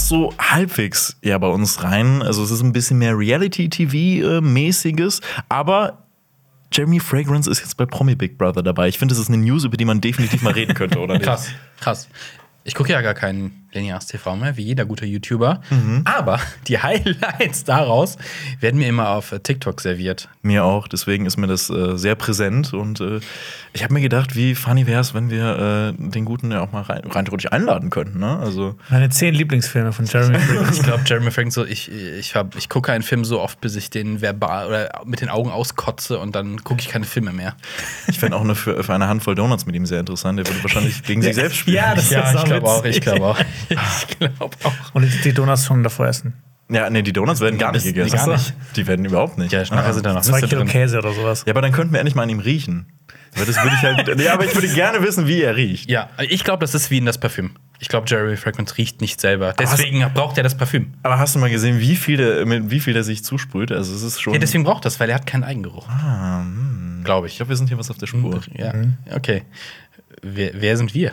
passt so halbwegs ja bei uns rein. Also es ist ein bisschen mehr Reality-TV-mäßiges, aber Jeremy Fragrance ist jetzt bei Promi Big Brother dabei. Ich finde, das ist eine News, über die man definitiv mal reden könnte, oder nicht? Krass, krass. Ich gucke ja gar keinen lineares TV mehr, wie jeder gute YouTuber. Mhm. Aber die Highlights daraus werden mir immer auf äh, TikTok serviert. Mir auch, deswegen ist mir das äh, sehr präsent. Und äh, ich habe mir gedacht, wie funny wäre es, wenn wir äh, den Guten ja auch mal rein, rein einladen könnten. Ne? Also, Meine zehn Lieblingsfilme von Jeremy Fragrance. Ich glaube, Jeremy Frank so, ich, ich, hab, ich gucke einen Film so oft, bis ich den verbal oder mit den Augen auskotze und dann gucke ich keine Filme mehr. ich fände auch eine, für, für eine Handvoll Donuts mit ihm sehr interessant. Der würde wahrscheinlich gegen sich selbst spielen. Ja, das Ja, ist ich glaube auch, ich glaube auch. Ich glaube auch. Und die- die Donuts schon davor essen. Ja, nee, die Donuts werden gar nicht Das- gegessen. gar nicht. Die werden überhaupt nicht. Ja, nachher sind da noch Zwei Kilo drin. Käse oder sowas. Ja, aber dann könnten wir endlich mal an ihm riechen. Weil das würde ich halt. ja, aber ich würde gerne wissen, wie er riecht. Ja, ich glaube, das ist wie in das Parfüm. Ich glaube, Jeremy Fragrance riecht nicht selber. Deswegen braucht er das Parfüm. Aber hast du mal gesehen, wie viel der, mit wie viel der sich zusprüht? Also es ist schon. Ja, deswegen braucht das, weil er hat keinen Eigengeruch. Ah, hm. Glaube Ich ich. glaube, wir sind hier was auf der Spur. Ja, okay. Wer, wer sind wir?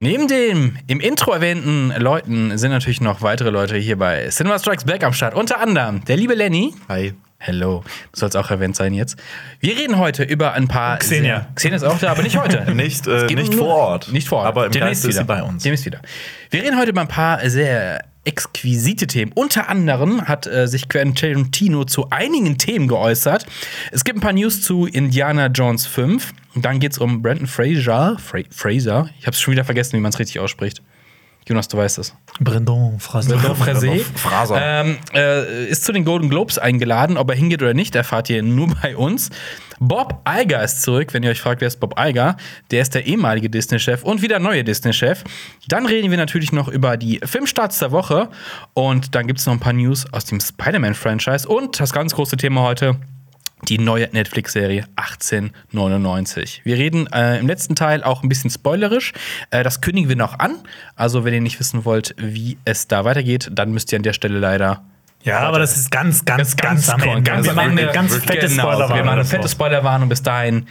Neben den im Intro erwähnten Leuten sind natürlich noch weitere Leute hier bei Cinema Strikes Back am Start. Unter anderem der liebe Lenny. Hi. Hello. Du sollst auch erwähnt sein jetzt. Wir reden heute über ein paar. Xenia. Sehr- Xenia ist auch da, aber nicht heute. Nicht, äh, Es nicht nur- vor Ort. Nicht vor Ort. Aber im Demnächst Geiste ist wieder. sie bei uns. Demnächst wieder. Wir reden heute über ein paar sehr exquisite Themen. Unter anderem hat äh, sich Quentin Tarantino zu einigen Themen geäußert. Es gibt ein paar News zu Indiana Jones 5. Und dann geht es um Brandon Fraser. Fra Fraser. Ich habe es schon wieder vergessen, wie man es richtig ausspricht. Jonas, du weißt es. Brendon, Phrase. Brandon Fraser. Fraser. Ähm, äh, ist zu den Golden Globes eingeladen. Ob er hingeht oder nicht, erfahrt ihr nur bei uns. Bob Iger ist zurück. Wenn ihr euch fragt, wer ist Bob Iger? Der ist der ehemalige Disney-Chef und wieder neue Disney-Chef. Dann reden wir natürlich noch über die Filmstarts der Woche. Und dann gibt es noch ein paar News aus dem Spider-Man-Franchise. Und das ganz große Thema heute. Die neue Netflix-Serie 1899. Wir reden äh, im letzten Teil auch ein bisschen spoilerisch. Äh, das kündigen wir noch an. Also, wenn ihr nicht wissen wollt, wie es da weitergeht, dann müsst ihr an der Stelle leider Ja, aber das ist ganz, ganz, ganz, am Ende. ganz wir am machen eine ganz fette Genau, Spoiler. Wir machen eine fette Spoilerwarnung. Bis dahin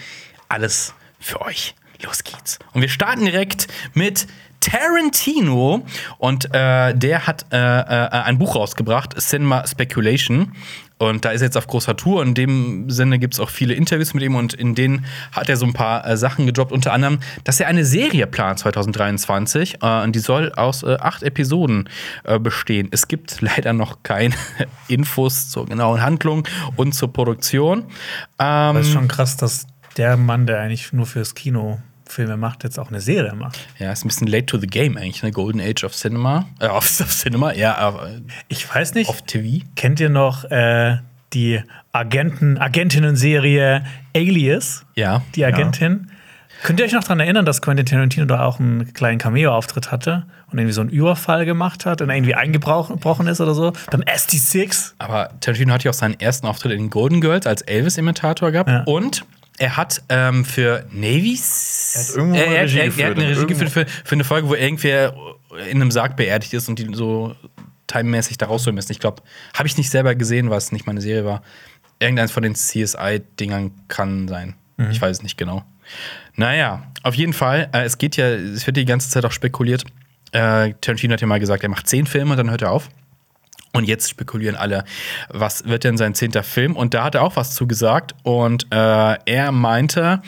alles für euch. Los geht's. Und wir starten direkt mit Tarantino. Und äh, der hat äh, äh, ein Buch rausgebracht, Cinema Speculation. Und da ist er jetzt auf großer Tour. In dem Sinne gibt es auch viele Interviews mit ihm und in denen hat er so ein paar äh, Sachen gedroppt. Unter anderem, dass er eine Serie plant 2023 äh, und die soll aus äh, acht Episoden äh, bestehen. Es gibt leider noch keine Infos zur genauen Handlung und zur Produktion. Ähm, Das ist schon krass, dass der Mann, der eigentlich nur fürs Kino Filme macht, jetzt auch eine Serie macht. ja, ist ein bisschen late to the game eigentlich, ne? Golden Age of Cinema. Äh, auf, auf Cinema, ja, aber Ich weiß nicht, auf TV. kennt ihr noch äh, die Agenten, Agentinnen-Serie Alias? Ja. Die Agentin. Könnt ihr euch noch daran erinnern, dass Quentin Tarantino da auch einen kleinen Cameo-Auftritt hatte und irgendwie so einen Überfall gemacht hat und irgendwie eingebrochen ist oder so? Beim ST6? Aber Tarantino hat ja auch seinen ersten Auftritt in den Golden Girls als Elvis-Imitator gehabt. Ja. Und er hat ähm, für Navy's. Er hat irgendwo mal er, Regie er, er, geführt hat eine und Regie geführt für, für eine Folge, wo irgendwer in einem Sarg beerdigt ist und die so timemäßig da rausholen müssen. Ich glaube, habe ich nicht selber gesehen, was nicht meine Serie war. Irgendeins von den CSI-Dingern kann sein. Ich weiß es nicht genau. Naja, auf jeden Fall. Äh, es geht ja, es wird die ganze Zeit auch spekuliert. Äh, Tarantino hat ja mal gesagt, er macht zehn Filme, dann hört er auf. Und jetzt spekulieren alle, was wird denn sein zehnter Film? Und da hat er auch was zugesagt. Und äh, er meinte,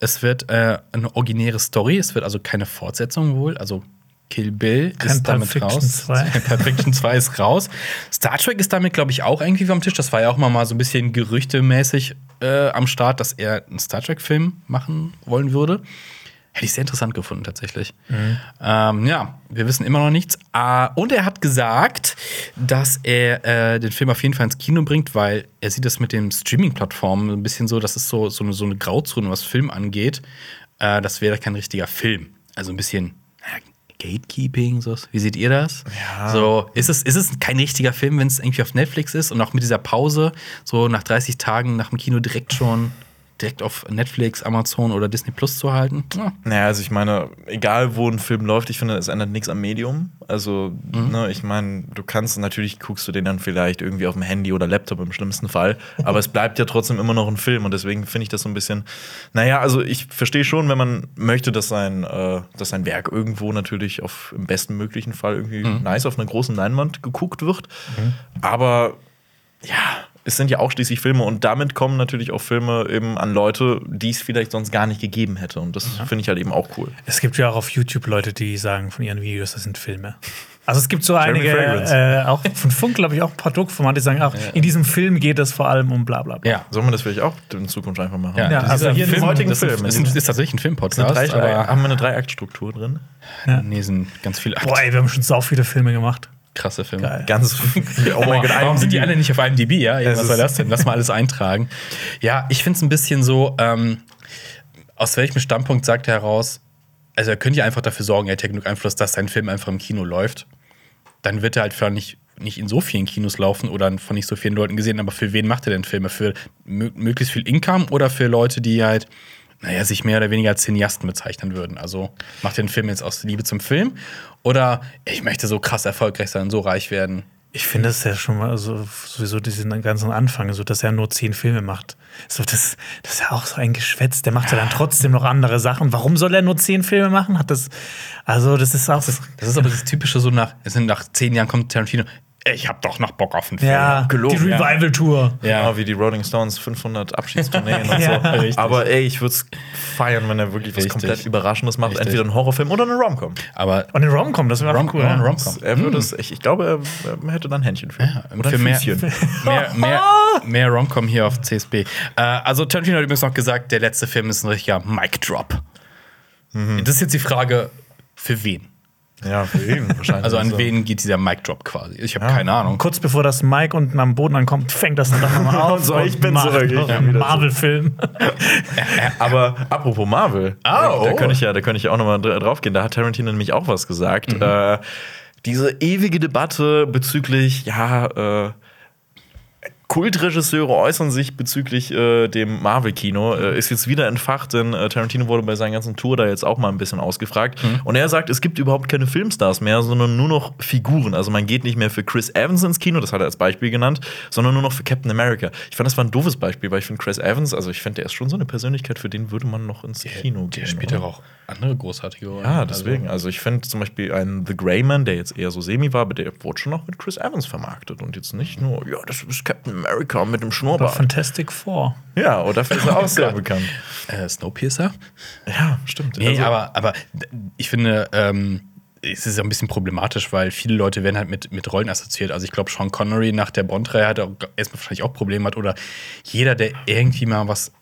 es wird äh, eine originäre Story. Es wird also keine Fortsetzung wohl. Also Kill Bill Kein ist damit Fiction raus. 2. Pulp Fiction 2 ist raus. Star Trek ist damit, glaube ich, auch irgendwie vom Tisch. Das war ja auch mal, mal so ein bisschen gerüchtemäßig äh, am Start, dass er einen Star Trek-Film machen wollen würde. Hätte ich sehr interessant gefunden, tatsächlich. Ähm, ja, wir wissen immer noch nichts. Ah, und er hat gesagt, dass er äh, den Film auf jeden Fall ins Kino bringt, weil er sieht das mit den Streaming-Plattformen ein bisschen so, das ist so, so, eine, so eine Grauzone, was Film angeht. Äh, das wäre kein richtiger Film. Also ein bisschen naja, Gatekeeping, so. Wie seht ihr das? Ja. So, ist es, ist es kein richtiger Film, wenn es irgendwie auf Netflix ist und auch mit dieser Pause, so nach 30 Tagen nach dem Kino direkt schon direkt auf Netflix, Amazon oder Disney Plus zu halten? Ja. Naja, also ich meine, egal wo ein Film läuft, ich finde, es ändert nichts am Medium. Also, ne, ich meine, du kannst natürlich guckst du den dann vielleicht irgendwie auf dem Handy oder Laptop im schlimmsten Fall, aber es bleibt ja trotzdem immer noch ein Film und deswegen finde ich das so ein bisschen. Naja, also ich verstehe schon, wenn man möchte, dass sein, äh, dass sein Werk irgendwo natürlich auf im besten möglichen Fall irgendwie nice auf einer großen Leinwand geguckt wird. Aber ja, es sind ja auch schließlich Filme und damit kommen natürlich auch Filme eben an Leute, die es vielleicht sonst gar nicht gegeben hätte. Und das finde ich halt eben auch cool. Es gibt ja auch auf YouTube Leute, die sagen von ihren Videos, das sind Filme. Also es gibt so Jeremy einige, äh, auch von Funk, glaube ich, auch ein paar Dokuformate, die sagen auch, in diesem Film geht es vor allem um bla bla bla. Ja. Sollen wir das vielleicht auch in Zukunft einfach machen? Ja, Ja, das also ist hier in diesem heutigen Film. Ist, ist, ist tatsächlich ein Filmpodcast, drei, aber haben wir eine Dreiaktstruktur drin? nee, sind ganz viele Boah, ey, wir haben schon so viele Filme gemacht. Krasse Filme. Geil. Ganz. Oh mein Gott, Warum sind die alle nicht auf IMDb? Ja, Es was soll das denn? Lass mal alles eintragen. Ja, ich finde es ein bisschen so, ähm, aus welchem Standpunkt sagt er heraus, also er könnte ja einfach dafür sorgen, er hat ja genug Einfluss, dass sein Film einfach im Kino läuft. Dann wird er halt vielleicht nicht, nicht in so vielen Kinos laufen oder von nicht so vielen Leuten gesehen, aber für wen macht er denn Filme? Für mö möglichst viel Income oder für Leute, die halt, naja, sich mehr oder weniger als Cineasten bezeichnen würden? Also macht den Film jetzt aus Liebe zum Film oder ich möchte so krass erfolgreich sein, so reich werden? Ich finde es ja schon mal so, sowieso diesen ganzen Anfang, so dass er nur zehn Filme macht. So, das, das ist ja auch so ein Geschwätz. Der macht ja dann trotzdem noch andere Sachen. Warum soll er nur zehn Filme machen? Hat das, also, das ist auch. Das ist aber das Typische so nach, es sind nach zehn Jahren kommt Tarantino. Ich hab doch noch Bock auf einen Film. ja, gelogen, die ja. Revival-Tour. Ja. Genau wie die Rolling Stones 500 Abschiedstourneen und Ja, so. richtig. Aber ey, ich würde es feiern, wenn er wirklich was Richtig. komplett Überraschendes macht. Richtig. Entweder ein Horrorfilm oder eine Romcom. Aber Und eine Rom-Com, das wäre Rom cool. ja. Romcom. Er würde es, ich, ich glaube, er, hätte dann ein Händchen für. oder für ein mehr, mehr, mehr, mehr Romcom hier auf CSB. Äh, also Tarantino hat übrigens noch gesagt, der letzte Film ist ein richtiger Mic Drop. Mhm. Das ist jetzt die Frage, für wen? Ja, für ihn wahrscheinlich. Also an wen geht dieser Mic Drop quasi? Ich habe keine Ahnung. Kurz bevor das Mike unten am Boden ankommt, fängt das dann nochmal auf. So, ich bin zurück. Marvel-Film. Aber apropos Marvel, Oh. da, da könnte ich ja, da könnte ich auch noch mal dra- drauf gehen. Da hat Tarantino nämlich auch was gesagt. Mhm. Äh, diese ewige Debatte bezüglich, ja, äh, Kultregisseure äußern sich bezüglich äh, dem Marvel-Kino, äh, ist jetzt wieder entfacht, denn äh, Tarantino wurde bei seiner ganzen Tour da jetzt auch mal ein bisschen ausgefragt. Mhm. Und er sagt, es gibt überhaupt keine Filmstars mehr, sondern nur noch Figuren. Also man geht nicht mehr für Chris Evans ins Kino, das hat er als Beispiel genannt, sondern nur noch für Captain America. Ich fand, das war ein doofes Beispiel, weil ich finde Chris Evans, also ich finde, der ist schon so eine Persönlichkeit, für den würde man noch ins Kino gehen. Der spielt doch auch andere großartige Rollen. Ja, deswegen. Also, ich finde zum Beispiel einen The Grey Man, der jetzt eher so semi war, aber der wurde schon noch mit Chris Evans vermarktet und jetzt nicht nur, ja, das ist Captain America mit dem Schnurrbart. Fantastic Four. Ja, oder dafür ist er auch sehr bekannt. Also, äh, Snowpiercer? Ja, stimmt. Nee, Also- aber, aber ich finde, ähm, es ist ja ein bisschen problematisch, weil viele Leute werden halt mit, mit Rollen assoziiert. Also ich glaube, Sean Connery nach der Bond-Reihe hat erstmal wahrscheinlich auch Probleme hat. Oder jeder, der irgendwie mal was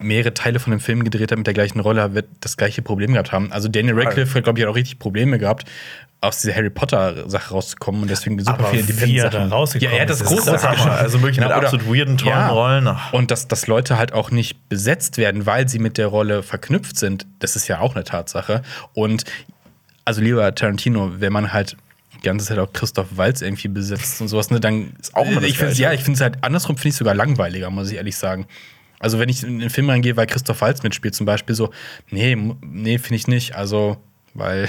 mehrere Teile von dem Film gedreht hat mit der gleichen Rolle, wird das gleiche Problem gehabt haben. Also Daniel Radcliffe hat, glaube ich, auch richtig Probleme gehabt, aus dieser Harry Potter-Sache rauszukommen und deswegen super Aber viele wie da Sachen. rausgekommen Ja, er hat das ist, ist großartig geschafft. Also wirklich mit Genau, absolut weirden, tollen Ja. Rollen. Ach. Und dass, dass Leute halt auch nicht besetzt werden, weil sie mit der Rolle verknüpft sind, das ist ja auch eine Tatsache. Und also lieber Tarantino, wenn man halt die ganze Zeit auch Christoph Walz irgendwie besetzt und sowas, ne, dann ist auch immer das ich find's. Ja, ich finde es halt andersrum finde ich sogar langweiliger, muss ich ehrlich sagen. Also wenn ich in den Film reingehe, weil Christoph Walz mitspielt zum Beispiel, so, nee, nee, finde ich nicht. Also, weil,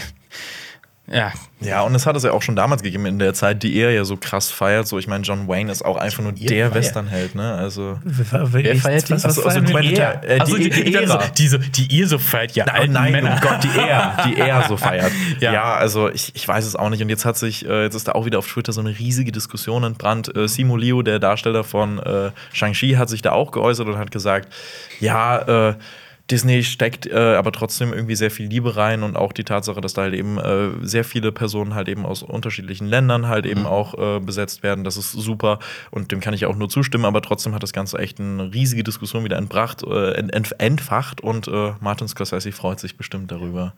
ja, Ja, und es hat es ja auch schon damals gegeben, in der Zeit, die er ja so krass feiert. So, ich meine, John Wayne ist auch einfach nur der feiert. Westernheld, ne? Also. Wer feiert die? Also- also wir? Quentin- er. äh, die- also die, die die, Ära. die, so, die ihr so feiert, ja, alten Männer. oh Gott, die er, die er so feiert. Ja. ja. also ich, ich weiß es auch nicht. Und jetzt hat sich, äh, jetzt ist da auch wieder auf Twitter so eine riesige Diskussion entbrannt. Äh, Simo Liu, der Darsteller von äh, Shang-Chi, hat sich da auch geäußert und hat gesagt, ja, äh, Disney steckt äh, aber trotzdem irgendwie sehr viel Liebe rein und auch die Tatsache, dass da halt eben äh, sehr viele Personen halt eben aus unterschiedlichen Ländern halt eben auch äh, besetzt werden. Das ist super und dem kann ich auch nur zustimmen, aber trotzdem hat das Ganze echt eine riesige Diskussion wieder entbracht, äh, ent, ent, entfacht und äh, Martin Scorsese freut sich bestimmt darüber.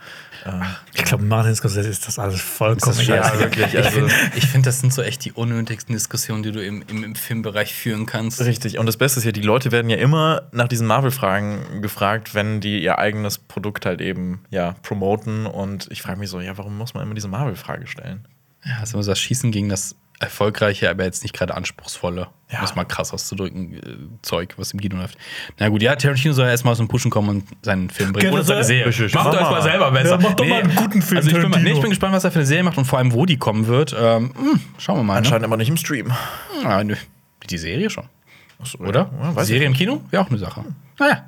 Äh, Ich glaube, Martin Scorsese ist das alles vollkommen Ist das scheiße. wirklich, Ich also- finde, ich find, das sind so echt die unnötigsten Diskussionen, die du im, im, im Filmbereich führen kannst. Richtig. Und das Beste ist ja, die Leute werden ja immer nach diesen Marvel-Fragen gefragt, wenn wenn die ihr eigenes Produkt halt eben ja promoten und ich frage mich so, ja, warum muss man immer diese Marvel-Frage stellen? Ja, das ist immer so das Schießen gegen das erfolgreiche, aber jetzt nicht gerade anspruchsvolle, Ja. um es mal krass auszudrücken, äh, Zeug, was im Kino läuft. Na gut, ja, Tarantino soll erstmal aus dem Pushen kommen und seinen Film bringen. Genau, Oder seine so- Serie. Macht Mach euch mal. mal selber besser. Ja, mach doch mal einen guten Film, Also ich bin, mal, nee, ich bin gespannt, was er für eine Serie macht und vor allem, wo die kommen wird. Ähm, hm, schauen wir mal. Ne? Anscheinend aber nicht im Stream. Ja, nö. Die Serie schon, Achso, oder? Ja, Serie im. Kino? Wäre auch eine Sache. Naja.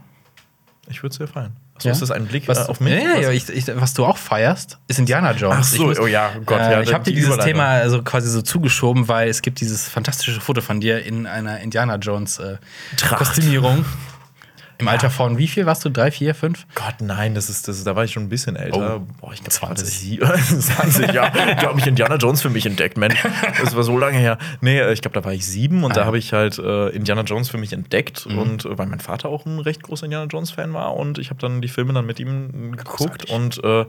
Ich würde es sehr feiern. Achso, Ja. ist das ein Blick Was, äh, auf mich? Ja, ja, ich, ich, was du auch feierst, ist Indiana Jones. Ach so, muss, oh ja, Gott, äh, ja, Ich habe dir die dieses. Thema also quasi so zugeschoben, weil es gibt dieses fantastische Foto von dir in einer Indiana Jones äh. Kostümierung. Im Alter von wie viel warst du? Drei, vier, fünf? Gott, nein, das ist, das da war ich schon ein bisschen älter. Oh, Boah, ich glaube 20. 20, ja. Da habe ich Indiana Jones für mich entdeckt, Mensch. Das war so lange her. Nee, äh, ich glaube, da war ich sieben und Ah, da ja. habe ich halt äh, Indiana Jones für mich entdeckt. Mhm. Und äh, weil mein Vater auch ein recht großer Indiana Jones-Fan war und ich habe dann die Filme dann mit ihm geguckt Großartig. und äh,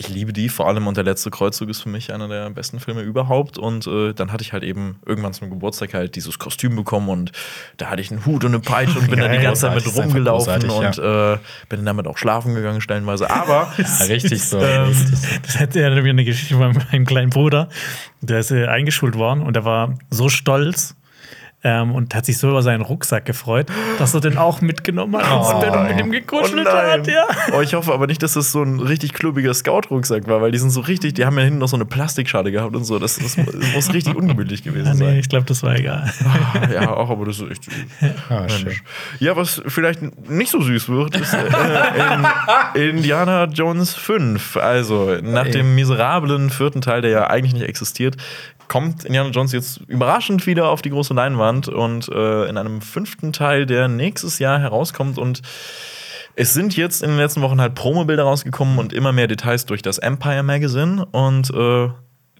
ich liebe die, vor allem und der letzte Kreuzzug ist für mich einer der besten Filme überhaupt. Und äh, dann hatte ich halt eben irgendwann zum Geburtstag halt dieses Kostüm bekommen und da hatte ich einen Hut und eine Peitsche und bin dann die ganze Zeit mit rumgelaufen und äh, bin damit auch schlafen gegangen stellenweise. Aber Ja, richtig so. Ähm, das hätte ja eine Geschichte von meinem kleinen Bruder. Der ist äh, eingeschult worden und er war so stolz ähm, und hat sich so über seinen Rucksack gefreut, dass er den auch mitgenommen hat Oh. und dann mit ihm gekuschelt Oh hat. Ja. Oh, ich hoffe aber nicht, dass das so ein richtig klubiger Scout-Rucksack war, weil die sind so richtig, die haben ja hinten noch so eine Plastikschale gehabt und so. Das, das muss richtig ungemütlich gewesen Ah, nee, sein. ich glaube, das war egal. Ja, auch, aber das ist echt. Ah. Ja, was vielleicht nicht so süß wird, ist äh, in Indiana Jones 5. Also, nach dem miserablen vierten Teil, der ja eigentlich nicht existiert, kommt Indiana Jones jetzt überraschend wieder auf die große Leinwand und äh, in einem fünften Teil, der nächstes Jahr herauskommt und es sind jetzt in den letzten Wochen halt Promobilder rausgekommen und immer mehr Details durch das Empire Magazine und äh,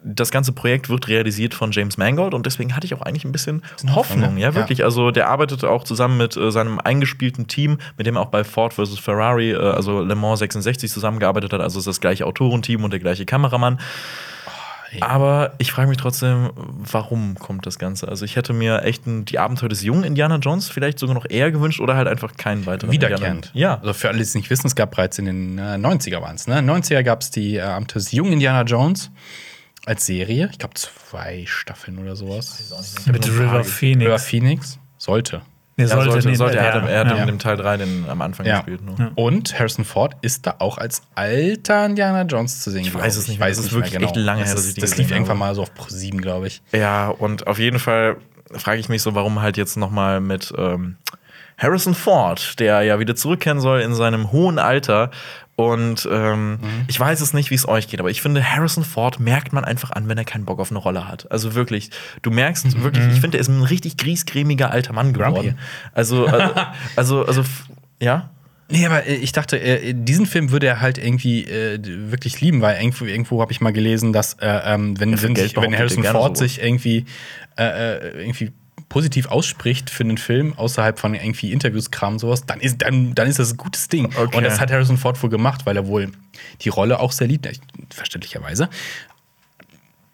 das ganze Projekt wird realisiert von James Mangold und deswegen hatte ich auch eigentlich ein bisschen Hoffnung. ne? Ja, Ja. wirklich. Also der arbeitete auch zusammen mit äh, seinem eingespielten Team, mit dem er auch bei Ford vs. Ferrari, äh, also Le Mans 66 zusammengearbeitet hat. Also es ist das gleiche Autorenteam und der gleiche Kameramann. Aber ich frage mich trotzdem, warum kommt das Ganze? Also ich hätte mir echt ein, die Abenteuer des jungen Indiana Jones vielleicht sogar noch eher gewünscht oder halt einfach keinen weiteren Wiederkehrend. Indiana- Ja. Also für alle, die es nicht wissen, es gab bereits in den äh, 90er waren es. Ne? 90er gab es die äh, Abenteuer des jungen Indiana Jones als Serie. Ich glaube, zwei Staffeln oder sowas. Mit River Phoenix. River Phoenix sollte. Nee, Ja, sollte, nee, sollte, er ja, hat, er hat ja. in dem Teil 3 den am Anfang Ja. gespielt. Ne? Und Harrison Ford ist da auch als alter Indiana Jones zu sehen. Ich weiß es nicht. Ich weiß Das es wirklich genau. echt lange das her, die Das gesehen lief irgendwann mal so auf Pro 7, glaube ich. Ja, und auf jeden Fall frage ich mich so, warum halt jetzt noch mal mit ähm, Harrison Ford, der ja wieder zurückkehren soll in seinem hohen Alter. Und ähm, ich weiß es nicht, wie es euch geht, aber ich finde, Harrison Ford merkt man einfach an, wenn er keinen Bock auf eine Rolle hat. Also wirklich, du merkst wirklich, ich finde, er ist ein richtig griesgrämiger alter Mann Grumpy. geworden. Also, äh, also, also, f- ja. Nee, aber äh, ich dachte, äh, diesen Film würde er halt irgendwie äh, wirklich lieben, weil irgendwo, irgendwo habe ich mal gelesen, dass äh, ähm, wenn, wenn, sich, wenn Harrison Ford sowas. sich irgendwie, äh, irgendwie positiv ausspricht für einen Film, außerhalb von irgendwie Interviews, Kram, sowas, dann ist, dann, dann ist das ein gutes Ding. Okay. Und das hat Harrison Ford wohl gemacht, weil er wohl die Rolle auch sehr liebt, verständlicherweise.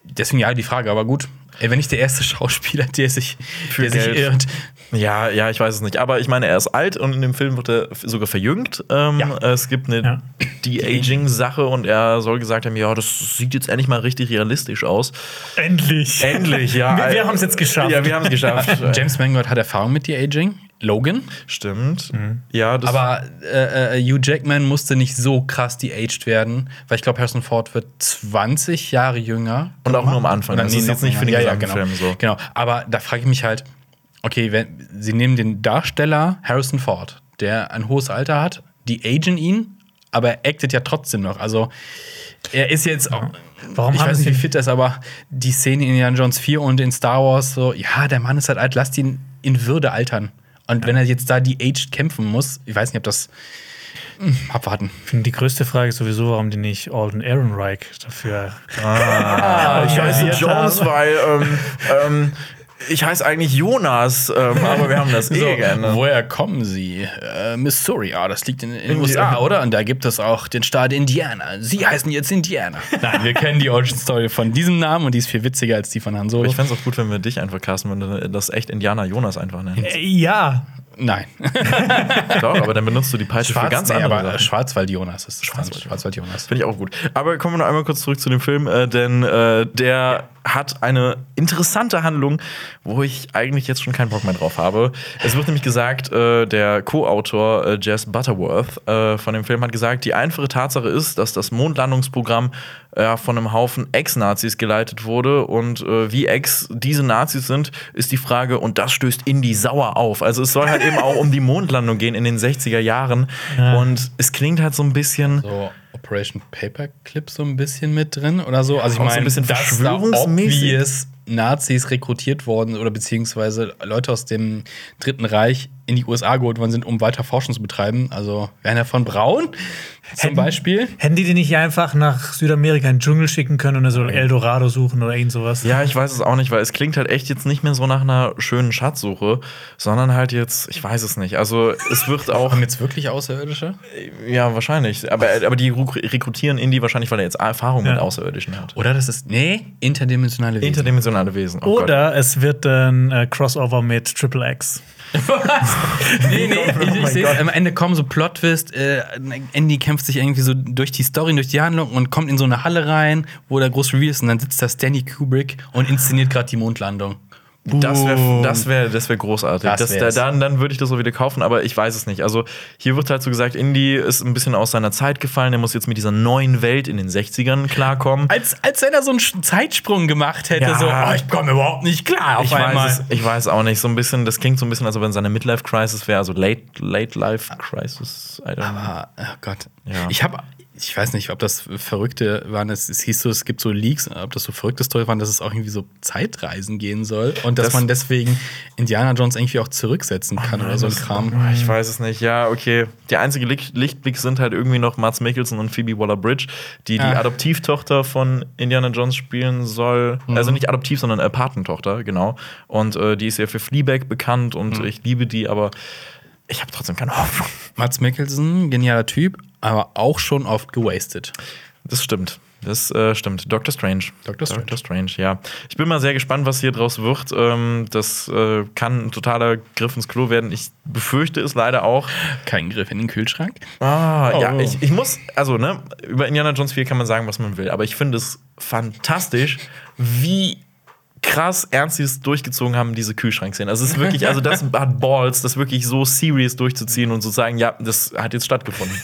Deswegen ja die Frage, aber gut. Wenn nicht der erste Schauspieler, der sich, Für der sich irrt. Ja, ja, ich weiß es nicht. Aber ich meine, er ist alt und in dem Film wird er sogar verjüngt. Ähm, Ja. Es gibt eine Ja. De-Aging-Sache und er soll gesagt haben: Ja, das sieht jetzt endlich mal richtig realistisch aus. Endlich. Endlich, ja. Wir, wir haben es jetzt geschafft. Ja, wir haben es geschafft. James Mangold hat Erfahrung mit De-Aging. Logan. Stimmt. Ja, das Aber äh, äh, Hugh Jackman musste nicht so krass de-aged werden, weil ich glaube, Harrison Ford wird 20 Jahre jünger. Und auch nur am Anfang. Das nee, ist jetzt nicht für den ja, ja, genau. Film so. Genau. Aber da frage ich mich halt, okay, wenn sie nehmen den Darsteller Harrison Ford, der ein hohes Alter hat, die agen ihn, aber er actet ja trotzdem noch. Also er ist jetzt auch. Warum ich weiß nicht, wie fit er ist, aber die Szene in Indiana Jones 4 und in Star Wars, so, ja, der Mann ist halt alt, lasst ihn in Würde altern. Und wenn er jetzt da die aged kämpfen muss, ich weiß nicht, ob das. Hm, abwarten. Ich finde, die größte Frage ist sowieso, warum die nicht Alden Ehrenreich dafür. Ah, ich heiße Jones, haben. weil ähm, ähm, ich heiße eigentlich Jonas, ähm, aber wir haben das eh So, geändert. woher kommen Sie? Äh, Missouri, ah, das liegt in, den USA, oder? Und da gibt es auch den Staat Indiana. Sie heißen jetzt Indiana. Nein, wir kennen die Origin Story von diesem Namen und die ist viel witziger als die von Han Solo. Ich fände es auch gut, wenn wir dich einfach casten, wenn wir das echt Indianer Jonas einfach nennen. Äh, ja. Nein. Doch, aber dann benutzt du die Peitsche für ganz nee, andere aber Sachen. Schwarzwald-Jonas ist es dann. Schwarzwald-Jonas. Schwarzwald-Jonas. Finde ich auch gut. Aber kommen wir noch einmal kurz zurück zu dem Film, äh, denn äh, der hat eine interessante Handlung, wo ich eigentlich jetzt schon keinen Bock mehr drauf habe. Es wird nämlich gesagt, äh, der Co-Autor äh, Jess Butterworth äh, von dem Film hat gesagt, die einfache Tatsache ist, dass das Mondlandungsprogramm äh, von einem Haufen Ex-Nazis geleitet wurde und äh, wie Ex diese Nazis sind, ist die Frage und das stößt Indy sauer auf. Also es soll halt eben auch um die Mondlandung gehen in den 60er Jahren und es klingt halt so ein bisschen So Operation Paperclip so ein bisschen mit drin oder so. Also ich Auch so ein meine, bisschen dass da obvious Nazis rekrutiert worden oder beziehungsweise Leute aus dem Dritten Reich in die USA geholt worden sind, um weiter Forschung zu betreiben. Also Werner von Braun zum Hätten- Beispiel. Hätten die die nicht einfach nach Südamerika in den Dschungel schicken können und er soll Eldorado suchen oder irgend sowas? Ja, ich weiß es auch nicht, weil es klingt halt echt jetzt nicht mehr so nach einer schönen Schatzsuche, sondern halt jetzt, ich weiß es nicht. Also es wird auch, Haben jetzt wirklich Außerirdische? ja, wahrscheinlich. Aber, aber die rek- rekrutieren Indy wahrscheinlich, weil er jetzt Erfahrung mit Ja. Außerirdischen hat. Oder das ist, nee, interdimensionale Wesen. Interdimensionale Wesen. Oh Gott. Oder es wird ein äh, Crossover mit Triple X. nee, nee, ich, ich sehe am Ende kommen so Plot-Twist, äh, Andy kämpft sich irgendwie so durch die Story, durch die Handlung und kommt in so eine Halle rein, wo der groß Reveal ist und dann sitzt da Stanley Kubrick und inszeniert gerade die Mondlandung. Das wäre das wär, das wär großartig. Das Das dann dann würde ich das auch wieder kaufen, aber ich weiß es nicht. Also hier wird halt so gesagt, Indy ist ein bisschen aus seiner Zeit gefallen. Er muss jetzt mit dieser neuen Welt in den 60ern klarkommen. Als, als wenn er so einen Zeitsprung gemacht hätte, Ja. so, oh, ich komme überhaupt nicht klar auf Ich einmal. weiß, es, ich weiß auch nicht. So ein bisschen, das klingt so ein bisschen, als ob in seiner Midlife-Crisis wäre, also Late, Late Life Crisis. Ah, oh Gott. Ja. Ich habe, ich weiß nicht, ob das Verrückte waren. Es, es hieß so, es gibt so Leaks, ob das so verrückte Story waren, dass es auch irgendwie so Zeitreisen gehen soll und dass Das- man deswegen Indiana Jones irgendwie auch zurücksetzen kann oder so ein Kram. Ich weiß es nicht. Ja, okay. Der einzige Licht, Lichtblick sind halt irgendwie noch Mats Mikkelsen und Phoebe Waller-Bridge, die die Ah. Adoptivtochter von Indiana Jones spielen soll. Mhm. Also nicht adoptiv, sondern äh, Patentochter, genau. Und äh, die ist ja für Fleabag bekannt und Mhm. ich liebe die, aber ich habe trotzdem keine Hoffnung. Mats Mikkelsen, genialer Typ, aber auch schon oft gewastet. Das stimmt. Das äh, stimmt. Doctor Strange. Dr. Strange. Doctor Strange, ja. Ich bin mal sehr gespannt, was hier draus wird. Ähm, das äh, kann ein totaler Griff ins Klo werden. Ich befürchte es leider auch. Kein Griff in den Kühlschrank. Ah, Oh. ja, ich, ich muss, also, ne, über Indiana Jones 4 kann man sagen, was man will, aber ich finde es fantastisch, wie krass ernst sie es durchgezogen haben, diese Kühlschrankszene. Also, es ist wirklich, also, das hat Balls, das wirklich so serious durchzuziehen und zu sagen, ja, das hat jetzt stattgefunden.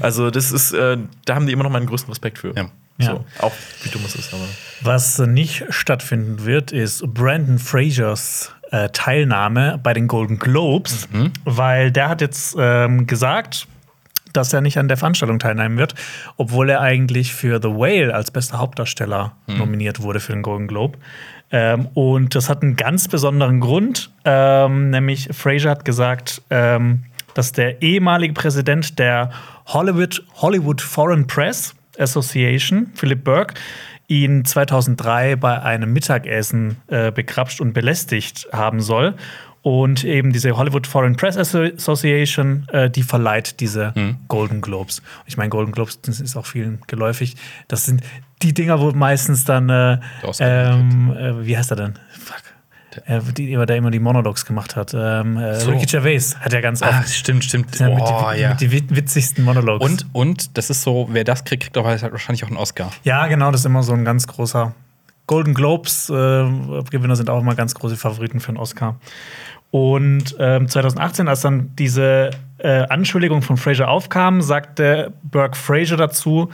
Also, das ist, äh, da haben die immer noch meinen größten Respekt für. Ja. So, Ja. auch wie dumm es ist, aber. Was nicht stattfinden wird, ist Brandon Frasers äh, Teilnahme bei den Golden Globes, weil der hat jetzt ähm, gesagt, dass er nicht an der Veranstaltung teilnehmen wird, obwohl er eigentlich für The Whale als bester Hauptdarsteller nominiert wurde für den Golden Globe. Ähm, und das hat einen ganz besonderen Grund, ähm, nämlich Fraser hat gesagt, ähm, dass der ehemalige Präsident der Hollywood, Hollywood Foreign Press Association, Philip Burke, ihn 2003 bei einem Mittagessen äh, bekrapscht und belästigt haben soll. Und eben diese Hollywood Foreign Press Association, äh, die verleiht diese Golden Globes. Ich meine, Golden Globes, das ist auch vielen geläufig. Das sind die Dinger, wo meistens dann, äh, Der ähm, äh, wie heißt er denn? Fuck. Äh, die, der immer die Monologues gemacht hat. Ähm, äh, So. Ricky Gervais hat ja ganz oft Ah, stimmt, stimmt. ja, mit, Oh, die, ja. mit die wit- witzigsten Monologues. Und, und das ist so, wer das kriegt, kriegt auch halt wahrscheinlich auch einen Oscar. Ja, genau, das ist immer so ein ganz großer. Golden Globes äh, Gewinner sind auch immer ganz große Favoriten für einen Oscar. Und ähm, 2018, als dann diese äh, Anschuldigung von Fraser aufkam, sagte Burke Fraser dazu,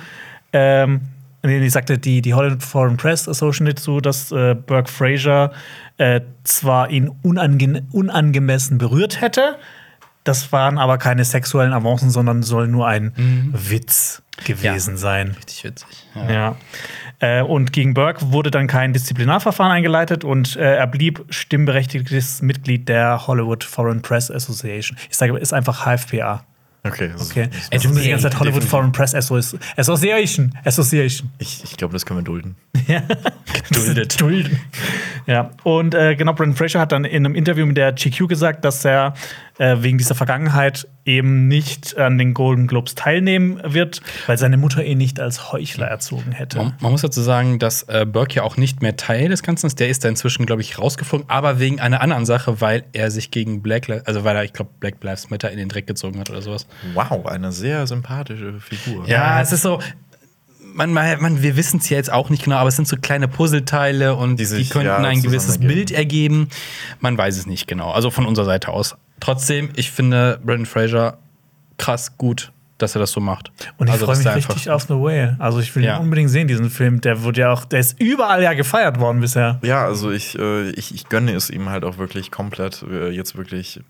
ähm, nee, sagte die, die Hollywood Foreign Press Association dazu, dass äh, Burke Fraser äh, zwar ihn unange unangemessen berührt hätte, das waren aber keine sexuellen Avancen, sondern soll nur ein Witz gewesen sein. Richtig witzig. Ja. Äh, und gegen Burke wurde dann kein Disziplinarverfahren eingeleitet und äh, er blieb stimmberechtigtes Mitglied der Hollywood Foreign Press Association. Ich sage, ist einfach HFPA. Okay, das ist- Okay. ist- Es ist die ganze Zeit Hollywood definitiv. Foreign Press Associ- Association. Association. Ich, ich glaube, das können wir dulden. Geduldet. Dulden. Ja, und äh, genau, Brandon Fraser hat dann in einem Interview mit der GQ gesagt, dass er äh, wegen dieser Vergangenheit eben nicht an den Golden Globes teilnehmen wird, weil seine Mutter ihn nicht als Heuchler erzogen hätte. Man, man muss dazu sagen, dass äh, Burke ja auch nicht mehr Teil des Ganzen ist. Der ist da inzwischen, glaube ich, rausgeflogen, aber wegen einer anderen Sache, weil er sich gegen Black, also weil er, ich glaube, Black Lives Matter in den Dreck gezogen hat oder sowas. Wow, eine sehr sympathische Figur. Ja, es ist so. Man, man, wir wissen es ja jetzt auch nicht genau, aber es sind so kleine Puzzleteile und die, Die sich, könnten ja, ein gewisses. Bild ergeben. Man weiß es nicht genau. Also von unserer Seite aus. Trotzdem, ich finde Brendan Fraser krass gut, dass er das so macht. Und ich also, freue mich richtig auf The Whale. Also ich will Ja. ihn unbedingt sehen, diesen Film. Der wurde ja auch, der ist überall ja gefeiert worden bisher. Ja, also ich, äh, ich, ich gönne es ihm halt auch wirklich komplett, äh, jetzt wirklich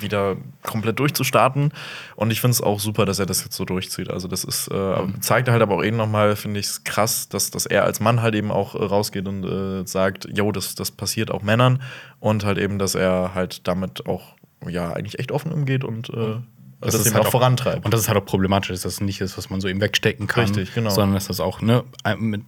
wieder komplett durchzustarten. Und ich finde es auch super, dass er das jetzt so durchzieht. Also das ist, äh, zeigt halt aber auch eben nochmal, finde ich es krass, dass, dass er als Mann halt eben auch äh, rausgeht und äh, sagt, jo, das, das passiert auch Männern. Und halt eben, dass er halt damit auch, ja, eigentlich echt offen umgeht und äh, das, ist eben halt auch vorantreibt. Und das ist halt auch problematisch, dass das nicht ist, was man so eben wegstecken kann. Richtig, genau. Sondern dass das auch ne, mit,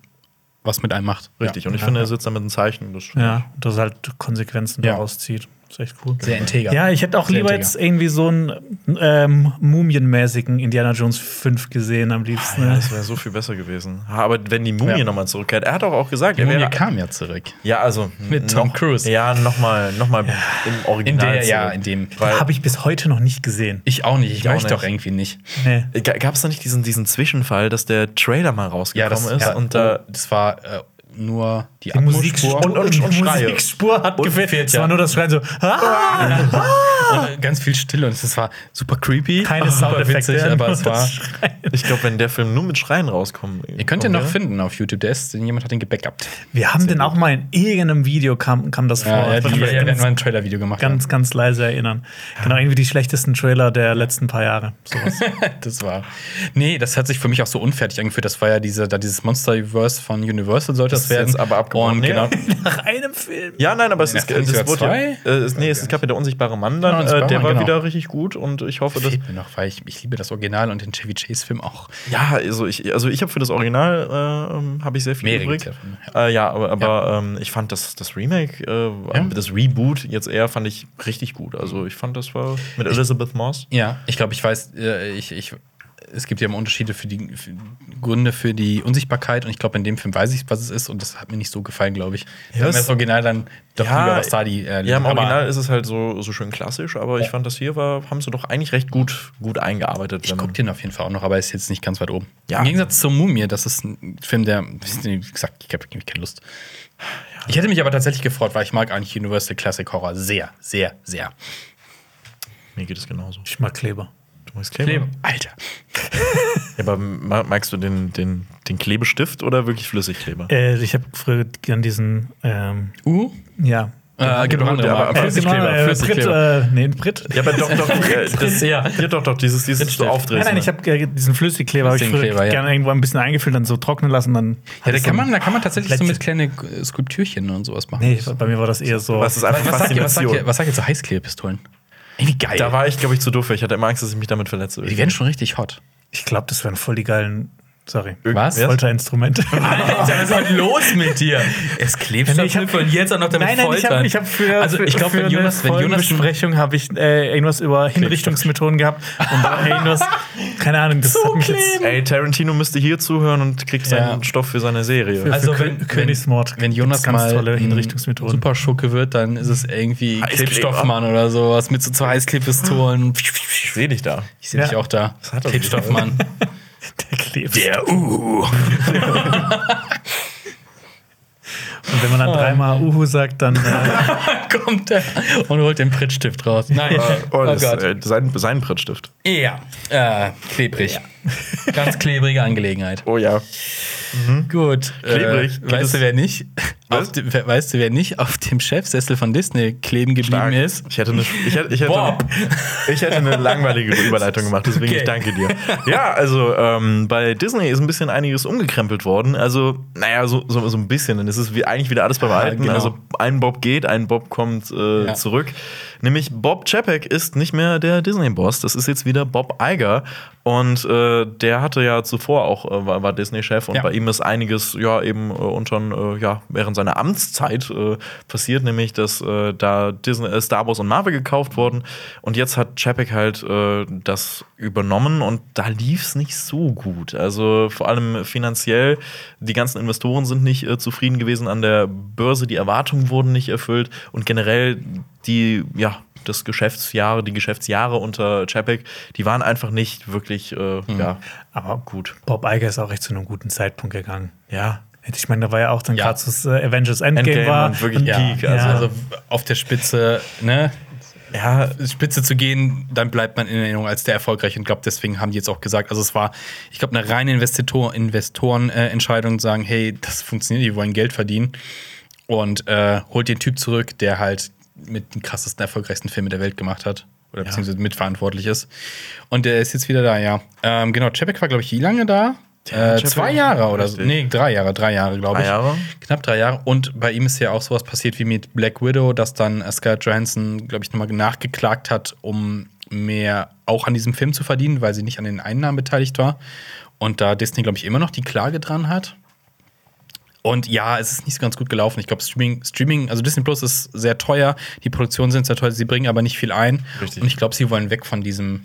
was mit einem macht. Richtig. Ja. Und ich finde, er sitzt damit ein Zeichen. Das Ja, dass er halt Konsequenzen Ja. daraus zieht. Das ist echt cool. Sehr integer. Ja, ich hätte auch Sehr lieber integer. jetzt irgendwie so einen ähm, mumienmäßigen Indiana Jones 5 gesehen am liebsten. Ja, ne? das wäre so viel besser gewesen. Aber wenn die Mumie Ja. nochmal zurückkehrt, er hat auch, auch gesagt, Die er Mumie wäre kam ja zurück. Ja, also Mit Tom noch- Cruise. Ja, nochmal noch mal im Original. In der, ja, in dem. Weil, Habe ich bis heute noch nicht gesehen. Ich auch nicht. Ich, Ich auch möchte nicht. doch irgendwie nicht. Nee. Gab es da nicht diesen, diesen Zwischenfall, dass der Trailer mal rausgekommen ist ja, und da. oh, das war äh, nur die, Die Musikspur, und- und die Schreie. Musikspur hat Und gefehlt. fehlt, Es ja. war nur das Schreien so. Ah! und ganz viel Stille und es war super creepy. Keine Soundeffekte, aber es war. Ich glaube, wenn der Film nur mit Schreien rauskommt. Ihr könnt den noch finden auf YouTube. Der ist, jemand hat den gebackupt. Wir haben den auch mal in irgendeinem Video kam, kam das vor. Ja, die, wir haben ein Trailer-Video gemacht. ganz, ganz leise erinnern. Genau, irgendwie die schlechtesten Trailer der letzten paar Jahre. Das war. Nee, das hat sich für mich auch so unfertig angefühlt. Das war ja diese, da dieses Monster-Verse von Universal sollte Das das, werden. jetzt aber abgebrochen. Und genau. Nach einem Film. Ja, nein, aber es, Ja, ist, das sogar wurde ja, zwei. äh, es, nee, es gab ja der unsichtbare Mann dann. Ja, Unsichtbare äh, der war genau. wieder richtig gut und ich hoffe, dass. Fehlt mir noch, weil ich, ich liebe das Original und den Chevy Chase-Film auch. Ja, also ich, also ich habe für das Original äh, habe ich sehr viel Mehrere übrig. davon, Äh, ja, aber, aber Ähm, ich fand das, das Remake, äh, das Reboot jetzt eher fand ich richtig gut. Also ich fand das war mit Elizabeth Moss. Ja, ich glaube, ich weiß, äh, ich, ich, es gibt ja immer Unterschiede für die für Gründe für die Unsichtbarkeit und ich glaube, in dem Film weiß ich, was es ist und das hat mir nicht so gefallen, glaube ich. Es- mir das Original dann doch lieber, was da die äh, ja, im aber- Original ist es halt so, so schön klassisch, aber ich fand das hier war, haben sie doch eigentlich recht gut, gut eingearbeitet. Ich gucke den auf jeden Fall auch noch, aber er ist jetzt nicht ganz weit oben. Ja. Im Gegensatz zur Mumie, das ist ein Film, der, wie gesagt, ich habe keine Lust. Ich hätte mich aber tatsächlich gefreut, weil ich mag eigentlich Universal Classic Horror sehr, sehr, sehr. Mir geht es genauso. Ich mag Kleber. Du magst Kleber? Alter. Ja, aber ma- magst du den, den, den Klebestift oder wirklich Flüssigkleber? Äh, ich habe früher gern diesen, ähm, Uh? ja. Äh, gibt noch andere aber- Marken. aber- Äh, Flüssigkleber, genau, äh, Brit, Flüssigkleber. äh, nee, Brit. Ja, aber doch, doch, äh, das, Ja. ja, doch, doch, dieses, dieses du Drittstift. aufdrehst. Nein, nein, ich habe äh, diesen Flüssigkleber, hab ich früher ja. gerne irgendwo ein bisschen eingefüllt, dann so trocknen lassen, dann. Ja, da kann man, so- da kann man tatsächlich so Plättchen. mit kleinen äh, Skulptürchen und sowas machen. Nee, bei mir war das eher so. Was ist einfach was, sagt ihr, was, sagt ihr, was sagt ihr zu Heißklebepistolen? Irgendwie geil. Da war ich, glaube ich, zu doof. für. Ich hatte immer Angst, dass ich mich damit verletze. die werden schon richtig hot. Ich glaube, das wären voll die geilen. Sorry. Was? Folterinstrumente. Alter, was ist denn los mit dir? Es klebt Nee, ich hab- und jetzt auch noch damit Nein, nein, ich habe hab für, Also, ich glaube, für wenn Jonas, wenn eine Jonas Besprechung habe ich äh, irgendwas über Hinrichtungsmethoden gehabt und da irgendwas, keine Ahnung, das hat mich jetzt Ey, Tarantino müsste hier zuhören und kriegt seinen Ja. Stoff für seine Serie. für, Also, für wenn- Kö- Königsmord. Wenn Jonas gibt's ganz mal tolle Hinrichtungsmethoden. super Schurke wird, dann ist es irgendwie. Klebstoffmann oder sowas mit so zwei Heißklebpistolen. Ich sehe dich da. Ich sehe dich Ja. auch da. hat er Klebstoffmann. Der klebt. Der Uh. Und wenn man dann dreimal Uhu sagt, dann äh, Kommt er und holt den Prittstift raus. Nein. Oh, das, Gott. äh, sein, sein Prittstift. Ja. Äh, klebrig. Ganz klebrige Angelegenheit. Oh ja. Gut. Klebrig. Äh, Geht weißt du, wer nicht? Auf weißt du, wer nicht auf dem Chefsessel von Disney kleben geblieben Stark. ist? Ich hätte eine, ich hätte, ich hätte, Bob. ich hätte eine langweilige Überleitung gemacht, deswegen Okay. ich danke dir. Ja, also ähm, bei Disney ist ein bisschen einiges umgekrempelt worden. Also, naja, so, so, so ein bisschen. Ist es wie, eigentlich wieder alles beim Ja, Alten. genau. Also ein Bob geht, ein Bob kommt äh, Ja. zurück. Nämlich Bob Chapek ist nicht mehr der Disney-Boss. Das ist jetzt wieder Bob Iger. Und äh, der hatte ja zuvor auch, äh, war, war Disney-Chef und Ja. bei ihm ist einiges ja eben äh, unter, äh, ja, während seiner Amtszeit äh, passiert, nämlich dass äh, da Disney, Star Wars und Marvel gekauft wurden. Und jetzt hat Chapek halt das übernommen und da lief es nicht so gut. Also vor allem finanziell, die ganzen Investoren sind nicht zufrieden gewesen an der Börse, die Erwartungen wurden nicht erfüllt und generell die, ja, das Geschäftsjahre, die Geschäftsjahre unter Chapek, die waren einfach nicht wirklich, äh, ja, Aber gut. Bob Iger ist auch echt zu einem guten Zeitpunkt gegangen. Ja. Ich meine, da war ja auch dann Ja. gerade so äh, Avengers Endgame, Endgame war. und wirklich Und- Peak, Ja, also- Also auf der Spitze, ne? Ja, Spitze zu gehen, dann bleibt man in Erinnerung als der erfolgreich und glaube, deswegen haben die jetzt auch gesagt, also es war, ich glaube, eine reine Investitor Investoren-Entscheidung, sagen, hey, das funktioniert, die wollen Geld verdienen und äh, holt den Typ zurück, der halt mit den krassesten, erfolgreichsten Filme der Welt gemacht hat oder beziehungsweise mitverantwortlich ist. Und der ist jetzt wieder da, ja. Ähm, genau, Chapek war, glaube ich, wie lange da? Ja, Äh, zwei Jahre oder so. Nee, drei Jahre, drei Jahre, glaube Drei ich. Jahre? Knapp drei Jahre. Und bei ihm ist ja auch sowas passiert wie mit Black Widow, dass dann Scarlett Johansson, glaube ich, nochmal nachgeklagt hat, um mehr auch an diesem Film zu verdienen, weil sie nicht an den Einnahmen beteiligt war. Und da Disney, glaube ich, immer noch die Klage dran hat. Und ja, es ist nicht so ganz gut gelaufen. Ich glaube, Streaming, Streaming, also Disney Plus ist sehr teuer, die Produktionen sind sehr teuer, sie bringen aber nicht viel ein. Richtig. Und ich glaube, sie wollen weg von diesem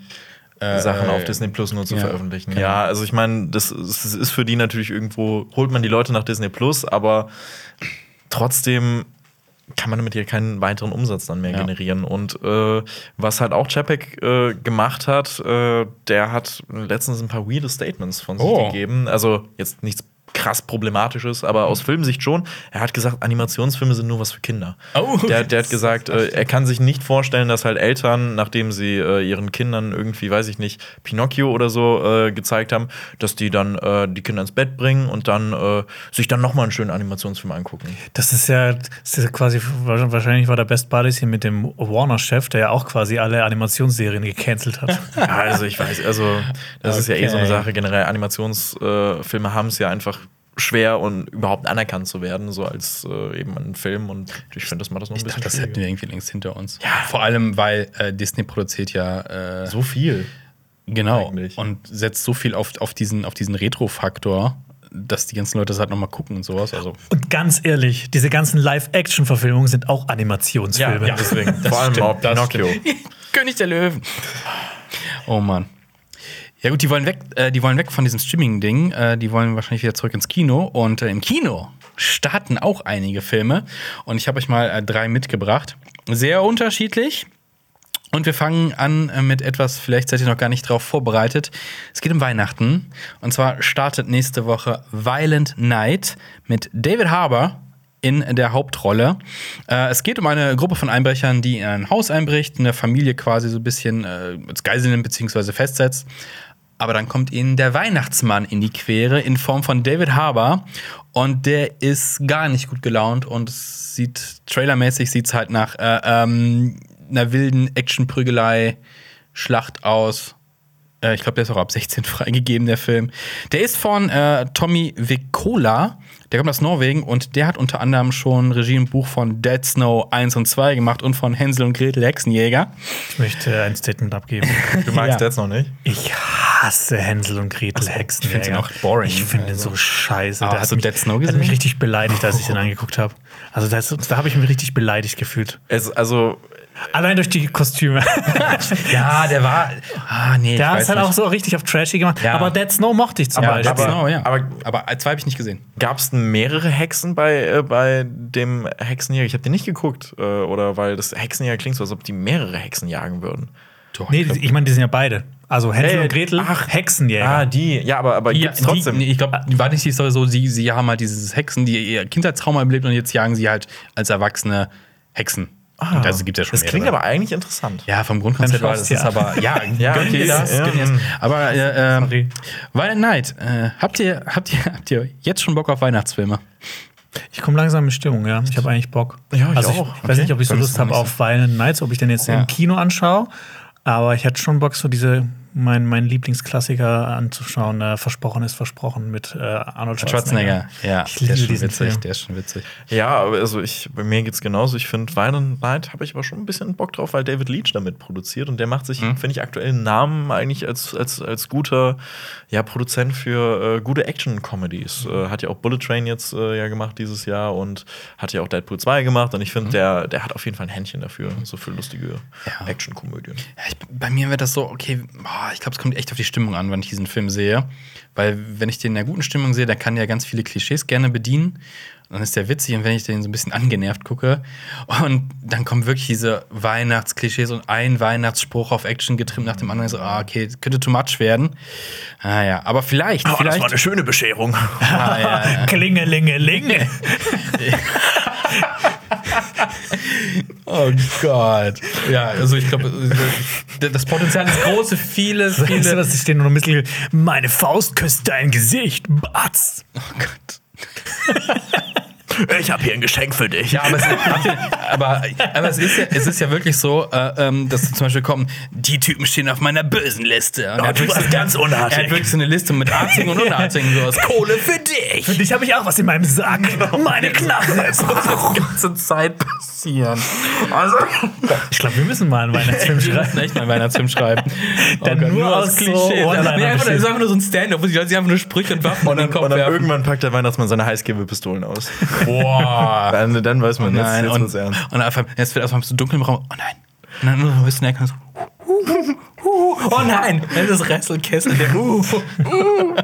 äh, Sachen auf Disney Plus nur zu ja, veröffentlichen. genau. Ja, also ich meine, das, ist- das ist für die natürlich irgendwo, holt man die Leute nach Disney Plus, aber trotzdem kann man damit ja keinen weiteren Umsatz dann mehr Ja. generieren. Und äh, was halt auch Chapek äh, gemacht hat, äh, der hat letztens ein paar weirde Statements von sich Oh. gegeben. Also jetzt nichts krass Problematisches, aber aus Filmsicht schon. Er hat gesagt, Animationsfilme sind nur was für Kinder. Oh. Der, der hat gesagt, äh, er kann sich nicht vorstellen, dass halt Eltern, nachdem sie äh, ihren Kindern irgendwie, weiß ich nicht, Pinocchio oder so äh, gezeigt haben, dass die dann äh, die Kinder ins Bett bringen und dann äh, sich dann nochmal einen schönen Animationsfilm angucken. Das ist ja, das ist ja quasi, wahrscheinlich war der Best Buddies hier mit dem Warner-Chef, der ja auch quasi alle Animationsserien gecancelt hat. Ja, also ich weiß, also das ist ja eh so eine Okay. Sache. Generell Animationsfilme äh, haben es ja einfach schwer und überhaupt anerkannt zu werden, so als äh, eben ein Film. Und ich finde, das macht das noch ein Ich bisschen dachte, das hätten wir irgendwie längst hinter uns. Vor allem, weil äh, Disney produziert ja äh, so viel. genau eigentlich. und setzt so viel auf, auf diesen, auf diesen Retro-Faktor, dass die ganzen Leute das halt nochmal gucken und sowas. Also Und ganz ehrlich, diese ganzen Live-Action-Verfilmungen sind auch Animationsfilme. Ja, deswegen. Vor allem auch das Pinocchio. König der Löwen. Oh Mann. Ja gut, die wollen weg, äh, die wollen weg von diesem Streaming-Ding. Äh, die wollen wahrscheinlich wieder zurück ins Kino. Und äh, im Kino starten auch einige Filme. Und ich habe euch mal äh, drei mitgebracht. Sehr unterschiedlich. Und wir fangen an äh, mit etwas, vielleicht seid ihr noch gar nicht drauf vorbereitet. Es geht um Weihnachten. Und zwar startet nächste Woche Violent Night mit David Harbour in der Hauptrolle. Äh, es geht um eine Gruppe von Einbrechern, die in ein Haus einbricht, eine Familie quasi so ein bisschen äh, als Geisel nimmt bzw. festsetzt. Aber dann kommt ihnen der Weihnachtsmann in die Quere in Form von David Harbour. Und der ist gar nicht gut gelaunt und es sieht, trailermäßig sieht es halt nach äh, ähm, einer wilden Actionprügelei, Schlacht aus. Äh, ich glaube, der ist auch ab 16 freigegeben, der Film. Der ist von äh, Tommy Vikola. Der kommt aus Norwegen und der hat unter anderem schon Regie im Buch von Dead Snow 1 und 2 gemacht und von Hänsel und Gretel Hexenjäger. Ich möchte ein Statement abgeben. Du magst Ja. jetzt noch nicht? Ich hasse Hänsel und Gretel Hexen. ich find ihn auch boring. Ich finde ihn Also. so scheiße. Ah, Der hast hat du mich, Dead Snow hat gesehen? mich richtig beleidigt, als ich den angeguckt habe. Also das, da habe ich mich richtig beleidigt gefühlt. Es, also, Allein durch die Kostüme. Ja, der war. Ah, nee. Der ich hat weiß es halt nicht. auch so richtig auf Trashy gemacht. Ja. Aber Dead Snow mochte ich zum Ja, Beispiel. Dead aber- Snow, ja. aber- Aber, aber zwei habe ich nicht gesehen. gab es mehrere Hexen bei, äh, bei dem Hexenjäger? Ich habe den nicht geguckt. Äh, oder weil das Hexenjäger klingt so, als ob die mehrere Hexen jagen würden. Doch, nee, ich ich meine, die sind ja beide. Also Hänsel Äh, und Gretel, ach. Hexenjäger. Ah, die. Ja, aber, aber gibt's trotzdem. Die, ich glaube, war nicht die Story so, sie, sie haben halt dieses Hexen, die ihr Kindheitstrauma erlebt und jetzt jagen sie halt als Erwachsene Hexen. Ah, und also gibt ja schon das klingt mehrere. aber eigentlich interessant. Ja, vom Grundkonzept war das ja. aber, ja, Ja, gönn okay, dir das, ja. Aber äh, äh, Violent Night, äh, habt, ihr, habt, ihr, habt ihr jetzt schon Bock auf Weihnachtsfilme? Ich komme langsam in Stimmung, ja. Ich habe eigentlich Bock. Ja, ich also auch. Ich weiß Okay. nicht, ob ich so Lust habe auf Violent Nights, ob ich den jetzt Ja. im Kino anschaue. Aber ich hätte schon Bock, so diese mein, mein Lieblingsklassiker anzuschauen. Äh, versprochen ist versprochen mit äh, Arnold Schwarzenegger. Schwarzenegger, ja, Ich der liebe ist schon witzig, Film. der ist schon witzig. Ja, aber also ich, bei mir geht's genauso. Ich finde, Violent Night habe ich aber schon ein bisschen Bock drauf, weil David Leach damit produziert und der macht sich, Mhm. finde ich, aktuell einen Namen eigentlich als, als, als guter ja, Produzent für äh, gute Action-Comedies. Äh, hat ja auch Bullet Train jetzt äh, ja gemacht dieses Jahr und hat ja auch Deadpool 2 gemacht und ich finde, der, der hat auf jeden Fall ein Händchen dafür, so für lustige Ja. Action-Komödien. Ja, bei mir wäre das so, okay, boah, ich glaube, es kommt echt auf die Stimmung an, wenn ich diesen Film sehe. Weil, wenn ich den in einer guten Stimmung sehe, dann kann der ganz viele Klischees gerne bedienen. Dann ist der witzig und wenn ich den so ein bisschen angenervt gucke und dann kommen wirklich diese Weihnachtsklischees und ein Weihnachtsspruch auf Action getrimmt nach dem anderen, so, ah, okay, das könnte too much werden. Ah ja, aber vielleicht, vielleicht. schöne Bescherung. ah, ja, ja. Klingelingeling. Oh Gott. Ja, also ich glaube, das Potenzial ist groß für viele, Weißt du, viele. was ich stehe nur noch ein bisschen. Meine Faust küsst dein Gesicht. Batz. Oh Gott. Ich habe hier ein Geschenk für dich. Ja, aber es, aber, aber es, ist, ja, es ist ja wirklich so, äh, ähm, dass zum Beispiel kommen, die Typen stehen auf meiner bösen Liste. Und er hat du warst so- ganz unartig. Er hat wirklich so eine Liste mit artigen und unartigen. So, Kohle für dich. Für dich habe ich auch was in meinem Sack. Meine Knarre. die ganze Zeit passieren. Also, Ich glaube, wir müssen mal einen Weihnachtsfilm wir müssen schreiben. echt mal einen Weihnachtsfilm schreiben. Oh Dann nur aus so Also, One-Liner nee, einfach, das ist einfach nur so ein Stand-up, wo die Leute sich einfach nur Sprüche und Waffen Und in dann, den Kopf und dann werfen. irgendwann packt der Weihnachtsmann seine Heißklebepistolen aus. Boah. Dann, dann weiß man, jetzt, Nein, jetzt und, wird's ernst. und einfach, jetzt wird erstmal so dunkel im Raum. Oh nein. Und dann nur so ein bisschen erkannt so. Oh nein, das ist Rasselkessel. Der, uh, uh.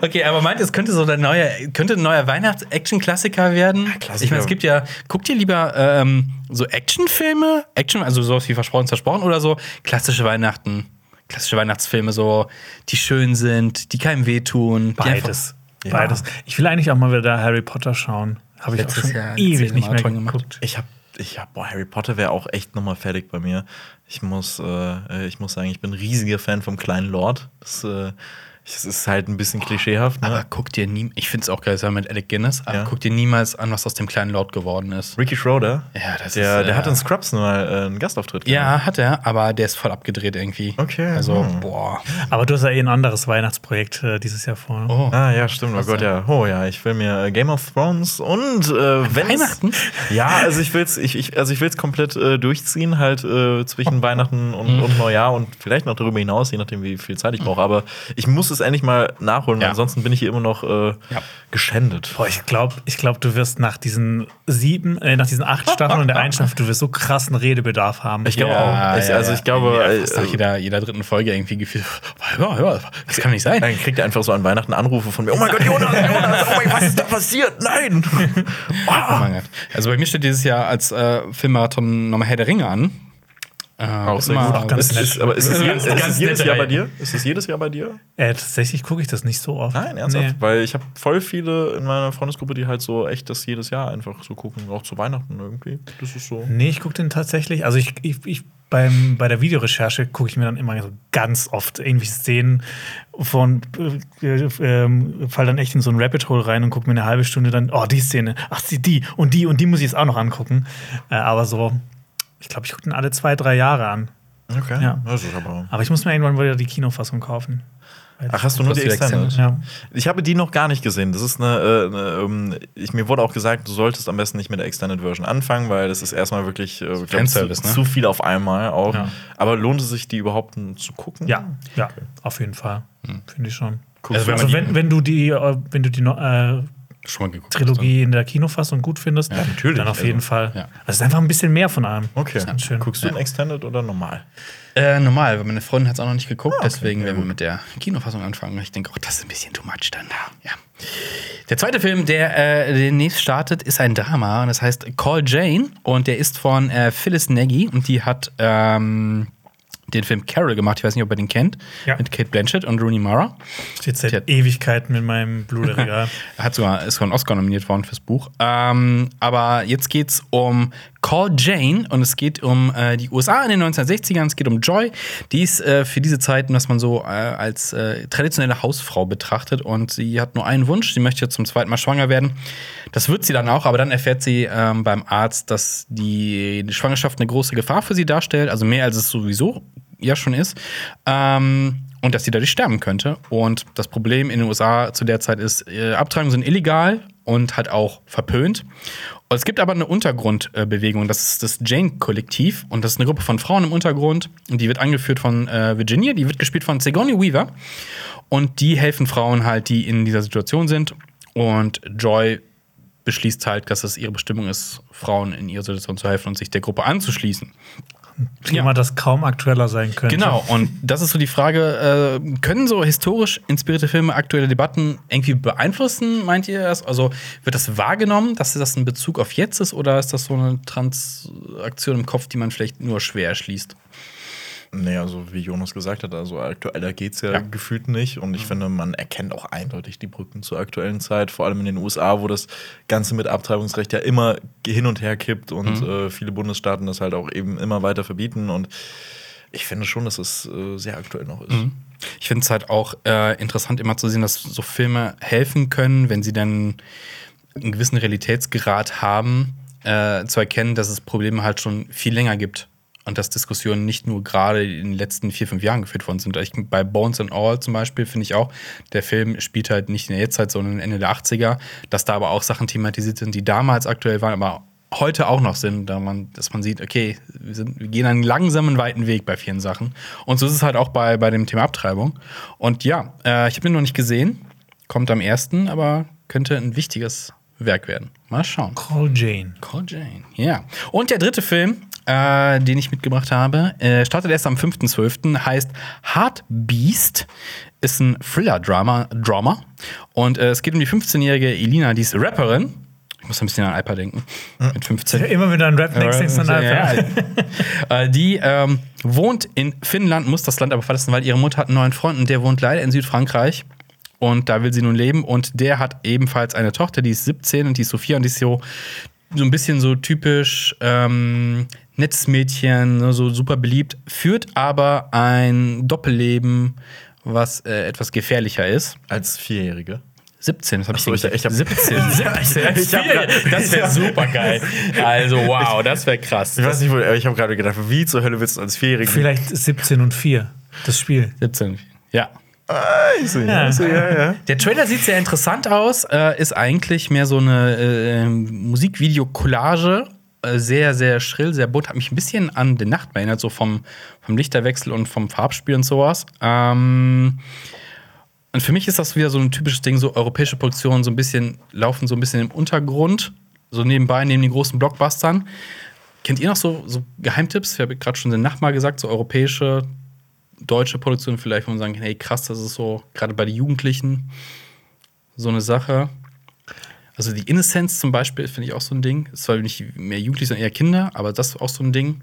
Okay, aber meint, ihr, es könnte so der neue, könnte ein neuer Weihnachts-Action-Klassiker werden? Klassiker. Ich meine, es gibt ja, guckt ihr lieber ähm, so Actionfilme, Action, also sowas wie Versprochen, Zersprochen oder so klassische Weihnachten, klassische Weihnachtsfilme, so, die schön sind, die keinem wehtun. die einfach- Beides. Ich will eigentlich auch mal wieder Harry Potter schauen. Habe ich auch schon Jahr ewig nicht mehr Marathon gemacht. geguckt. Ich hab, ich hab, boah, Harry Potter wäre auch echt nochmal fertig bei mir. Ich muss, äh, ich muss sagen, ich bin ein riesiger Fan vom kleinen Lord. Das, äh, es ist halt ein bisschen klischeehaft, ne? Aber guck dir nie, ich finde es auch geil, das war mit Alec Guinness, aber Ja. guck dir niemals an, was aus dem kleinen Lord geworden ist. Ricky Schroeder, Ja, das der, ist, der äh, hat in Scrubs mal äh, einen Gastauftritt Ja, hat er, aber der ist voll abgedreht irgendwie. Okay, Also, hm. boah. Aber du hast ja eh ein anderes Weihnachtsprojekt äh, dieses Jahr vor. ne? Oh. Ah, ja, stimmt. Oh Gott, ja. Oh ja, ich will mir äh, Game of Thrones und äh, wenn Weihnachten? Ja, also ich will's, ich, ich, also ich will's komplett äh, durchziehen, halt äh, zwischen Weihnachten und, und Neujahr und vielleicht noch darüber hinaus, je nachdem, wie viel Zeit ich brauche. Aber ich muss es endlich mal nachholen, weil Ja. ansonsten bin ich hier immer noch äh, Ja. geschändet. Boah, ich glaube, ich glaub, du wirst nach diesen sieben, äh, nach diesen acht Staffeln und der einen Staffel, du wirst so krassen Redebedarf haben. Ich glaube auch. Ich, also ich glaube, ja, äh, fast nach jeder, jeder dritten Folge irgendwie gefühlt. Ja, ja, das kann nicht sein. dann kriegt er einfach so an Weihnachten Anrufe von mir. Oh mein Gott, Jonas, Jonas, oh mein Gott, was ist da passiert? Nein! Oh mein Gott. Also bei mir steht dieses Jahr als äh, Filmmarathon nochmal Herr der Ringe an. Äh, Auch sehr gut. Auch ganz Ist, nett. ist, aber ist es, Ganz- jedes, ist es jedes Jahr bei dir? Ist es jedes Jahr bei dir? Äh, tatsächlich gucke ich das nicht so oft. Nein, ernsthaft. Nee. Weil ich habe voll viele in meiner Freundesgruppe, die halt so echt das jedes Jahr einfach so gucken, auch zu Weihnachten irgendwie. Das ist so. Nee, ich gucke den tatsächlich. Also ich, ich, ich beim, bei der Videorecherche gucke ich mir dann immer so ganz oft irgendwie Szenen von, äh, ähm, fall dann echt in so ein Rabbit Hole rein und gucke mir eine halbe Stunde dann, oh, die Szene, ach, die, die und die und die muss ich jetzt auch noch angucken. Äh, aber so, ich glaube, ich gucke den alle zwei, drei Jahre an. Okay. Ja. Das ist aber. Aber ich muss mir irgendwann wieder die Kinofassung kaufen. Ach, hast du nur die Extended? Ja. Ich habe die noch gar nicht gesehen. Das ist eine, äh, eine ähm, ich, mir wurde auch gesagt, du solltest am besten nicht mit der Extended Version anfangen, weil das ist erstmal wirklich äh, glaub, zu, ne? zu viel auf einmal auch. Ja. Aber lohnt es sich, die überhaupt zu gucken? ja, ja, auf jeden Fall. Finde ich schon. Guckst Also wenn Also wenn, wenn du die, äh, wenn du die äh, Schon mal geguckt. Trilogie in der Kinofassung gut findest, natürlich, dann auf also, jeden Fall. ja. Also es ist einfach ein bisschen mehr von allem. Okay. Das ist ganz schön. Guckst du ein Extended oder normal? Äh, normal, weil meine Freundin hat es auch noch nicht geguckt, Ah, deswegen werden wir mit der Kinofassung anfangen. Ich denke, oh, das ist ein bisschen too much dann. Ja. Der zweite Film, der äh, demnächst startet, ist ein Drama und das heißt Call Jane und der ist von äh, Phyllis Nagy und die hat ähm, den Film Carol gemacht. Ich weiß nicht, ob ihr den kennt. Ja. Mit Kate Blanchett und Rooney Mara. Steht seit Tja. Ewigkeiten in meinem Blu-ray-Regal. Er hat sogar, ist sogar einen Oscar nominiert worden fürs Buch. Ähm, aber jetzt geht's um Call Jane und es geht um äh, die USA in den 1960ern. Es geht um Joy. Die ist äh, für diese Zeiten, was man so äh, als äh, traditionelle Hausfrau betrachtet und sie hat nur einen Wunsch. Sie möchte zum zweiten Mal schwanger werden. Das wird sie dann auch, aber dann erfährt sie ähm, beim Arzt, dass die Schwangerschaft eine große Gefahr für sie darstellt. Also mehr als es sowieso ja schon ist. Ähm, und dass sie dadurch sterben könnte. Und das Problem in den USA zu der Zeit ist, äh, Abtreibungen sind illegal und halt auch verpönt. Und es gibt aber eine Untergrundbewegung, das ist das Jane-Kollektiv. Und das ist eine Gruppe von Frauen im Untergrund. Und die wird angeführt von äh, Virginia, die wird gespielt von Sigourney Weaver. Und die helfen Frauen halt, die in dieser Situation sind. Und Joy beschließt halt, dass es ihre Bestimmung ist, Frauen in ihrer Situation zu helfen und sich der Gruppe anzuschließen. Thema, Ja. das kaum aktueller sein könnte. Genau, und das ist so die Frage, äh, können so historisch inspirierte Filme aktuelle Debatten irgendwie beeinflussen, meint ihr das? Also wird das wahrgenommen, dass das ein Bezug auf jetzt ist, oder ist das so eine Transaktion im Kopf, die man vielleicht nur schwer erschließt? Nee, also wie Jonas gesagt hat, also aktueller geht's ja, Ja. Mhm. gefühlt nicht. Und ich finde, man erkennt auch eindeutig die Brücken zur aktuellen Zeit, vor allem in den USA, wo das Ganze mit Abtreibungsrecht ja immer hin und her kippt und Mhm. äh, viele Bundesstaaten das halt auch eben immer weiter verbieten. Und ich finde schon, dass es äh, sehr aktuell noch ist. Mhm. Ich finde es halt auch äh, interessant, immer zu sehen, dass so Filme helfen können, wenn sie dann einen gewissen Realitätsgrad haben, äh, zu erkennen, dass es Probleme halt schon viel länger gibt. Und dass Diskussionen nicht nur gerade in den letzten vier, fünf Jahren geführt worden sind. Ich, bei Bones and All zum Beispiel finde ich auch, der Film spielt halt nicht in der Jetztzeit, sondern Ende der 80er, dass da aber auch Sachen thematisiert sind, die damals aktuell waren, aber heute auch noch sind, da man, dass man sieht, okay, wir, sind, wir gehen einen langsamen, weiten Weg bei vielen Sachen. Und so ist es halt auch bei, bei dem Thema Abtreibung. Und ja, äh, ich habe den noch nicht gesehen, kommt am 1., aber könnte ein wichtiges Werk werden. Mal schauen. Call Jane. Call Jane, ja. Und der dritte Film, äh, den ich mitgebracht habe, äh, startet erst am 5.12., heißt Heart Beast, ist ein Thriller-Drama. Drama. Und äh, es geht um die 15-jährige Elina, die ist Rapperin. Ich muss ein bisschen an Alper denken. Mit 15. Immer du an Rap denkst du an Ja, Alpha. ja. Äh, die ähm, wohnt in Finnland, muss das Land aber verlassen, weil ihre Mutter hat einen neuen Freund und der wohnt leider in Südfrankreich. Und da will sie nun leben. Und der hat ebenfalls eine Tochter, die ist 17 und die ist Sophia und die ist so, so ein bisschen so typisch ähm, nettes Mädchen, ne, so super beliebt, führt aber ein Doppelleben, was äh, etwas gefährlicher ist. Als Vierjährige. 17, das habe ich so, ich- gesagt. ich hab- 17, 17. Ich hab grad- das wäre super geil. Also, wow, das wäre krass. Ich weiß nicht, wo, aber ich habe gerade gedacht, wie zur Hölle willst du als Vierjährige? Vielleicht 17 und 4, das Spiel. 17. Ja. Ich so, ja, so, ja, ja. Der Trailer sieht sehr interessant aus, äh, ist eigentlich mehr so eine äh, Musikvideo-Collage. Äh, sehr, sehr schrill, sehr bunt. Hat mich ein bisschen an die Nacht erinnert, so vom, vom Lichterwechsel und vom Farbspiel und sowas. Ähm, und für mich ist das wieder so ein typisches Ding, so europäische Produktionen so ein bisschen, laufen so ein bisschen im Untergrund, so nebenbei, neben den großen Blockbustern. Kennt ihr noch so, so Geheimtipps? Ich habe gerade schon den Nacht mal gesagt, so europäische, deutsche Produktionen vielleicht, wo man sagen, hey krass, das ist so, gerade bei den Jugendlichen, so eine Sache. Also die Innocence zum Beispiel finde ich auch so ein Ding. Ist zwar nicht mehr Jugendlich, sondern eher Kinder, aber das ist auch so ein Ding.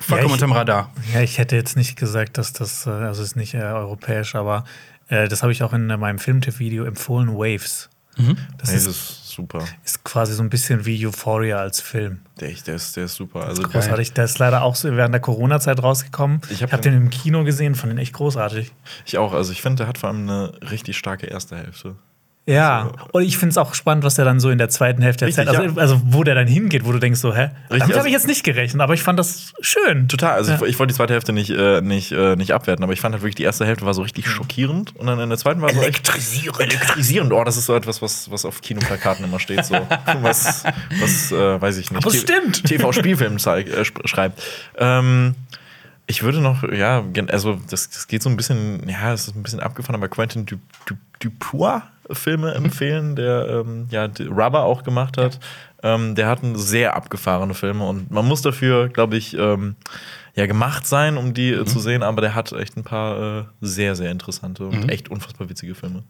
Vollkommen ich- unterm Radar. Ja, ich hätte jetzt nicht gesagt, dass das, äh, also es ist nicht äh, europäisch, aber äh, das habe ich auch in äh, meinem Filmtipp-Video empfohlen, Waves. Das Nee, das ist, ist super. ist quasi so ein bisschen wie Euphoria als Film. Der, der, ist, der ist super. Also, Großartig. Der ist leider auch so während der Corona-Zeit rausgekommen. Ich hab habe den- den im Kino gesehen, fand den echt großartig. ich auch. Also, ich finde, der hat vor allem eine richtig starke erste Hälfte. Ja, und ich finde es auch spannend, was der dann so in der zweiten Hälfte Richtig, erzählt. Also, ja. also, wo der dann hingeht, wo du denkst so, hä? Damit also- habe ich jetzt nicht gerechnet, aber ich fand das schön. Total. Also, Ja. ich, ich wollte die zweite Hälfte nicht, äh, nicht, äh, nicht abwerten, aber ich fand halt wirklich, die erste Hälfte war so richtig schockierend und dann in der zweiten war so elektrisierend. Elektrisierend. Oh, das ist so etwas, was, was auf Kinoplakaten immer steht. So. Was, was äh, weiß ich nicht. Aber stimmt. TV-Spielfilm äh, schreibt. Ähm, ich würde noch, ja, also das, das geht so ein bisschen, ja, es ist ein bisschen abgefahren, aber Quentin Du- Du- Dupois Filme empfehlen, der ähm, ja Rubber auch gemacht hat. Ähm, der hat sehr abgefahrene Filme und man muss dafür, glaube ich, ähm, ja, gemacht sein, um die äh, zu sehen, aber der hat echt ein paar äh, sehr, sehr interessante und echt unfassbar witzige Filme.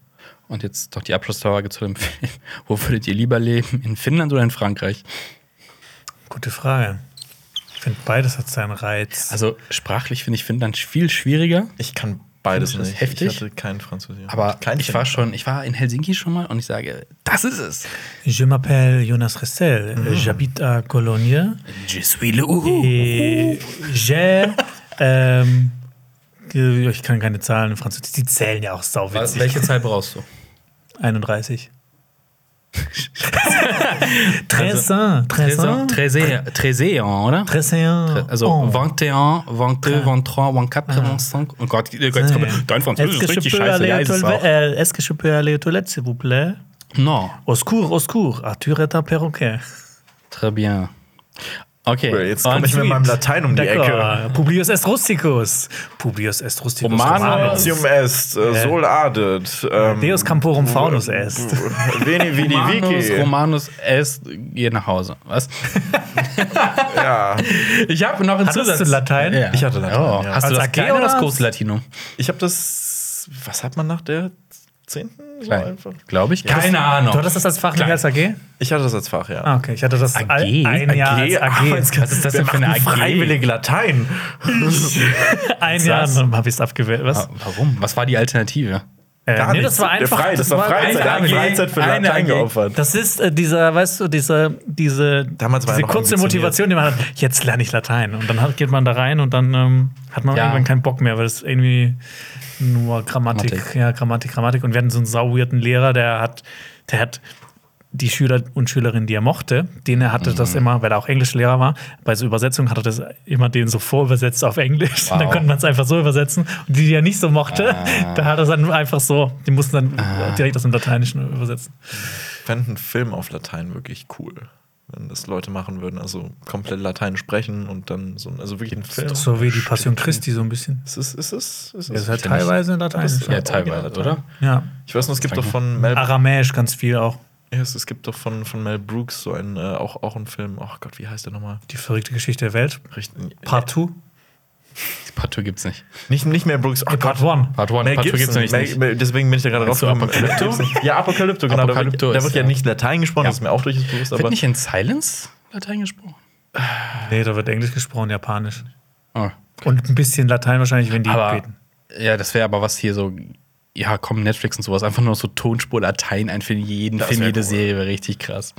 Und jetzt doch die Abschlussfrage zu dem Film. Wo würdet ihr lieber leben? In Finnland oder in Frankreich? Gute Frage. Ich finde, beides hat seinen Reiz. Also sprachlich finde ich Finnland viel schwieriger. Ich kann beides nicht. heftig? Ich hatte keinen Französisch. Aber kein ich war schon, ich war in Helsinki schon mal und ich sage, das ist es. Je m'appelle Jonas Ressel. Mhm. J'habite à Cologne. Je suis le. Et j'ai. ähm, ich kann keine Zahlen in Französisch. Die zählen ja auch sauwitzig. Welche Zahl brauchst du? 31. Tressin, Tressin. Trésor, Trésor, oder? Tressin. Also Oh. 21, 22, 23, 24, 25. Oh Gott, dein Französisch ist Est-ce que je richtig peux scheiße. Est-ce que je peux aller aux toilettes, s'il vous plaît? Non, Au secours, au secours. Arthur est un perroquet. très bien. Okay. Jetzt komme ich mit meinem Latein um die Ecke. Publius est rusticus. Publius est rusticus. Romanus. Est, äh, sol adet. Ähm, Deus camporum faunus est. Veni, vidi, Romanus, vici. Romanus, es, geh nach Hause. Was? Ja. Ich habe noch einen Hattest Zusatz. du Latein? Ja. Ich hatte Latein, Oh. ja. Hast du das Kleine oder das große was? Latinum? Ich habe das. Was hat man nach der 10.? So Klein. einfach? Glaube ich. Keine Ahnung. Du hattest das als Fach nicht Klein. als AG? Ich hatte das als Fach, ja. Ah, okay. Ich hatte das AG? ein Jahr als AG. Was ist das denn für eine AG? Freiwillig Latein. Ein Jahr, dann habe ich es abgewählt. Was? Ah, Warum? Was war die Alternative? Äh, Gar nee, nichts. das war einfach. Frei, das, war Freizeit. eine AG, Freizeit für eine Latein AG. geopfert. Das ist äh, dieser, weißt du, diese, diese, Damals war diese kurze. Motivation, die man hat, jetzt lerne ich Latein. Und dann hat, geht man da rein und dann ähm, hat man Ja. irgendwann keinen Bock mehr, weil es irgendwie nur Grammatik, Grammatik. ja, Grammatik, Grammatik. Und wir hatten so einen sauweirden Lehrer, der hat, der hat die Schüler und Schülerinnen, die er mochte, denen er hatte Mhm. das immer, weil er auch Englischlehrer war, bei so Übersetzungen hat er das immer denen so vorübersetzt auf Englisch. Und dann Wow. konnte man es einfach so übersetzen. Und die, die er nicht so mochte, Ah. da hat er es dann einfach so, die mussten dann direkt aus dem Lateinischen übersetzen. Ich fände einen Film auf Latein wirklich cool. Wenn das Leute machen würden, also komplett Latein sprechen und dann so, also wirklich einen Film. So wie die Passion Christi so ein bisschen. Ist es, ist es, ist Ja, es? ist halt teilweise in Lateinisch. Das- Ja, Ja, teilweise, oder? Ja. Ich weiß nur, es gibt doch von Mel, Aramäisch ganz viel auch. Ja, es, es gibt doch von, von Mel Brooks so einen, äh, auch, auch einen Film. Ach Gott, wie heißt der nochmal? Die verrückte Geschichte der Welt. Richtig, Part 2. Partout gibt's nicht. nicht, nicht Mel Brooks. Ach Part Gott. 1. Part One, Mel Partout gibt's nämlich nicht. Mel, deswegen bin ich da gerade drauf Apokalypto? Ja, Apokalypto, genau. Apokalypto da wird, da wird ja ja. nicht Latein gesprochen, Ja. das ist mir auch durchaus bewusst, Wird aber nicht in Silence Latein gesprochen? Nee, da wird Englisch gesprochen, Japanisch. Oh. Und ein bisschen Latein wahrscheinlich, wenn die Aber, beten. ja, das wäre aber was hier so, ja, komm, Netflix und sowas, einfach nur so Tonspur Latein ein für jeden Das Film, jede cool. Serie wäre richtig krass.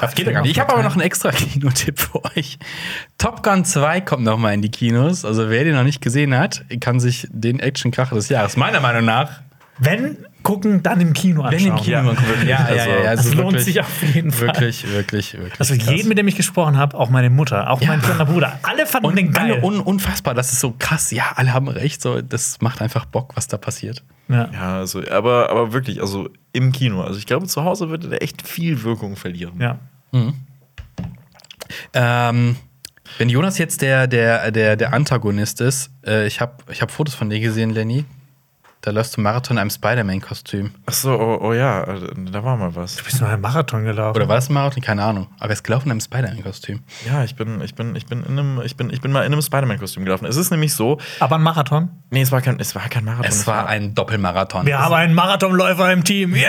Das geht Film gar nicht. auf Ich habe aber noch einen extra Kinotipp für euch. Top Gun 2 kommt noch mal in die Kinos. Also wer den noch nicht gesehen hat, kann sich den Actionkracher des Jahres meiner Meinung nach Wenn gucken, dann im Kino wenn anschauen. im Kino Ja. gucken. Ja, ja, ja, ja. Das Also lohnt wirklich, sich auf jeden Fall. Wirklich, wirklich, wirklich. Also krass. jeden, mit dem ich gesprochen habe, auch meine Mutter, auch mein kleiner Bruder, alle fanden und den geil. alle un unfassbar, das ist so krass. Ja, alle haben recht. So, das macht einfach Bock, was da passiert. ja. Ja, also, aber, aber wirklich, also im Kino. Also ich glaube, zu Hause würde der echt viel Wirkung verlieren. ja. Ähm, wenn Jonas jetzt der, der, der, der Antagonist ist, äh, ich habe ich hab Fotos von dir gesehen, Lenny. Da läufst du Marathon in einem Spider-Man-Kostüm. Ach so, oh, oh ja, äh, da war mal was. Du bist noch einen Marathon gelaufen. Oder war das ein Marathon? Keine Ahnung. Aber er ist gelaufen in einem Spider-Man-Kostüm. Ja, ich bin, ich bin, ich bin in einem, ich bin, ich bin mal in einem Spider-Man-Kostüm gelaufen. Es ist nämlich so, Aber ein Marathon? nee, es war kein, es war kein Marathon. Es war ein Doppelmarathon. Wir haben einen Marathonläufer im Team. Yeah!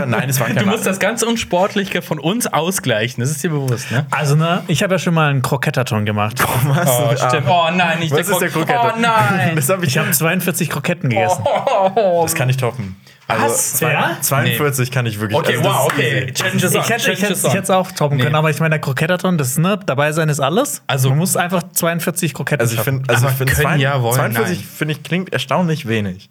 ja, nein, es war kein Du musst Marathon. das ganze Unsportliche von uns ausgleichen. Das ist dir bewusst, ne? Also, ne, ich habe ja schon mal einen Kroketterton gemacht. Was? Oh, Ah, stimmt. Oh nein, nicht Was ist der Krok- Krokette? Oh nein. Das, hab ich, Ich habe 42 Kroketten gegessen. das kann ich toppen. Also, Was? zwei- Ja? 42 kann ich wirklich. Okay, also wow, okay. Challenge is on. Ich hätte, ich, Challenge hätte, is ich hätte es auch toppen Nee. können, aber ich meine, der Kroketterton, das ne, dabei sein ist alles. Also- man muss einfach 42 Kroketten Also ich finde, also ich ja, wollen 42 nein. finde ich klingt erstaunlich wenig.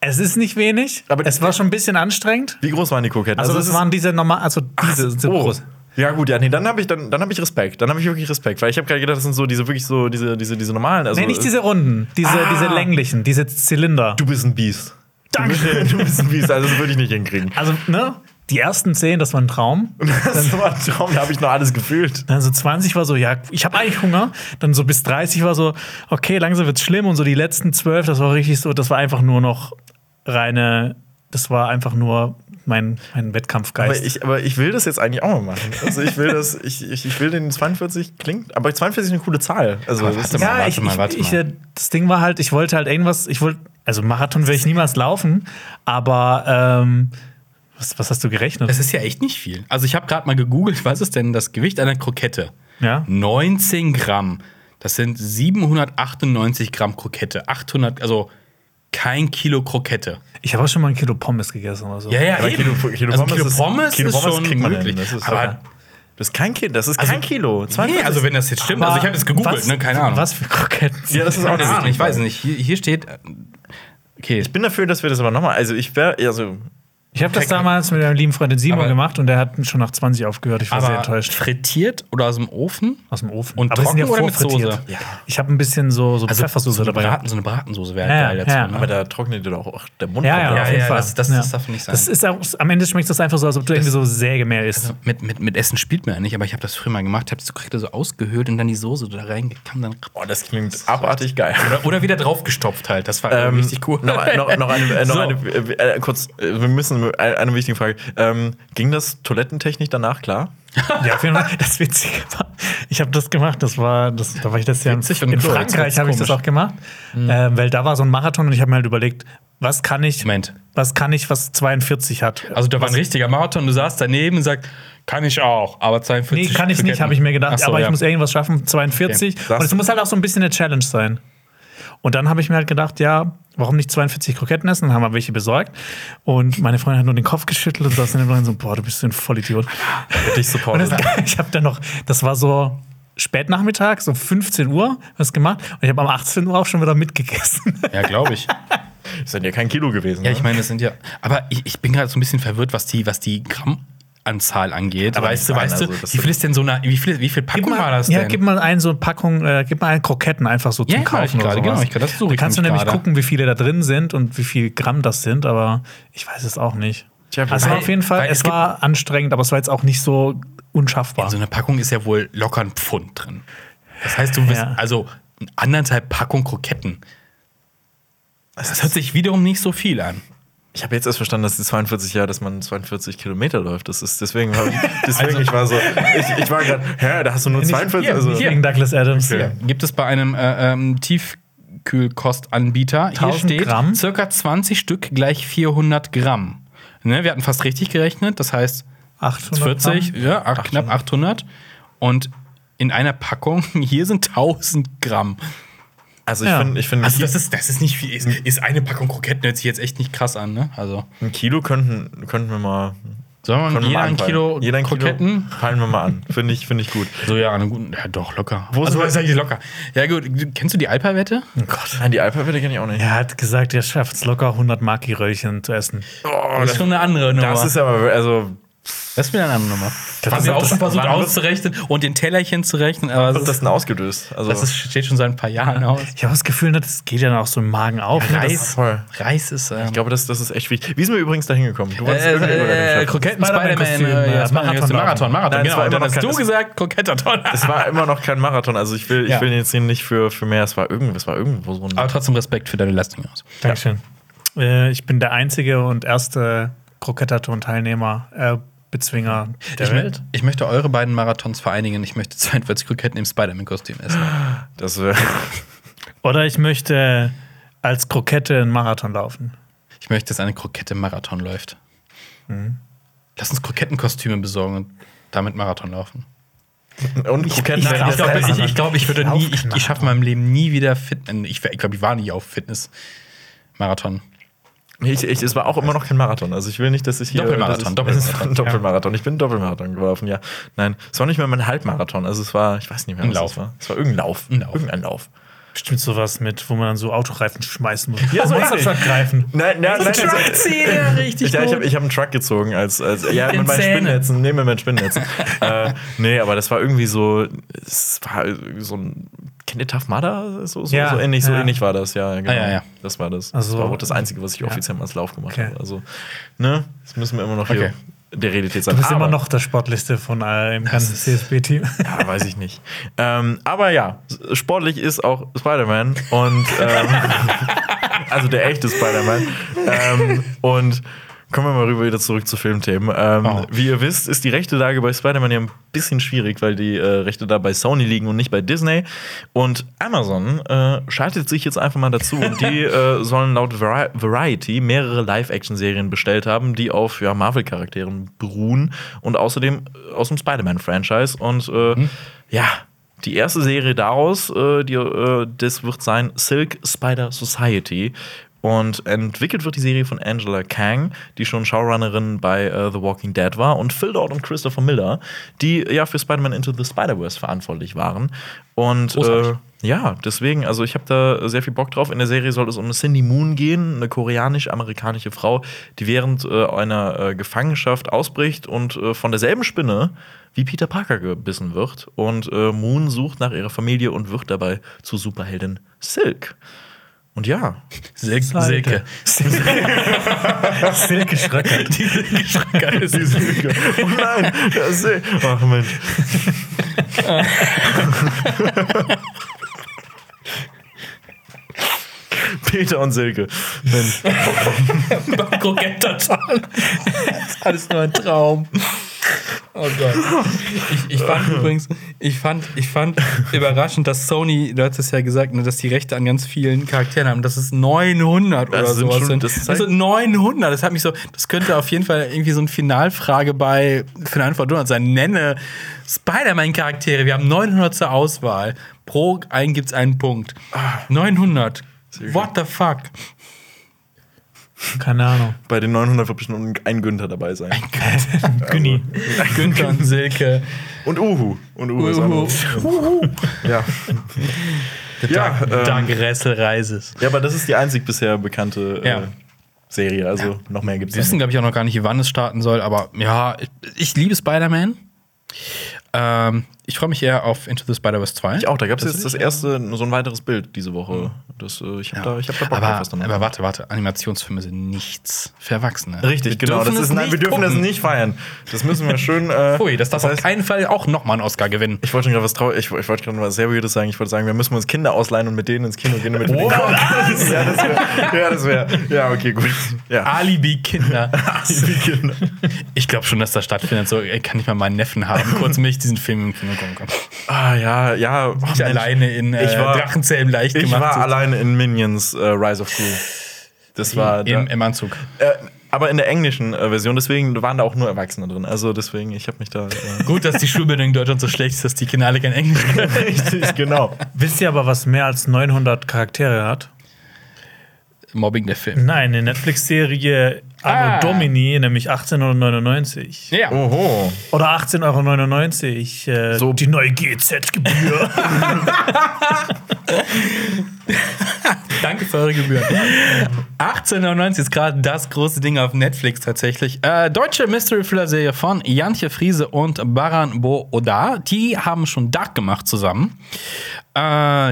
Es ist nicht wenig, Aber es war schon ein bisschen anstrengend. Wie groß waren die Kroketten? Also, es das waren diese normal, also diese so Oh. groß. Ja gut, ja, nee, dann habe ich dann, dann habe ich Respekt. Dann habe ich wirklich Respekt, weil ich habe gerade gedacht, das sind so diese wirklich so diese diese diese normalen, also nee, nicht diese runden, diese, Ah. diese länglichen, diese Zylinder. du bist ein Biest. Danke. Du bist ein Biest, also das würde ich nicht hinkriegen. Also, ne, die ersten 10, das war ein Traum. Das war ein Traum, da habe ich noch alles gefühlt. Dann so 20 war so, ja, ich habe eigentlich Hunger. Dann so bis 30 war so, okay, langsam wird's schlimm. Und so die letzten 12, das war richtig so, das war einfach nur noch reine, das war einfach nur mein, mein Aber Wettkampfgeist. ich, aber ich will das jetzt eigentlich auch mal machen. Also ich will das, ich, ich, ich will den 42 klingt, aber 42 ist eine coole Zahl. Also Aber das warte ist, mal, ja, warte ich, mal, ich, warte ich, mal. äh, das Ding war halt, ich wollte halt irgendwas, ich wollte, also Marathon will ich niemals laufen, aber ähm, was, was hast du gerechnet? Das ist ja echt nicht viel. Also ich habe gerade mal gegoogelt, was ist denn das Gewicht einer Krokette? Ja. 19 Gramm. Das sind 798 Gramm Krokette. 800, also kein Kilo Krokette. Ich habe auch schon mal ein Kilo Pommes gegessen oder so. Ja, ja, aber eben. Kilo, Kilo also Pommes, Kilo ist, Pommes Kilo ist Pommes schon kriegt man möglich. Das ist, aber das ist kein Kilo. Das ist Also- kein Kilo. nee, also wenn das jetzt stimmt, also ich habe jetzt gegoogelt, was, ne, keine Ahnung. Was für Kroketten? ja, das ist auch Keine Ahnung, ich weiß nicht. Hier, hier steht, äh, okay, Ich bin dafür, dass wir das aber nochmal. Also ich wäre, also Ich habe das damals mit meinem lieben Freund Simon Aber- gemacht und der hat schon nach 20 aufgehört. Ich war sehr enttäuscht. frittiert oder aus dem Ofen? Aus dem Ofen. Und Aber trocken oder mit. Soße? Ja. Ich habe ein bisschen so, so Also Pfeffersoße so eine, dabei. Braten, so eine Bratensoße wäre Ja, geil dazu. ja. ne? Aber da trocknet dir doch auch der Mund. Ja, ja. Ja, auf jeden ja, Fall. das- das- das darf nicht sein. Das ist auch, am Ende schmeckt das einfach so, als ob du irgendwie so Sägemehl isst. mit, mit, mit Essen spielt man ja nicht, aber ich habe das früher mal gemacht, habe die Krokette so ausgehöhlt und dann die Soße da reingekam. Dann Boah, das klingt abartig geil. oder, oder wieder draufgestopft halt. Das war Ähm, richtig cool. Noch, noch, noch eine, äh, noch So. eine äh, äh, kurz, wir müssen eine, eine wichtige Frage. Ähm, ging das toilettentechnisch danach klar? Ja, auf jeden Fall. Das Witzige war, ich habe das gemacht, das war, das, da war ich das ja in, in Frankreich habe ich das auch gemacht, ähm, weil da war so ein Marathon und ich habe mir halt überlegt, was kann ich, Moment. was kann ich, was 42 hat. Also da war ein richtiger Marathon, du saßt daneben und sagst, kann ich auch, aber 42 Nee, kann ich nicht, habe ich mir gedacht. Ach so, aber ja. ich muss irgendwas schaffen, 42. Okay. Und es muss halt auch so ein bisschen eine Challenge sein. Und dann habe ich mir halt gedacht, ja, warum nicht 42 Kroketten essen? Dann haben wir welche besorgt. Und meine Freundin hat nur den Kopf geschüttelt und saß in dem so, boah, du bist ein Vollidiot. Ich Und supportet. ich habe dann noch, das war so Spätnachmittag, so 15 Uhr, was gemacht. Und ich habe am 18 Uhr auch schon wieder mitgegessen. Ja, glaube ich. Das sind ja kein Kilo gewesen. Ja, ich ne? meine, das sind ja. Aber ich, ich bin gerade so ein bisschen verwirrt, was die, was die Grammanzahl angeht. Aber weißt du, nicht weißt du, also wie viel ist denn so eine, wie viel, wie viel Packung war das ja, denn? gib mal ein so eine Packung, äh, gib mal ein Kroketten einfach so zum Ja, ich Kaufen. gerade, sowas. genau, ich- das suche Da ich kannst du nämlich gerade. gucken, wie viele da drin sind und wie viel Gramm das sind, aber ich weiß es auch nicht. Tja, Also es war weil- auf jeden Fall, es es war anstrengend, aber es war jetzt auch nicht so unschaffbar. In so einer Packung ist ja wohl locker ein Pfund drin. Das heißt, du bist Ja. also anderthalb Packung Kroketten. Das hört sich wiederum nicht so viel an. Ich habe jetzt erst verstanden, dass die 42 Jahre, dass man 42 Kilometer läuft. Das ist deswegen, war ich, deswegen Also- ich war so, ich, ich war gerade, hä, da hast du nur 42. hier, also, hier. Gegen Douglas Adams. Ja. Gibt es bei einem äh, ähm, Tiefkühlkostanbieter. Hier 1000 steht Gramm? circa 20 Stück gleich 400 Gramm. Ne, wir hatten fast richtig gerechnet, das heißt 800 40, Gramm. ja, acht, knapp 800. Und in einer Packung, hier sind 1000 Gramm. Also ich Ja. finde, ich find, Also das ist, das ist nicht viel. Ist, ist eine Packung Kroketten hört sich jetzt echt nicht krass an, ne? Also. ein Kilo könnten, könnten wir mal. Sollen wir wir jeder mal ein. Kilo Jeder ein Kroketten? Kilo peilen wir mal an. Finde ich, find ich gut. So, ja, einen guten, ja, doch, locker. Wo also, sag ich locker? Ja, gut, kennst du die Alpa-Wette? Oh Gott. Nein, die Alpha-Wette kenne ich auch nicht. Er hat gesagt, er schafft es locker 100 Maki-Röllchen zu essen. Oh, Das ist schon eine andere Nummer. das ist aber, also, das ist wieder eine andere Nummer. Das Haben ist wir auch schon versucht auszurechnen und den Tellerchen zu rechnen, aber was das, ist das ist, denn ausgelöst? Also, das ist, steht schon seit ein paar Jahren aus. Ich habe das Gefühl, das geht ja dann auch so im Magen auf. ne? Reis, voll. Reis ist. Ähm, ich glaube, das, das ist echt wichtig. Wie sind wir übrigens da hingekommen? Du wolltest äh, äh, schaffen. Kroketten, Spider-Man, Spider-Man-Kostüm, äh, ja, ja, das Marathon, Marathon, Marathon, Nein, genau. dann immer noch hast du kein- gesagt, Kroketterton. Es war immer noch kein Marathon. Also ich will, ich Ja. will jetzt hier nicht für, für mehr. Es war irgendwo, es war irgendwo so ein. Aber trotzdem Respekt für deine Leistung aus. Dankeschön. Äh, ich bin der einzige und erste Krokettaton-Teilnehmer, äh, Bezwinger der Ich, Welt. ich möchte eure beiden Marathons vereinigen. Ich möchte 42 Kroketten im Spider-Man-Kostüm essen. Das Oder ich möchte als Krokette einen Marathon laufen. Ich möchte, dass eine Krokette Marathon läuft. Lass uns Krokettenkostüme besorgen und damit Marathon laufen. und ich- ich Ich glaube, ich, ich, glaub, ich würde nie, ich, ich schaffe in meinem Leben nie wieder Fitness. Ich, ich glaube, ich war nie auf Fitness-Marathon. Ich, ich, es war auch immer noch kein Marathon. Also ich will nicht, dass ich hier. Doppelmarathon, ich, Doppelmarathon. Doppelmarathon. Ich bin Doppelmarathon gelaufen, ja. Nein, es war nicht mehr mein Halbmarathon. Also es war, ich weiß nicht mehr, Ein was Lauf. es war. Es war irgendein Lauf. Ein Lauf. Irgendein Lauf. Bestimmt sowas mit, wo man dann so Autoreifen schmeißen muss. Ja, so Monstertruck-Reifen. Nein, nein, nein. ja, richtig. Ja, ich habe ich hab einen Truck gezogen als, als ja, mit meinen Zähnen. Spinnnetzen. Nee, mit meinen Spinnnetzen. äh, nee, aber das war irgendwie so, es war so ein Kennt ihr Tough Mudder? So, so, Ja, so ähnlich, so ja. ähnlich war das, ja, genau. Ah, ja, ja. Das war das. Also, das war auch das Einzige, was ich ja. offiziell mal als Lauf gemacht Okay. habe. Also, ne, das müssen wir immer noch hier Okay. Der Realität sein. Du bist Aber- immer noch der Sportliste von äh, im ganzen CSB-Team. Ja, weiß ich nicht. ähm, aber ja, sportlich ist auch Spider-Man und ähm, also der echte Spider-Man. Ähm, und kommen wir mal rüber wieder zurück zu Filmthemen. Ähm, Oh. Wie ihr wisst, ist die rechte Lage bei Spider-Man ja ein bisschen schwierig, weil die äh, Rechte da bei Sony liegen und nicht bei Disney. Und Amazon äh, schaltet sich jetzt einfach mal dazu und die äh, sollen laut Vari Variety mehrere Live-Action-Serien bestellt haben, die auf ja, Marvel-Charakteren beruhen und außerdem äh, aus dem Spider-Man-Franchise. Und äh, ja, die erste Serie daraus, äh, die, äh, das wird sein Silk Spider Society. Und entwickelt wird die Serie von Angela Kang, die schon Showrunnerin bei äh, The Walking Dead war, und Phil Lord und Christopher Miller, die ja für Spider-Man Into the Spider-Verse verantwortlich waren. Und äh, ja, deswegen, also ich habe da sehr viel Bock drauf. In der Serie soll es um Cindy Moon gehen, eine koreanisch-amerikanische Frau, die während äh, einer äh, Gefangenschaft ausbricht und äh, von derselben Spinne wie Peter Parker gebissen wird. Und äh, Moon sucht nach ihrer Familie und wird dabei zur Superheldin Silk. Und ja, Sil Seite. Silke. Silke Schröckert. Die Silke Schröcker ist die Silke. Oh nein, das ist Ach Mensch. Peter und Silke. Mensch. Das ist alles nur ein Traum. Oh Gott. Ich, ich fand übrigens, ich fand, ich fand überraschend, dass Sony, du hast es ja gesagt, ne, dass die Rechte an ganz vielen Charakteren haben. Das ist 900 oder sind sowas. schon- sind. das Das, zeigt- sind 900. Das hat mich so, das könnte auf jeden Fall irgendwie so eine Finalfrage bei Antwort Donald sein. Nenne Spider-Man-Charaktere. Wir haben 900 zur Auswahl. Pro einen gibt's einen Punkt. 900. What the fuck? Keine Ahnung. Bei den 900 wird bestimmt ein Günther dabei sein. Günni. Günther und Silke. Und Uhu. Und Uhu, ist Uhu. noch- Ja. ja, ähm, Dank Ressel Reises. ja, aber das ist die einzig bisher bekannte äh, Ja. Serie. Also noch mehr gibt es Wir wissen, glaube ich, auch noch gar nicht, wann es starten soll, aber ja, ich, ich liebe Spider-Man. Ähm, ich freue mich eher auf Into the Spider-Verse 2. Ich auch, da gab es jetzt das erste, so ein weiteres Bild diese Woche. Das, äh, ich habe da, ich hab da Bock drauf, aber, was da warte, warte, Animationsfilme sind nichts für Erwachsene. Richtig, Wir genau. Das ist, nein, wir dürfen das gucken. nicht feiern. Das müssen wir schön. Äh, Ui, das darf auf heißt, keinen Fall auch nochmal einen Oscar gewinnen. Ich wollte schon gerade was trau ich, ich wollte gerade was sehr Weirdes sagen. Ich wollte sagen, wir müssen uns Kinder ausleihen und mit denen ins Kino gehen. Damit Oh, die- ja, das wäre. Ja, das wäre. Ja, okay, gut. Ja. Alibi-Kinder. Kinder. ich glaube schon, dass das stattfindet. So, ey, kann ich mal meinen Neffen haben, kurz mich diesen Film im Kino gucken kann. Ah, ja, ja. Oh, Ich Mensch. alleine in äh, Ich war- Drachenzähmen leicht Ich gemacht. war so- alleine in Minions äh, Rise of Gru. Das war. da, im, im Anzug. äh, aber in der englischen äh, Version, deswegen waren da auch nur Erwachsene drin. Also deswegen, ich habe mich da. Äh, Gut, dass die Schulbildung in Deutschland so schlecht ist, dass die Kinder alle kein Englisch können. richtig, genau. Wisst ihr aber, was mehr als 900 Charaktere hat? Mobbing der Film. Nein, eine Netflix-Serie Anno Ah. Domini, nämlich 18,99 Ja. Oho. Oder 18,99 Euro. Äh, So- die neue GZ-Gebühr. Danke für eure Gebühren. 1899 ist gerade das große Ding auf Netflix tatsächlich. Äh, deutsche Mystery-Thriller-Serie von Jantje Friese und Baran Bo Oda. Die haben schon Dark gemacht zusammen. Äh,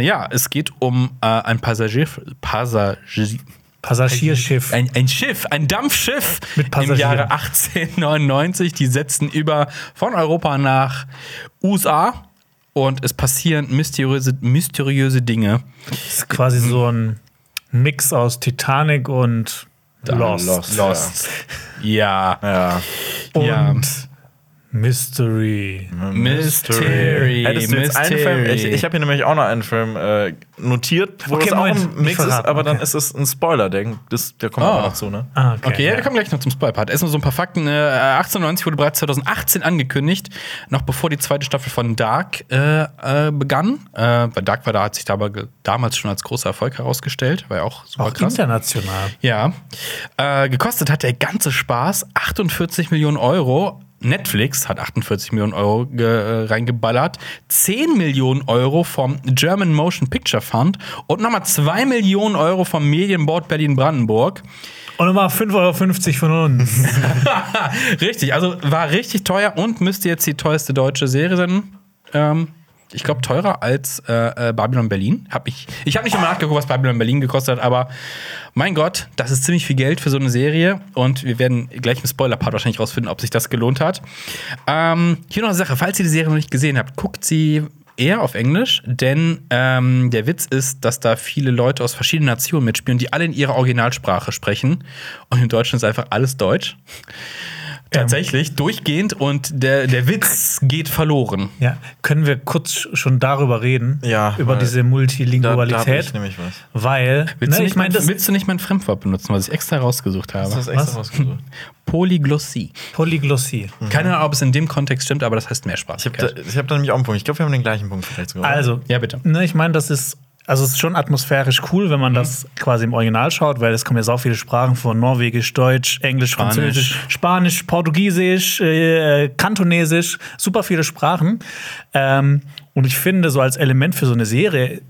ja, es geht um äh, ein Passagier. Passagier Passagierschiff. ein, ein Schiff, ein Dampfschiff Mit im Passagieren. Jahre 1899. Die setzen über von Europa nach USA und es passieren mysteriöse, mysteriöse Dinge. Das ist quasi so ein Mix aus Titanic und Lost. Lost. Lost. Ja. Ja. Und Ja. Mystery. Mystery. Hättest du jetzt einen Film? Ich, ich habe hier nämlich auch noch einen Film äh, notiert, wo Okay, das auch ein nicht Mix ist, aber dann okay. ist es ein Spoiler, der, das, der kommt Oh. aber noch zu, ne? Ah, okay. Okay, ja, wir kommen gleich noch zum Spoiler-Part. Erstmal so ein paar Fakten. Äh, 1890 wurde bereits 2018 angekündigt, noch bevor die zweite Staffel von Dark äh, äh, begann. Äh, weil Dark war da, hat sich dabei damals schon als großer Erfolg herausgestellt. War ja auch super Auch krass. international. Ja. Äh, gekostet hat der ganze Spaß 48 Millionen Euro. Netflix hat 48 Millionen Euro äh, reingeballert. 10 Millionen Euro vom German Motion Picture Fund und nochmal 2 Millionen Euro vom Medienboard Berlin-Brandenburg. Und nochmal 5,50 Euro von uns. richtig, also war richtig teuer und müsste jetzt die teuerste deutsche Serie sein. Ähm, ich glaube, teurer als äh, äh, Babylon Berlin. Hab ich ich habe nicht nochmal nachgeguckt, was Babylon Berlin gekostet hat, aber mein Gott, das ist ziemlich viel Geld für so eine Serie. Und wir werden gleich im Spoiler-Part wahrscheinlich rausfinden, ob sich das gelohnt hat. Ähm, hier noch eine Sache: Falls ihr die Serie noch nicht gesehen habt, guckt sie eher auf Englisch, denn ähm, der Witz ist, dass da viele Leute aus verschiedenen Nationen mitspielen, die alle in ihrer Originalsprache sprechen. Und in Deutschland ist einfach alles Deutsch. Tatsächlich, durchgehend und der, der Witz geht verloren. ja, können wir kurz schon darüber reden? Ja, Über diese Da, da Multilingualität? ich nämlich was. weil, Willst, ne, du ich mein, das willst du nicht mein Fremdwort benutzen, was ich extra rausgesucht habe? Das hast du extra Was? rausgesucht. Polyglossie. Polyglossie. Keine Ahnung, ob es in dem Kontext stimmt, aber das heißt mehr Spaß. Ich habe da, ich hab da nämlich auch einen Punkt. Ich glaube, wir haben den gleichen Punkt vielleicht sogar. Also, Ja, bitte. Ne, ich meine, das ist Also es ist schon atmosphärisch cool, wenn man Mhm. das quasi im Original schaut, weil es kommen ja so viele Sprachen von Norwegisch, Deutsch, Englisch, Spanisch. Französisch, Spanisch, Portugiesisch, äh, Kantonesisch, super viele Sprachen. Ähm, und ich finde, so als Element für so eine Serie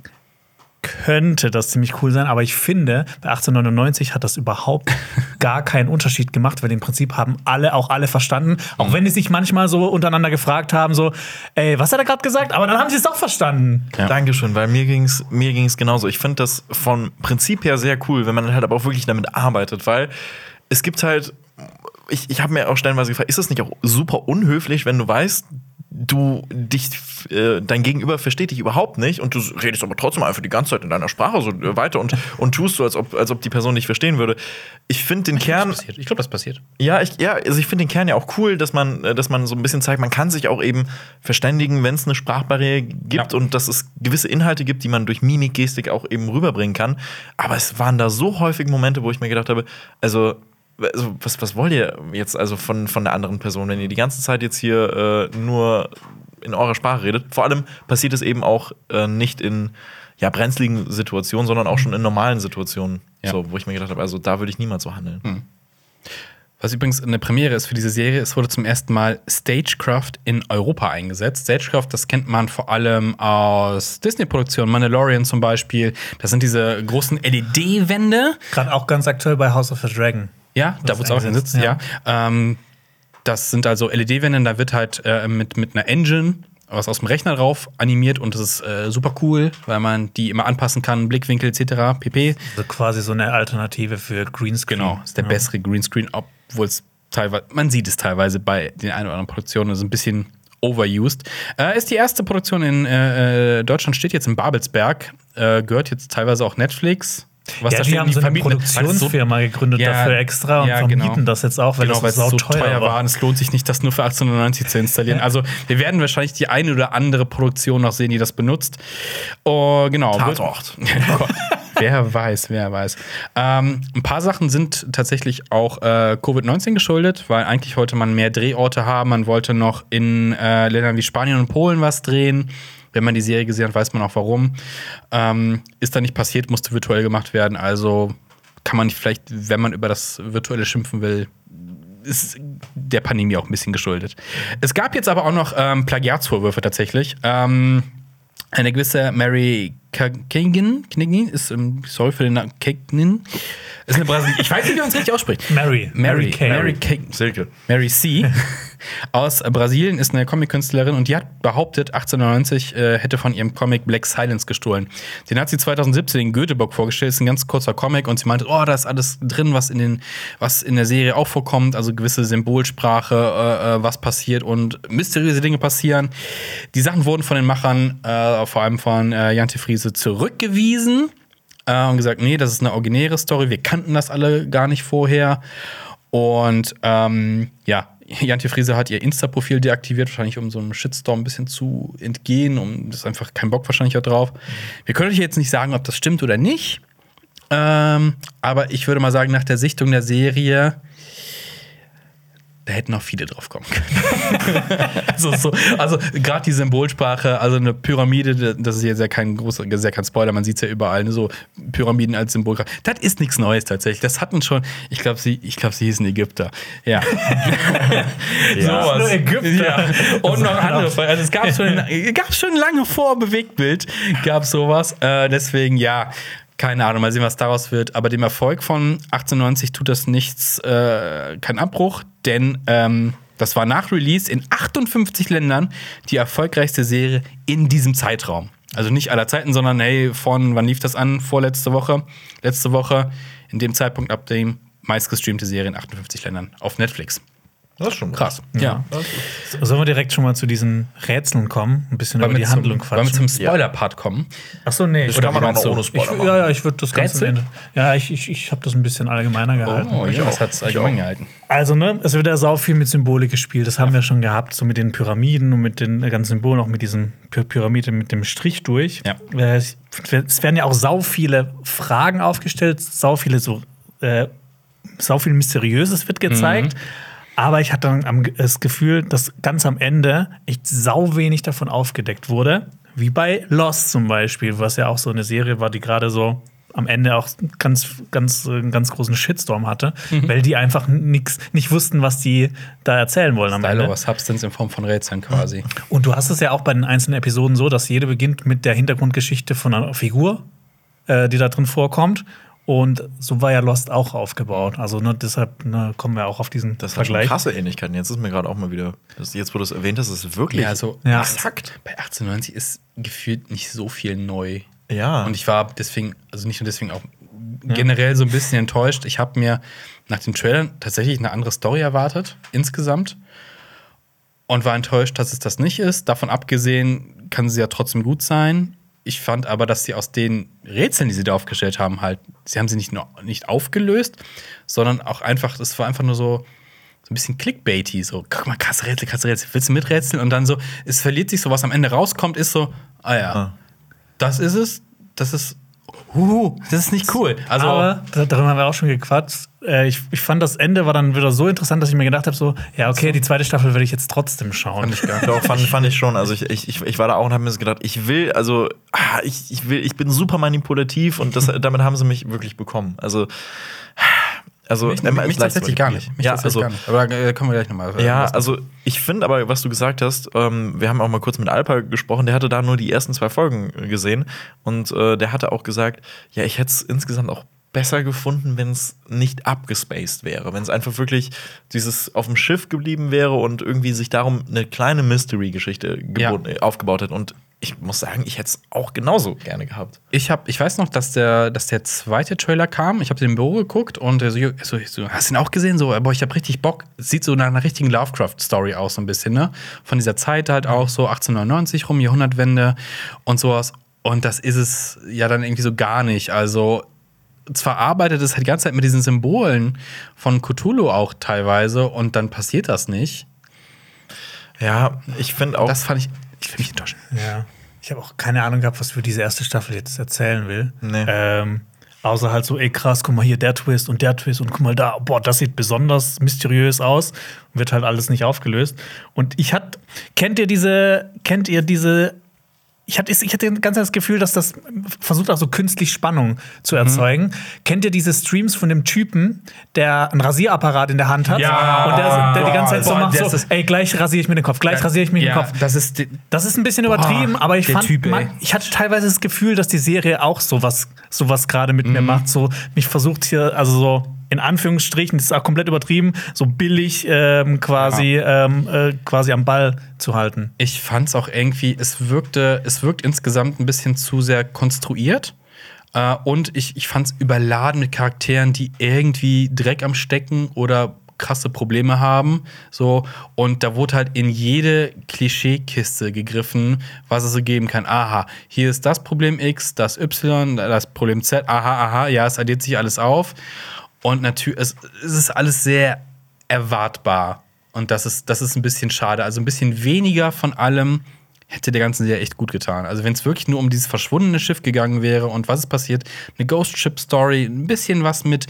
könnte das ziemlich cool sein, aber ich finde, bei 1899 hat das überhaupt gar keinen Unterschied gemacht, weil im Prinzip haben alle, auch alle verstanden, auch wenn die sich manchmal so untereinander gefragt haben, so, ey, was hat er gerade gesagt? Aber dann haben sie es doch verstanden. Ja. Dankeschön, weil mir ging es mir ging's genauso. Ich finde das vom Prinzip her sehr cool, wenn man halt aber auch wirklich damit arbeitet, weil es gibt halt, ich, ich habe mir auch stellenweise gefragt, ist das nicht auch super unhöflich, wenn du weißt, du dich, äh, dein Gegenüber versteht dich überhaupt nicht und du redest aber trotzdem einfach die ganze Zeit in deiner Sprache so äh, weiter und, und tust so, als ob, als ob die Person dich verstehen würde. Ich finde den Kern. Das passiert. Ich glaube, das passiert. Ja, ich, ja, also ich finde den Kern ja auch cool, dass man, äh, dass man so ein bisschen zeigt, man kann sich auch eben verständigen, wenn es eine Sprachbarriere gibt Ja. und dass es gewisse Inhalte gibt, die man durch Mimik, Gestik auch eben rüberbringen kann. Aber es waren da so häufig Momente, wo ich mir gedacht habe, also, also was, was wollt ihr jetzt also von, von der anderen Person, wenn ihr die ganze Zeit jetzt hier äh, nur in eurer Sprache redet? Vor allem passiert es eben auch äh, nicht in ja, brenzligen Situationen, sondern auch schon in normalen Situationen. Ja. So, wo ich mir gedacht habe, also da würde ich niemals so handeln. Was übrigens eine Premiere ist für diese Serie, es wurde zum ersten Mal Stagecraft in Europa eingesetzt. Stagecraft, das kennt man vor allem aus Disney-Produktionen, Mandalorian zum Beispiel. Das sind diese großen LED-Wände. Gerade auch ganz aktuell bei House of the Dragon. Ja, da wurde es auch eingesetzt, eingesetzt, ja. Ähm, das sind also LED-Wände, da wird halt äh, mit, mit einer Engine was aus dem Rechner drauf animiert und das ist äh, super cool, weil man die immer anpassen kann, Blickwinkel etc. pp. Also quasi so eine Alternative für Greenscreen. Genau, ist der ja. bessere Greenscreen, obwohl es teilweise, man sieht es teilweise bei den ein oder anderen Produktionen, das ist ein bisschen overused. Äh, ist die erste Produktion in äh, äh, Deutschland, steht jetzt in Babelsberg, äh, gehört jetzt teilweise auch Netflix. Was ja, da die steht, haben so eine es so- Produktionsfirma gegründet Ja, dafür extra und ja, vermieten genau. das jetzt auch, weil genau, das es sau so teuer, teuer war. war. Und es lohnt sich nicht, das nur für 1890 zu installieren. Ja. Also, wir werden wahrscheinlich die eine oder andere Produktion noch sehen, die das benutzt. Oh, genau. Tatort. wer weiß, wer weiß. Ähm, ein paar Sachen sind tatsächlich auch äh, Covid-19 geschuldet, weil eigentlich wollte man mehr Drehorte haben. Man wollte noch in äh, Ländern wie Spanien und Polen was drehen. Wenn man die Serie gesehen hat, weiß man auch warum. Ähm, ist da nicht passiert, musste virtuell gemacht werden. Also kann man vielleicht, wenn man über das Virtuelle schimpfen will, ist der Pandemie auch ein bisschen geschuldet. Es gab jetzt aber auch noch ähm, Plagiatsvorwürfe tatsächlich. Ähm, eine gewisse Mary Kagan, Knigin, ist, sorry für den Namen, Kagan, ist eine Brasilianerin. Ich weiß nicht, wie man es richtig ausspricht. Mary. Mary, Kay. Mary. Silke. Mary C. aus Brasilien ist eine Comic-Künstlerin und die hat behauptet, 1890 äh, hätte von ihrem Comic Black Silence gestohlen. Den hat sie 2017 in Göteborg vorgestellt. Ist ein ganz kurzer Comic und sie meinte, oh, da ist alles drin, was in, den, was in der Serie auch vorkommt. Also gewisse Symbolsprache, äh, äh, was passiert und mysteriöse Dinge passieren. Die Sachen wurden von den Machern, äh, vor allem von äh, Jante Friese, zurückgewiesen äh, und gesagt, nee, das ist eine originäre Story, wir kannten das alle gar nicht vorher. Und ähm, ja, Jantje Friese hat ihr Insta-Profil deaktiviert, wahrscheinlich um so einem Shitstorm ein bisschen zu entgehen, um das ist einfach kein Bock wahrscheinlich auch drauf. Wir können euch jetzt nicht sagen, ob das stimmt oder nicht. Ähm, aber ich würde mal sagen, nach der Sichtung der Serie, da hätten noch viele drauf kommen können. also so, also gerade die Symbolsprache, also eine Pyramide, das ist jetzt ja kein großer, ja kein Spoiler, man sieht es ja überall, ne, so Pyramiden als Symbol. Das ist nichts Neues tatsächlich. Das hatten schon, ich glaube, sie, ich glaube, sie hießen Ägypter. Ja. Sowas. Nur Ägypter. Ja. Und noch andere. Also es gab schon, gab schon lange vor Bewegtbild, gab sowas. Äh, deswegen, ja. Keine Ahnung, mal sehen, was daraus wird. Aber dem Erfolg von 1890 tut das nichts, äh, kein Abbruch, denn ähm, das war nach Release in 58 Ländern die erfolgreichste Serie in diesem Zeitraum. Also nicht aller Zeiten, sondern hey, von wann lief das an? Vorletzte Woche, letzte Woche, in dem Zeitpunkt ab dem meistgestreamte Serie in 58 Ländern auf Netflix. Das ist schon Krass. Ja. Sollen wir direkt schon mal zu diesen Rätseln kommen? Ein bisschen Wollen über die Handlung zum, wollen wir quatschen? zum Spoiler-Part kommen? Achso, nee. Das kann man auch ohne ich, Spoiler machen. ja, ja, ich würde das Ganze. Rätsel? Ja, ich, ich, ich habe das ein bisschen allgemeiner gehalten. Oh, Ich ja, auch. das hat es Ich allgemein auch. gehalten. Also, ne, es wird ja sau viel mit Symbolik gespielt. Das haben wir schon gehabt, so mit den Pyramiden und mit den ganzen Symbolen, auch mit diesen Py Pyramide mit dem Strich durch. Ja. Äh, Es werden ja auch sau viele Fragen aufgestellt, sau viele so, äh, sau viel Mysteriöses wird gezeigt. Aber ich hatte dann das Gefühl, dass ganz am Ende echt sau wenig davon aufgedeckt wurde, wie bei Lost zum Beispiel, was ja auch so eine Serie war, die gerade so am Ende auch ganz, ganz, einen ganz großen Shitstorm hatte, Mhm. weil die einfach nix, nicht wussten, was die da erzählen wollen am Style Ende. over Substance in Form von Rätseln quasi. Und du hast es ja auch bei den einzelnen Episoden so, dass jede beginnt mit der Hintergrundgeschichte von einer Figur, äh, die da drin vorkommt. Und so war ja Lost auch aufgebaut. Also ne, deshalb ne, kommen wir auch auf diesen Das hat schon Vergleich. krasse Ähnlichkeiten. Jetzt ist mir gerade auch mal wieder, das, jetzt wo du es erwähnt hast, ist es wirklich Ja, also Ja. exakt. bei 1890 ist gefühlt nicht so viel neu. Ja. Und ich war deswegen, also nicht nur deswegen auch generell so ein bisschen enttäuscht. Ich habe mir nach den Trailern tatsächlich eine andere Story erwartet, insgesamt. Und war enttäuscht, dass es das nicht ist. Davon abgesehen kann sie ja trotzdem gut sein. Ich fand aber, dass sie aus den Rätseln, die sie da aufgestellt haben, halt, sie haben sie nicht nur nicht aufgelöst, sondern auch einfach, es war einfach nur so, so ein bisschen clickbaity, so, guck mal, krasse Rätsel, krasse Rätsel, willst du miträtseln? Und dann so, es verliert sich so, was am Ende rauskommt, ist so, ah ja, Ah. das ist es, das ist, huhu, das ist nicht cool. Also, Aber da- darüber haben wir auch schon gequatscht. Äh, ich, ich fand das Ende war dann wieder so interessant, dass ich mir gedacht habe: so, ja, okay, die zweite Staffel werde ich jetzt trotzdem schauen. fand ich gar Doch, fand, fand ich schon. Also ich, ich, ich- war da auch und habe mir gedacht, ich will, also ah, ich, ich will, ich bin super manipulativ und das, damit haben sie mich wirklich bekommen. Also, also mich, ähm, mich, tatsächlich gar nicht. Mich ja, also, gar nicht. Aber da äh, kommen wir gleich nochmal. ja, also ich finde aber, was du gesagt hast, ähm, wir haben auch mal kurz mit Alpa gesprochen, der hatte da nur die ersten zwei Folgen äh, gesehen und äh, der hatte auch gesagt, ja, ich hätte es insgesamt auch besser gefunden, wenn es nicht abgespaced wäre, wenn es einfach wirklich dieses auf dem Schiff geblieben wäre und irgendwie sich darum eine kleine Mystery-Geschichte Ja. äh, aufgebaut hat und ich muss sagen, ich hätte es auch genauso gerne gehabt. Ich, hab, ich weiß noch, dass der, dass der zweite Trailer kam. Ich habe den im Büro geguckt und so, so, so, hast du ihn auch gesehen? So, boah, ich habe richtig Bock. Es sieht so nach einer richtigen Lovecraft-Story aus, so ein bisschen, ne? Von dieser Zeit halt auch so 1899 rum, Jahrhundertwende und sowas. Und das ist es ja dann irgendwie so gar nicht. Also, zwar arbeitet es halt die ganze Zeit mit diesen Symbolen von Cthulhu auch teilweise und dann passiert das nicht. Ja, ich finde auch. Das fand ich, ich finde mich enttäuschend. Ja. Ich habe auch keine Ahnung gehabt, was für diese erste Staffel jetzt erzählen will. Nee. Ähm, außer halt so, ey krass, guck mal hier der Twist und der Twist und guck mal da, boah, das sieht besonders mysteriös aus und wird halt alles nicht aufgelöst. Und ich hatte, kennt ihr diese, kennt ihr diese, ich hatte, ich hatte ganz das Gefühl, dass das versucht auch so künstlich Spannung zu erzeugen. Kennt ihr diese Streams von dem Typen, der einen Rasierapparat in der Hand hat Ja. und der, der die ganze Zeit so Boah, macht, so, ey, gleich rasiere ich mir den Kopf, gleich rasiere ich mir den Kopf. das ist Das ist ein bisschen übertrieben, aber ich fand, Typ, man, ich hatte teilweise das Gefühl, dass die Serie auch sowas, sowas gerade mit Mhm. mir macht. So, mich versucht hier, also so in Anführungsstrichen, das ist auch komplett übertrieben, so billig ähm, quasi, ähm, äh, quasi am Ball zu halten. Ich fand es auch irgendwie, es wirkte, es wirkt insgesamt ein bisschen zu sehr konstruiert. Äh, und ich, ich fand es überladen mit Charakteren, die irgendwie Dreck am Stecken oder krasse Probleme haben. So, und da wurde halt in jede Klischeekiste gegriffen, was es so geben kann. Aha, hier ist das Problem X, das Y, das Problem Z. Aha, aha, ja, es addiert sich alles auf. Und natürlich, es, es ist alles sehr erwartbar. Und das ist, das ist ein bisschen schade. Also ein bisschen weniger von allem hätte der ganzen Serie echt gut getan. Also wenn es wirklich nur um dieses verschwundene Schiff gegangen wäre und was ist passiert, eine Ghost Ship Story, ein bisschen was mit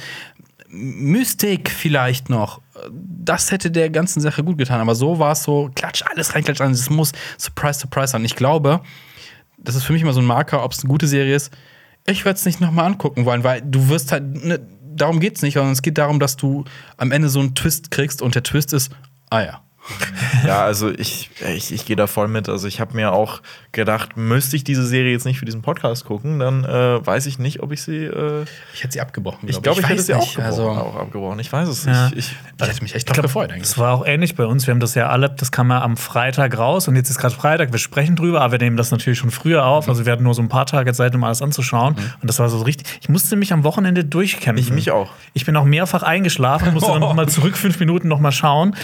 Mystik vielleicht noch. Das hätte der ganzen Sache gut getan. Aber so war es so, klatsch alles rein, klatsch alles. Es muss Surprise, Surprise sein. Ich glaube, das ist für mich immer so ein Marker, ob es eine gute Serie ist. Ich werde es nicht nochmal angucken wollen, weil du wirst halt, ne, darum geht es nicht, sondern es geht darum, dass du am Ende so einen Twist kriegst und der Twist ist, ah ja. Ja, also ich, ich, ich gehe da voll mit. Also ich habe mir auch gedacht, müsste ich diese Serie jetzt nicht für diesen Podcast gucken, dann äh, weiß ich nicht, ob ich sie. Äh, Ich hätte sie abgebrochen. ich glaube, ich, hätte weiß sie auch, gebrochen, Also, auch abgebrochen. Ich weiß es Ja. nicht. Ich, ich hätte mich echt Ich glaub, gefreut eigentlich. Es war auch ähnlich bei uns. Wir haben das ja alle, das kam ja am Freitag raus und jetzt ist gerade Freitag. Wir sprechen drüber, aber wir nehmen das natürlich schon früher auf. Also wir hatten nur so ein paar Tage Zeit, um alles anzuschauen. Und das war so richtig. Ich musste mich am Wochenende durchkämpfen. Ich mich auch. Ich bin auch mehrfach eingeschlafen, musste dann noch mal zurück fünf Minuten noch mal schauen.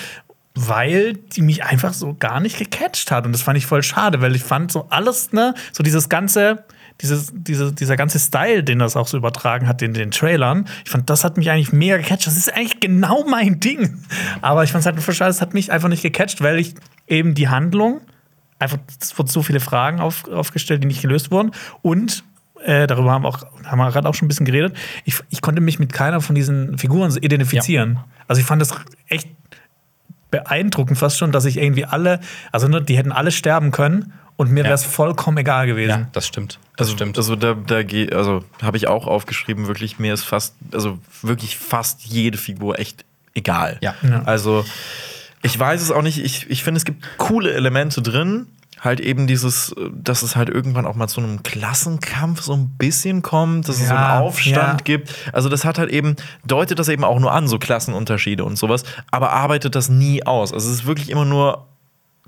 Weil die mich einfach so gar nicht gecatcht hat. Und das fand ich voll schade, weil ich fand so alles, ne, so dieses ganze, dieses, diese, dieser ganze Style, den das auch so übertragen hat in den Trailern, ich fand, das hat mich eigentlich mega gecatcht. Das ist eigentlich genau mein Ding. Aber ich fand es halt voll schade, es hat mich einfach nicht gecatcht, weil ich eben die Handlung, einfach, es wurden so viele Fragen auf, aufgestellt, die nicht gelöst wurden. Und äh, darüber haben wir, auch, haben wir gerade auch schon ein bisschen geredet. Ich, ich konnte mich mit keiner von diesen Figuren identifizieren. Also ich fand das echt beeindruckend fast schon, dass ich irgendwie alle, also ne, die hätten alle sterben können und mir Ja. wäre es vollkommen egal Ja, gewesen. das stimmt. Das Also, stimmt. also da, da also habe ich auch aufgeschrieben, wirklich, mir ist fast, also wirklich fast jede Figur echt egal. Ja. Ja. Also, ich weiß es auch nicht, ich, ich finde, es gibt coole Elemente drin. Halt eben dieses, dass es halt irgendwann auch mal zu einem Klassenkampf so ein bisschen kommt, dass es so einen Ja, Aufstand ja. gibt. Also das hat halt eben, deutet das eben auch nur an, so Klassenunterschiede und sowas, aber arbeitet das nie aus. Also es ist wirklich immer nur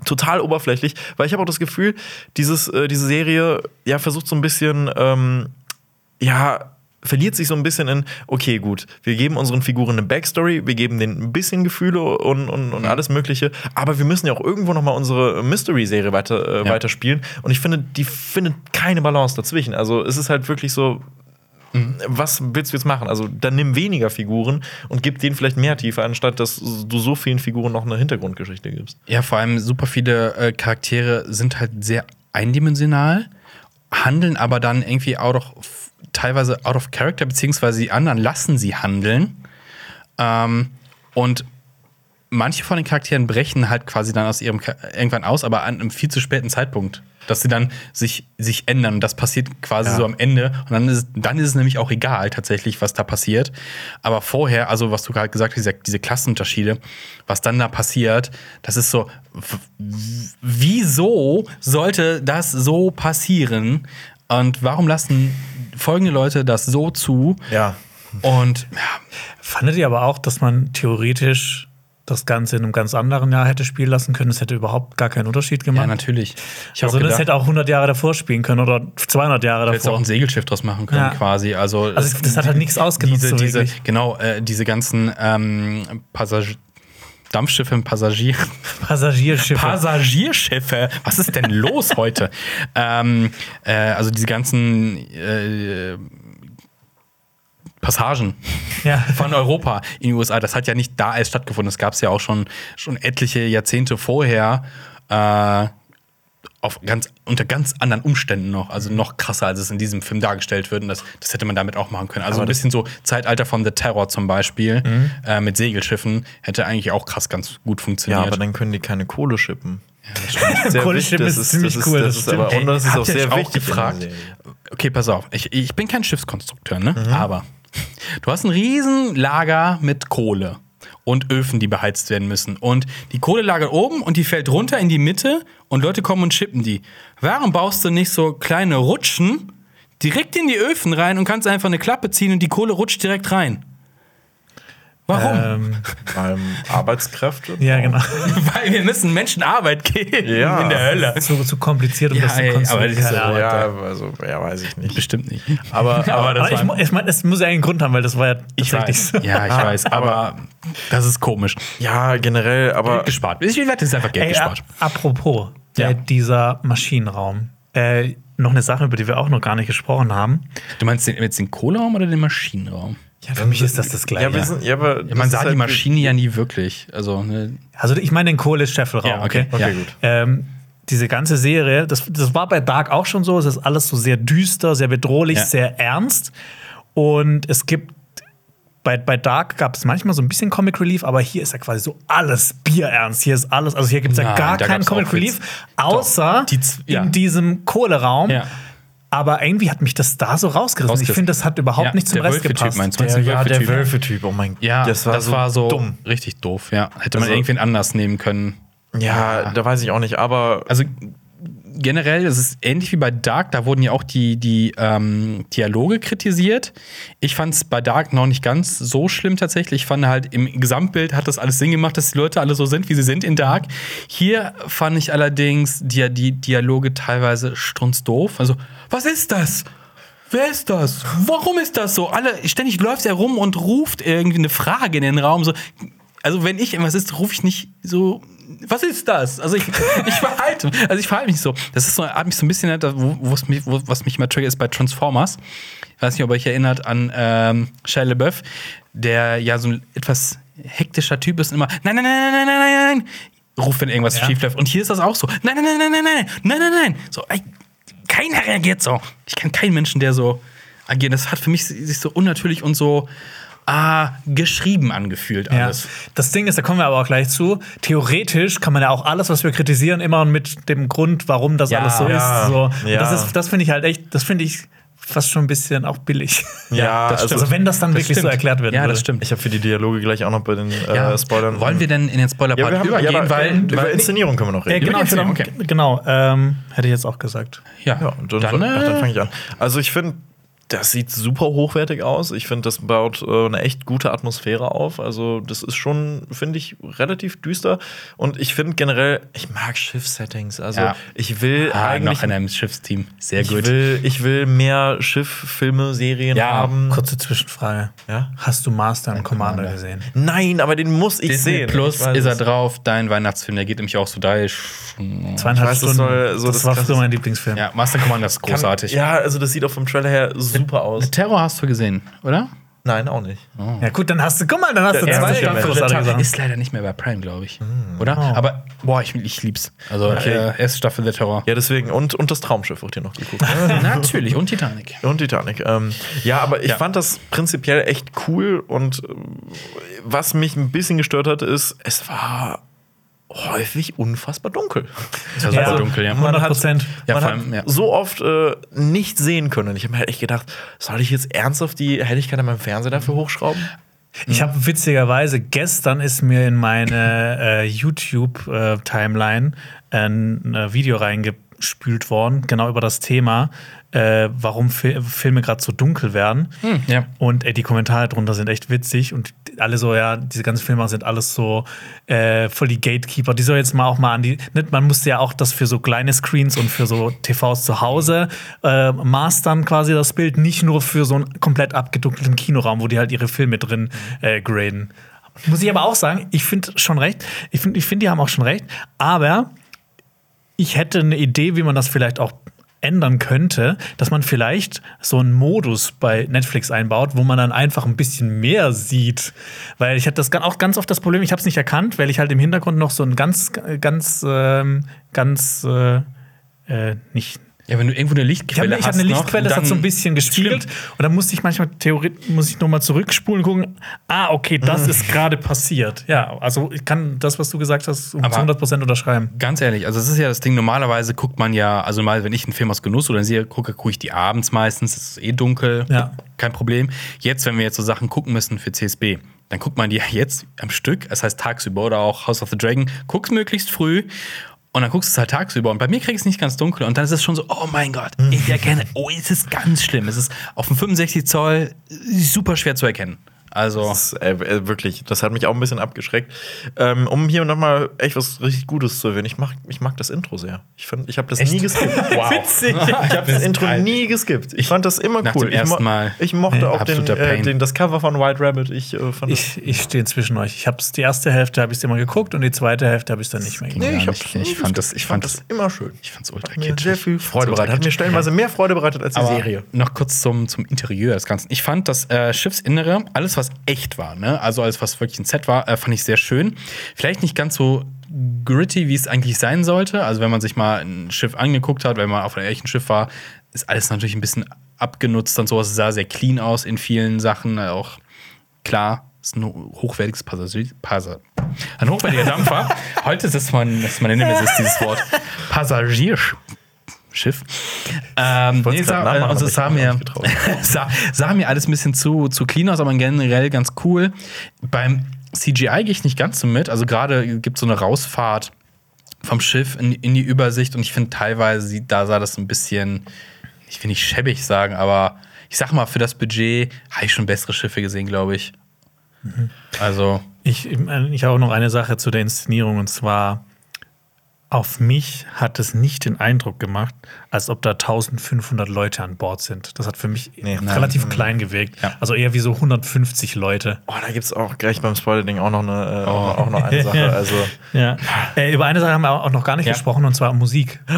total oberflächlich, weil ich habe auch das Gefühl, dieses, äh, diese Serie ja versucht so ein bisschen, ähm, ja, verliert sich so ein bisschen in, okay, gut, wir geben unseren Figuren eine Backstory, wir geben denen ein bisschen Gefühle und, und, und alles Mögliche, aber wir müssen ja auch irgendwo noch mal unsere Mystery-Serie weiter, äh, Ja. weiterspielen und ich finde, die findet keine Balance dazwischen. Also es ist halt wirklich so, was willst du jetzt machen? Also dann nimm weniger Figuren und gib denen vielleicht mehr Tiefe, anstatt dass du so vielen Figuren noch eine Hintergrundgeschichte gibst. Ja, vor allem super viele äh, Charaktere sind halt sehr eindimensional, handeln aber dann irgendwie out of, teilweise out of character, beziehungsweise die anderen lassen sie handeln. Ähm, und manche von den Charakteren brechen halt quasi dann aus ihrem irgendwann aus, aber an einem viel zu späten Zeitpunkt. Dass sie dann sich, sich ändern. Und das passiert quasi Ja. so am Ende. Und dann ist, dann ist es nämlich auch egal, tatsächlich, was da passiert. Aber vorher, also was du gerade gesagt hast, diese, diese Klassenunterschiede, was dann da passiert, das ist so, wieso sollte das so passieren? Und warum lassen folgende Leute das so zu? Ja. Und ja, Fandet ihr aber auch, dass man theoretisch das Ganze in einem ganz anderen Jahr hätte spielen lassen können? Es hätte überhaupt gar keinen Unterschied ja gemacht. natürlich. Ich also das hätte auch 100 Jahre davor spielen können oder 200 Jahre Du hättest auch davor. ein Segelschiff draus machen können, Ja. quasi. Also, Also das hat halt nichts ausgenutzt, Diese, so diese, wirklich. genau, äh, diese ganzen ähm, Passag Dampfschiffe, Passagier Passagierschiffe. Passagierschiffe. Was ist denn los heute? Ähm, äh, also diese ganzen äh, Passagen ja. von Europa in die USA, das hat ja nicht da erst stattgefunden. Das gab es ja auch schon, schon etliche Jahrzehnte vorher. Äh, auf ganz, unter ganz anderen Umständen noch, also noch krasser, als es in diesem Film dargestellt wird. Und das, das hätte man damit auch machen können. Also Aber ein bisschen so Zeitalter von The Terror zum Beispiel äh, mit Segelschiffen hätte eigentlich auch krass ganz gut Ja, funktioniert. aber dann können die keine Kohle schippen. Sehr Kohle wichtig, schippen das ist ziemlich das cool, Das das ist aber, und das ist auch sehr wichtig. gefragt. Okay, pass auf. Ich, ich bin kein Schiffskonstrukteur, ne? Aber du hast ein riesen Lager mit Kohle und Öfen, die beheizt werden müssen. Und die Kohle lagert oben und die fällt runter in die Mitte und Leute kommen und chippen die. Warum baust du nicht so kleine Rutschen direkt in die Öfen rein und kannst einfach eine Klappe ziehen und die Kohle rutscht direkt rein? Warum? Ähm, Beim Arbeitskräfte. ja, genau. Weil wir müssen Menschen Arbeit geben Ja. in der Hölle. Zu, zu kompliziert, um Ja, das zu konstruieren. das ist so-. Ja, also, ja, weiß ich nicht. Bestimmt nicht. Aber, aber, Aber das Aber ich, ich meine, es muss ja einen Grund haben, weil das war ja Ich tatsächlich weiß. so. Ja, ich weiß. Aber das ist komisch. ja, generell, aber gespart. Ich werde jetzt einfach Geld Ey, gespart. apropos, Ja. äh, dieser Maschinenraum. Äh, noch eine Sache, über die wir auch noch gar nicht gesprochen haben. Du meinst den, jetzt den Kohleraum oder den Maschinenraum? Ja, für mich ist das das Gleiche. ja, wir sind, ja, aber Ja, man sah halt die Maschine ja nie wirklich. Also, ne, also ich meine den Kohle-Scheffelraum, Ja, okay. okay? Ja. Okay, gut. Ähm, diese ganze Serie, das, das war bei Dark auch schon so, es ist alles so sehr düster, sehr bedrohlich, Ja. sehr ernst. Und es gibt, bei, bei Dark gab es manchmal so ein bisschen Comic Relief, aber hier ist ja quasi so alles bierernst. Hier ist alles, also hier gibt es ja gar keinen Comic Relief, außer Doch, die ja. in diesem Kohleraum. Ja. Aber irgendwie hat mich das da so rausgerissen. Ich finde, das hat überhaupt Ja, nicht zum der Rest Wölfe-Typ gepasst. meinst du? Der, ja, der Wölfe-Typ. Oh mein Gott. ja, das war, so, so dumm. richtig doof. Ja, hätte man Also- irgendwen anders nehmen können. Ja, da weiß ich auch nicht, aber Also generell, das ist ähnlich wie bei Dark, da wurden ja auch die, die ähm, Dialoge kritisiert. Ich fand es bei Dark noch nicht ganz so schlimm tatsächlich. Ich fand halt im Gesamtbild hat das alles Sinn gemacht, dass die Leute alle so sind, wie sie sind in Dark. Hier fand ich allerdings die, die Dialoge teilweise strunzdoof. Also, was ist das? Wer ist das? Warum ist das so? Alle, ständig läuft er rum und ruft irgendwie eine Frage in den Raum. So, also wenn ich irgendwas ist, rufe ich nicht so, was ist das? Also ich, ich verhalte, also ich verhalte mich so. Das ist so, hat mich so ein bisschen, wo, wo es mich, wo, was mich immer triggert, ist bei Transformers. Ich weiß nicht, ob ihr euch erinnert an ähm, Shia LaBeouf, der ja so ein etwas hektischer Typ ist und immer, nein, nein, nein, nein, nein, nein, nein, ruft, wenn irgendwas Ja. schief läuft. Und hier ist das auch so, nein, nein, nein, nein, nein, nein, nein, nein, nein. So, ey, keiner reagiert so. Ich kenne keinen Menschen, der so agiert. Das hat für mich sich so unnatürlich und so ah, geschrieben angefühlt Ja. alles. Das Ding ist, da kommen wir aber auch gleich zu. Theoretisch kann man ja auch alles, was wir kritisieren, immer mit dem Grund, warum das Ja. alles so Ja. ist. So. Ja. Das, ist das finde ich halt echt, das finde ich fast schon ein bisschen auch billig. Ja, das also, Also wenn das dann Das wirklich so stimmt. erklärt wird. Ja, das stimmt. ich habe für die Dialoge gleich auch noch bei den äh, Spoilern. Wollen wir denn in den Spoiler-Part ja, übergehen? ja, weil, über weil Inszenierung können wir noch Äh, reden. genau, jetzt genau, okay. genau ähm, hätte ich jetzt auch gesagt. ja, Ja, dann, dann, ach, dann äh, fange ich an. Also ich finde, das sieht super hochwertig aus. Ich finde, das baut äh, eine echt gute Atmosphäre auf. Also das ist schon, finde ich, relativ düster. Und ich finde generell, ich mag Schiff-Settings. Also Ja. ich will ah, eigentlich noch in einem Schiffsteam. Sehr ich gut. will, ich will mehr Schiff-Filme, Serien Ja, haben. Kurze Zwischenfrage. Ja? Hast du Master und Commander, Commander. gesehen? Nein, aber den muss ich Disney sehen. Plus Ich ist er drauf, dein Weihnachtsfilm, der geht nämlich auch so da. Zweieinhalb weiß, das Stunden. soll so das, das war früher mein Lieblingsfilm. Ja, Master Commander ist Kann- großartig. Ja, also das sieht auch vom Trailer her super aus. Terror hast du gesehen, oder? Nein, auch nicht. Ja, gut, dann hast du, guck mal, dann hast du Der zwei Sachen. ist leider nicht mehr bei Prime, glaube ich. Hm. Oder? Oh. Aber, boah, ich, ich lieb's. Also, Okay. äh, erste Staffel der Terror. Ja, deswegen. Und, und das Traumschiff wird hier noch geguckt. Natürlich, und Titanic. Und Titanic. Ähm, ja, aber ich Ja. fand das prinzipiell echt cool und äh, was mich ein bisschen gestört hat, ist, es war häufig unfassbar dunkel. Das war Ja, super dunkel, ja. Man 100 hat, Prozent. Ja, vor allem, ja. so oft äh, nicht sehen können. Ich habe mir halt echt gedacht, soll ich jetzt ernsthaft die Helligkeit an meinem Fernseher dafür hochschrauben? Ich habe witzigerweise, gestern ist mir in meine äh, YouTube-Timeline ein äh, Video reingespült worden, genau über das Thema, äh, warum Fi Filme gerade so dunkel werden. ja. Und äh, die Kommentare drunter sind echt witzig und alle so, ja, diese ganzen Filme sind alles so äh, voll die Gatekeeper. Die soll jetzt mal auch mal an die. Nicht? Man musste ja auch das für so kleine Screens und für so TVs zu Hause äh, mastern, quasi das Bild, nicht nur für so einen komplett abgedunkelten Kinoraum, wo die halt ihre Filme drin äh, graden. Muss ich aber auch sagen, ich finde schon recht. Ich finde, ich find, die haben auch schon recht. Aber ich hätte eine Idee, wie man das vielleicht auch ändern könnte, dass man vielleicht so einen Modus bei Netflix einbaut, wo man dann einfach ein bisschen mehr sieht. Weil ich hatte das auch ganz oft das Problem, ich habe es nicht erkannt, weil ich halt im Hintergrund noch so ein ganz, ganz, ähm, ganz äh, äh, nicht. Ja, wenn du irgendwo eine Ich, hab, Lichtquelle ich hatte eine hast Lichtquelle, noch, das hat so ein bisschen gespiegelt. Stimmt. Und dann musste ich manchmal theoretisch muss ich noch mal zurückspulen und gucken, ah, okay, das ist gerade passiert. Ja, also ich kann das, was du gesagt hast, um Aber- zu 100% unterschreiben. Ganz ehrlich, also es ist ja das Ding, normalerweise guckt man ja, also mal, wenn ich einen Film aus Genuss oder sehe, gucke, gucke ich die abends meistens, es ist eh dunkel, Ja. kein Problem. Jetzt, wenn wir jetzt so Sachen gucken müssen für CSB, dann guckt man die ja jetzt am Stück, das heißt tagsüber oder auch House of the Dragon, guck's möglichst früh. Und dann guckst du es halt tagsüber. Und bei mir krieg ich es nicht ganz dunkel. Und dann ist es schon so, oh mein Gott, ich erkenne, oh, es ist ganz schlimm. Es ist auf dem 65 Zoll super schwer zu erkennen. Also, Das, ist, äh, äh, wirklich, das hat mich auch ein bisschen abgeschreckt. Ähm, um hier nochmal echt was richtig Gutes zu erwähnen, ich mag, ich mag das Intro sehr. Ich, find, ich habe das nie geskippt. wow. Witzig. Ich habe das Intro geil. nie geskippt. Ich fand das immer Nach cool. dem ersten ich, mo- Mal. ich mochte auch den, äh, den, das Cover von White Rabbit. Ich äh, fand das. Ich, ich stehe zwischen euch. Ich habe die erste Hälfte habe ich immer geguckt und die zweite Hälfte habe ich dann nicht mehr Nee, geguckt. gar ich, nicht. hab's Ich fand das- ich fand das- immer schön. ich fand's ultra Hat mir kitschig. sehr viel Freude Ultra bereitet. Hat mir stellenweise mehr Freude bereitet als die Aber Serie. Noch kurz zum, zum Interieur des Ganzen. Ich fand das äh, Schiffsinnere, alles was echt war, ne? also alles was wirklich ein Set war, äh, fand ich sehr schön. Vielleicht nicht ganz so gritty, wie es eigentlich sein sollte. Also wenn man sich mal ein Schiff angeguckt hat, wenn man auf einem echten Schiff war, ist alles natürlich ein bisschen abgenutzt und sowas. Es sah sehr clean aus in vielen Sachen. Auch klar, ist ein hochwertiges Passagier. Passa ein hochwertiger Dampfer. Heute ist das mein, das ist meine Nemesis, dieses Wort. Passagierschiff. Schiff. Ähm, nee, sah, nachmachen, also sah mir, sah, sah mir alles ein bisschen zu, zu clean aus, aber generell ganz cool. Beim CGI gehe ich nicht ganz so mit. Also gerade gibt es so eine Rausfahrt vom Schiff in, in die Übersicht und ich finde teilweise, da sah das ein bisschen, ich will nicht schäbig sagen, aber ich sag mal, für das Budget habe ich schon bessere Schiffe gesehen, glaube ich. Also, Ich, ich habe auch noch eine Sache zu der Inszenierung und zwar auf mich hat es nicht den Eindruck gemacht, als ob da 1500 Leute an Bord sind. Das hat für mich Nee. relativ klein gewirkt. Ja. Also eher wie so 150 Leute. Oh, da gibt es auch gleich beim Spoiler-Ding auch noch eine, äh, auch noch eine Sache. Also, Ja. Äh, über eine Sache haben wir auch noch gar nicht Ja. gesprochen und zwar Musik.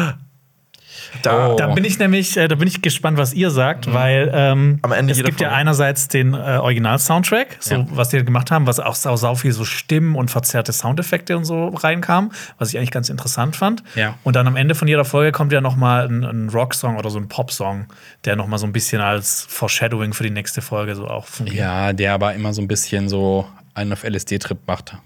Da, Oh. Da bin ich nämlich, äh, da bin ich gespannt, was ihr sagt, weil ähm, Am Ende es gibt ja Folge. einerseits den äh, Original-Soundtrack, so Ja. was die gemacht haben, was auch sau, sau viel so Stimmen und verzerrte Soundeffekte und so reinkam, was ich eigentlich ganz interessant fand. Ja. Und dann am Ende von jeder Folge kommt ja noch mal ein, ein Rocksong oder so ein Popsong, der noch mal so ein bisschen als Foreshadowing für die nächste Folge so auch fungiert. Ja, der aber immer so ein bisschen so einen auf LSD-Trip macht.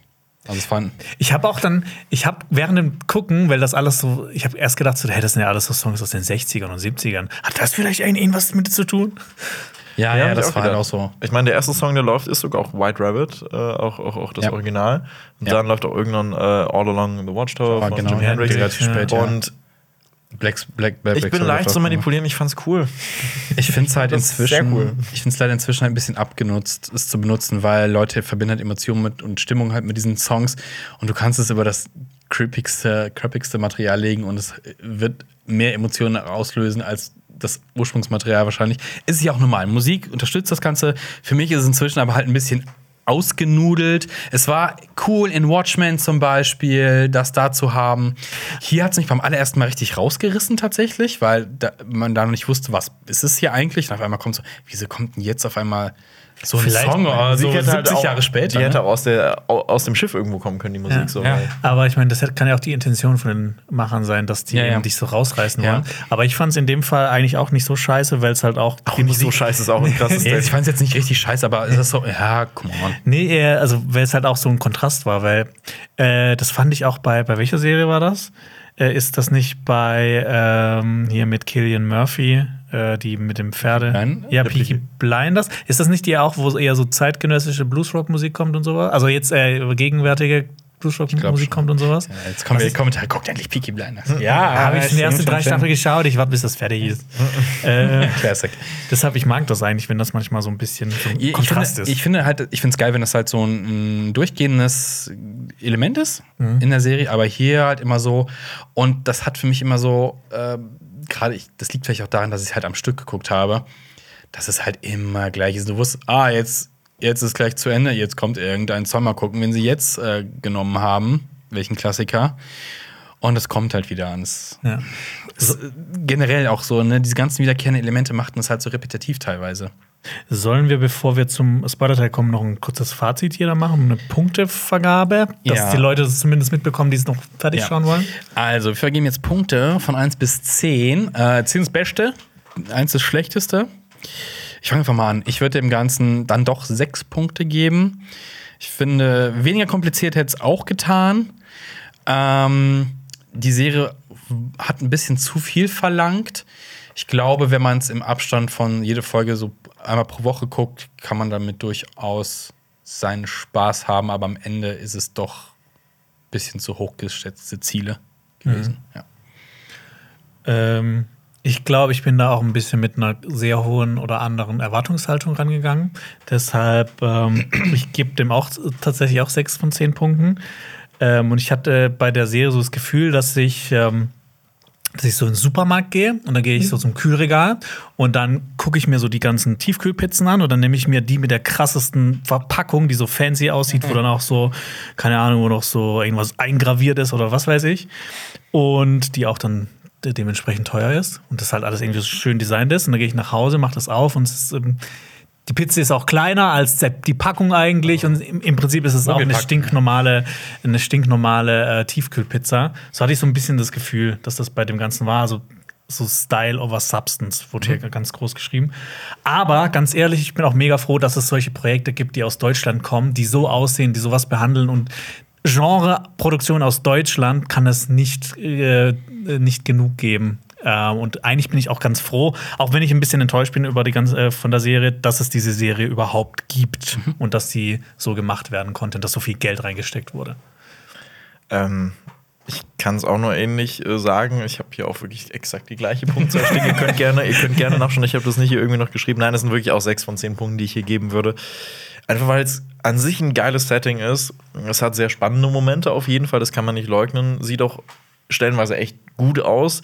Also es waren Ich habe auch dann, ich habe während dem Gucken, weil das alles so, ich habe erst gedacht, so, hey, das sind ja alles so Songs aus den 60ern und 70ern. Hat das vielleicht irgendwas mit zu tun? Ja, Ja, ja, das war halt auch so. Ich meine, der erste Song, der läuft, ist sogar auch White Rabbit, äh, auch, auch, auch das Ja. Original. Und Ja. dann läuft auch irgendein äh, All Along the Watchtower Ja, von genau, Jimi ja, Hendrix. relativ spät, ja. Und Black, Black, Black, ich bin leicht zu manipulieren, ich fand's cool. Ich finde es halt inzwischen, cool. ich finde es leider inzwischen halt ein bisschen abgenutzt, es zu benutzen, weil Leute verbinden halt Emotionen mit und Stimmung halt mit diesen Songs und du kannst es über das creepigste, creepigste Material legen und es wird mehr Emotionen auslösen als das Ursprungsmaterial wahrscheinlich. Ist ja auch normal. Musik unterstützt das Ganze. Für mich ist es inzwischen aber halt ein bisschen ausgenudelt. Es war cool in Watchmen zum Beispiel, das da zu haben. Hier hat es mich beim allerersten Mal richtig rausgerissen tatsächlich, weil da, man da noch nicht wusste, was ist es hier eigentlich. Und auf einmal kommt so, wieso kommt denn jetzt auf einmal so ein Vielleicht- Song oder so Die hätte 70 halt auch- Jahre später? Die hätte ne? auch aus, der, au- aus dem Schiff irgendwo kommen können, die Musik. Ja. So, Ja. Aber ich meine, das kann ja auch die Intention von den Machern sein, dass die Ja, dich so rausreißen wollen. Aber ich fand es in dem Fall eigentlich auch nicht so scheiße, weil es halt auch, Auch nicht so scheiße ist auch ein krasses Ja, ich Ding. fand es jetzt nicht richtig scheiße, aber es ist so, ja, come on. Nee, eher, also weil es halt auch so ein Kontrast war, weil äh, das fand ich auch bei, bei welcher Serie war das? Äh, ist das nicht bei ähm, hier mit Killian Murphy, äh, die mit dem Pferde? Nein. Ja, Ja, Peaky Peaky. Blinders. Ist das nicht die auch, wo eher so zeitgenössische Bluesrock-Musik kommt und sowas? Also jetzt äh, gegenwärtige Bluesrock-Musik kommt und sowas? Ja, jetzt kommen wir ist- Kommentar. Guckt endlich Peaky Blinders. Ja, Habe ich in den ersten drei Staffeln geschaut, ich warte, bis das fertig ist. äh, Classic. deshalb, ich mag das eigentlich, wenn das manchmal so ein bisschen so ein Ich Kontrast finde, ist. ich finde halt, ich finde es geil, wenn das halt so ein, ein durchgehendes Element ist in der Serie, aber hier halt immer so. Und das hat für mich immer so, ähm, gerade, ich- das liegt vielleicht auch daran, dass ich halt am Stück geguckt habe, dass es halt immer gleich ist. Du wusstest, ah, jetzt, jetzt ist gleich zu Ende, jetzt kommt irgendein mal gucken, wenn sie jetzt äh, genommen haben, welchen Klassiker. Und es kommt halt wieder ans. ja. Äh, generell auch so, ne, diese ganzen wiederkehrenden Elemente machten es halt so repetitiv teilweise. Sollen wir, bevor wir zum Spoiler-Teil kommen, noch ein kurzes Fazit jeder machen? Eine Punktevergabe? Dass Ja. die Leute das zumindest mitbekommen, die es noch fertig Ja. schauen wollen? Also, wir vergeben jetzt Punkte von 1 bis 10. Äh, 10 ist das Beste, 1 ist das Schlechteste. Ich fange einfach mal an. Ich würde dem Ganzen dann doch 6 Punkte geben. Ich finde, weniger kompliziert hätte es auch getan. Ähm, die Serie hat ein bisschen zu viel verlangt. Ich glaube, wenn man es im Abstand von jede Folge so einmal pro Woche guckt, kann man damit durchaus seinen Spaß haben. Aber am Ende ist es doch ein bisschen zu hoch geschätzte Ziele gewesen. Ja. Ähm, ich glaube, ich bin da auch ein bisschen mit einer sehr hohen oder anderen Erwartungshaltung rangegangen. Deshalb, ähm, ich gebe dem auch tatsächlich auch sechs von zehn Punkten. Ähm, und ich hatte bei der Serie so das Gefühl, dass ich, ähm, dass ich so in den Supermarkt gehe und dann gehe ich so zum Kühlregal und dann gucke ich mir so die ganzen Tiefkühlpizzen an und dann nehme ich mir die mit der krassesten Verpackung, die so fancy aussieht, wo dann auch so, keine Ahnung, wo noch so irgendwas eingraviert ist oder was weiß ich. Und die auch dann de- dementsprechend teuer ist und das halt alles irgendwie so schön designt ist. Und dann gehe ich nach Hause, mache das auf und es ist, ähm, die Pizza ist auch kleiner als die Packung eigentlich und im, im Prinzip ist es auch eine stinknormale, eine stinknormale äh, Tiefkühlpizza. So hatte ich so ein bisschen das Gefühl, dass das bei dem Ganzen war. So, so Style over Substance wurde hier ganz groß geschrieben. Aber ganz ehrlich, ich bin auch mega froh, dass es solche Projekte gibt, die aus Deutschland kommen, die so aussehen, die sowas behandeln und Genreproduktion aus Deutschland kann es nicht, äh, nicht genug geben. Äh, und eigentlich bin ich auch ganz froh, auch wenn ich ein bisschen enttäuscht bin über die ganze äh, von der Serie, dass es diese Serie überhaupt gibt und dass sie so gemacht werden konnte, dass so viel Geld reingesteckt wurde. Ähm, ich kann es auch nur ähnlich äh, sagen. Ich habe hier auch wirklich exakt die gleiche Punktzahl stehen. ihr könnt gerne, ihr könnt gerne nachschauen. Ich habe das nicht hier irgendwie noch geschrieben. Nein, es sind wirklich auch sechs von zehn Punkten, die ich hier geben würde. Einfach weil es an sich ein geiles Setting ist. Es hat sehr spannende Momente auf jeden Fall. Das kann man nicht leugnen. Sieht auch stellenweise echt gut aus.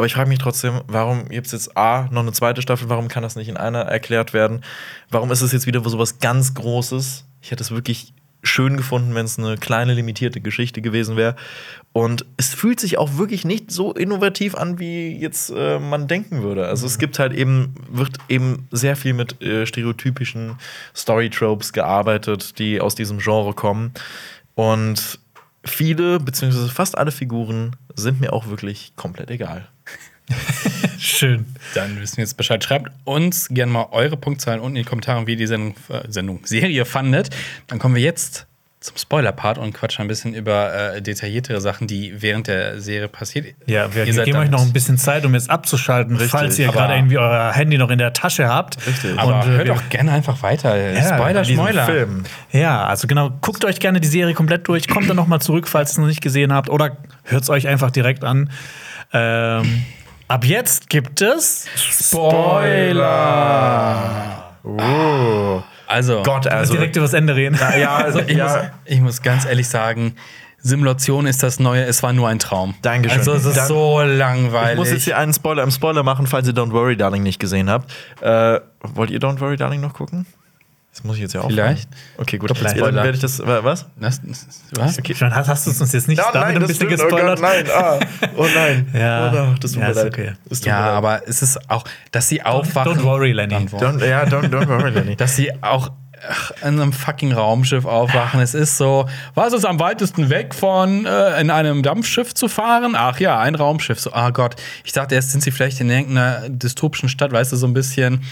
Aber ich frage mich trotzdem, warum gibt es jetzt A, noch eine zweite Staffel? Warum kann das nicht in einer erklärt werden? Warum ist es jetzt wieder so was ganz Großes? Ich hätte es wirklich schön gefunden, wenn es eine kleine, limitierte Geschichte gewesen wäre. Und es fühlt sich auch wirklich nicht so innovativ an, wie jetzt äh, man denken würde. Also es gibt halt eben, wird eben sehr viel mit äh, stereotypischen Storytropes gearbeitet, die aus diesem Genre kommen. Und viele, beziehungsweise fast alle Figuren sind mir auch wirklich komplett egal. Schön. Dann wissen wir jetzt Bescheid. Schreibt uns gerne mal eure Punktzahlen unten in die Kommentare, wie ihr die Sendung, äh, Sendung Serie fandet. Dann kommen wir jetzt zum Spoiler-Part und quatschen ein bisschen über äh, detailliertere Sachen, die während der Serie passiert. Ja, wir geben euch noch ein bisschen Zeit, um jetzt abzuschalten, Richtig, falls ihr aber- gerade irgendwie euer Handy noch in der Tasche habt. Richtig. Aber Und, äh, hört auch gerne einfach weiter. Spoiler, Diesen Schmeuler. Film. Ja, also genau, guckt euch gerne die Serie komplett durch, kommt dann noch mal zurück, falls ihr es noch nicht gesehen habt, oder hört es euch einfach direkt an. Ähm, ab jetzt gibt es Spoiler. Oh. Also, Gott, also. direkt über das Ende reden. ja, also, ich, muss, ich muss ganz ehrlich sagen, Simulation ist das Neue, es war nur ein Traum. Dankeschön. Also es ist Dann- so langweilig. Ich muss jetzt hier einen Spoiler im Spoiler machen, falls ihr Don't Worry Darling nicht gesehen habt. Äh, wollt ihr Don't Worry Darling noch gucken? Das muss ich jetzt ja auch. Vielleicht. Okay, gut. Doppelt Dann Spoiler. werde ich das. wa- Was? Das, was? Okay. Schon, hast, hast du uns jetzt nicht damit ein bisschen stimmt. gespoilert? Oh Gott, nein. Ah. Oh nein. Ja. Oh, no. das tut Ja, mir ist leid. okay. Es tut Ja, mir leid. aber es ist auch, dass sie aufwachen. don't worry, Lenny. Don't worry. Don't, ja, don't, don't worry, Lenny. Dass sie auch ach, in einem fucking Raumschiff aufwachen. Es ist so, was ist am weitesten weg von äh, in einem Dampfschiff zu fahren? Ach ja, ein Raumschiff. So, ah Gott. Ich dachte erst, sind sie vielleicht in irgendeiner dystopischen Stadt, weißt du, so ein bisschen.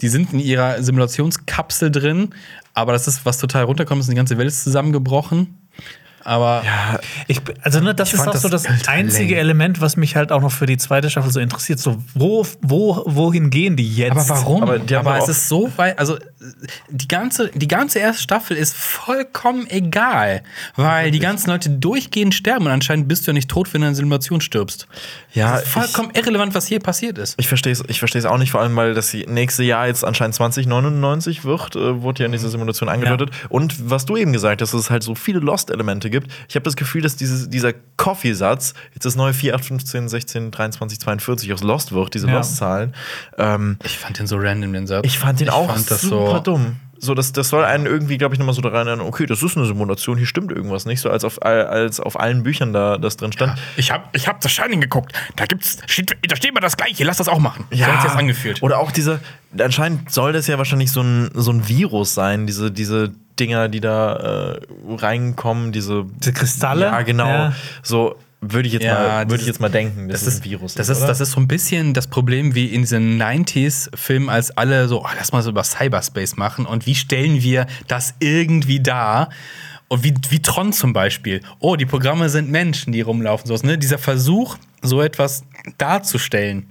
Die sind in ihrer Simulationskapsel drin, aber das ist, was total runterkommt, ist die ganze Welt ist zusammengebrochen. Aber Ja, Ich, also, ne, das Ich ist auch so das das ultra einzige lame. Element, was mich halt auch noch für die zweite Staffel so interessiert. So, wo, wo, wohin gehen die jetzt? Aber warum? Aber Aber, es ist so weit, also die ganze, die ganze erste Staffel ist vollkommen egal, weil die ganzen Leute durchgehend sterben und anscheinend bist du ja nicht tot, wenn du in einer Simulation stirbst. Ja, vollkommen irrelevant, was hier passiert ist. Ich verstehe es ich versteh's auch nicht, vor allem, weil das nächste Jahr jetzt anscheinend 2099 wird, äh, wurde ja in dieser Simulation angedeutet. Und was du eben gesagt hast, dass es halt so viele Lost-Elemente gibt. Ich habe das Gefühl, dass dieses, dieser Coffee-Satz jetzt das neue 4, 8, 15, 16, 23, 42 aus Lost wird, diese Ja. Lost-Zahlen. Ähm, Ich fand den so random, den Satz. ich fand den auch fand das super so, dumm. So, das, das soll einen irgendwie, glaube ich, nochmal so da rein, okay, das ist eine Simulation, hier stimmt irgendwas nicht, so als auf, als auf allen Büchern da das drin stand. Ich habe ich hab das Shining geguckt. Da gibt's, steht, da steht mal das Gleiche. Lass das auch machen. so hat's jetzt angefühlt. Oder auch diese, anscheinend soll das ja wahrscheinlich so ein, so ein Virus sein, diese, diese Dinger, die da äh, reinkommen, diese. Diese Kristalle? Ja, genau. Ja. So würde ich jetzt Ja, mal, würde dieses- ich jetzt mal denken, dass Das ist, ein Virus das ist, oder? das ist so ein bisschen das Problem wie in diesen 90s-Filmen, als alle so, oh, lass mal so über Cyberspace machen und wie stellen wir das irgendwie dar? Und wie, wie Tron zum Beispiel. Oh, die Programme sind Menschen, die rumlaufen. Sowas, ne? Dieser Versuch, so etwas darzustellen.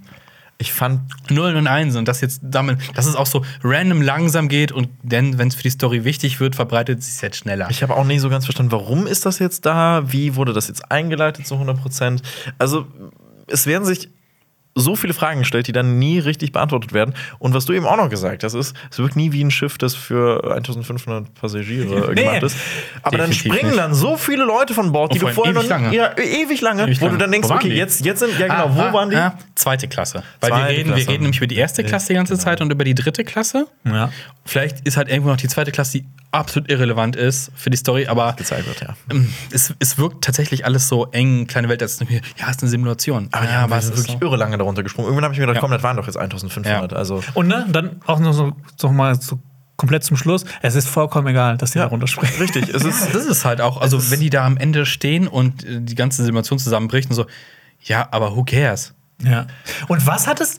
Ich fand, Nullen und Einsen und das jetzt damit, dass es auch so random langsam geht und dann, wenn es für die Story wichtig wird, verbreitet es sich jetzt schneller. ich habe auch nicht so ganz verstanden, warum ist das jetzt da? Wie wurde das jetzt eingeleitet zu 100 Prozent? Also, es werden sich so viele Fragen gestellt, die dann nie richtig beantwortet werden. Und was du eben auch noch gesagt hast, ist, es wirkt nie wie ein Schiff, das für 1500 Passagiere Nee. gemacht ist. Aber dann springen nicht. dann so viele Leute von Bord, die Und du vorher noch lange. Ja, ewig lange, Ewig wo lange. du dann denkst, okay, die? jetzt, jetzt sind, ja genau, Ah, wo ah, waren die? ah, zweite Klasse. Weil Zweite wir reden, wir Klasse. reden nämlich über die erste Klasse die ganze genau. Zeit und über die dritte Klasse. Ja. Vielleicht ist halt irgendwo noch die zweite Klasse, die absolut irrelevant ist für die Story, aber Gezeigt wird, ja. ähm, es, es wirkt tatsächlich alles so eng, kleine Welt, als ja, es ist eine Simulation. Aber ja, aber es ist wirklich irre lange darunter gesprungen. Irgendwann habe ich mir gedacht, Ja. komm, das waren doch jetzt 1500. Ja. Also, Und ne, dann auch noch so, so mal so komplett zum Schluss. Es ist vollkommen egal, dass die da runterspringen. richtig, es ist. Das ist halt auch, also wenn die da am Ende stehen und äh, die ganze Simulation zusammenbricht und so, ja, aber who cares? Ja. Und was hat es,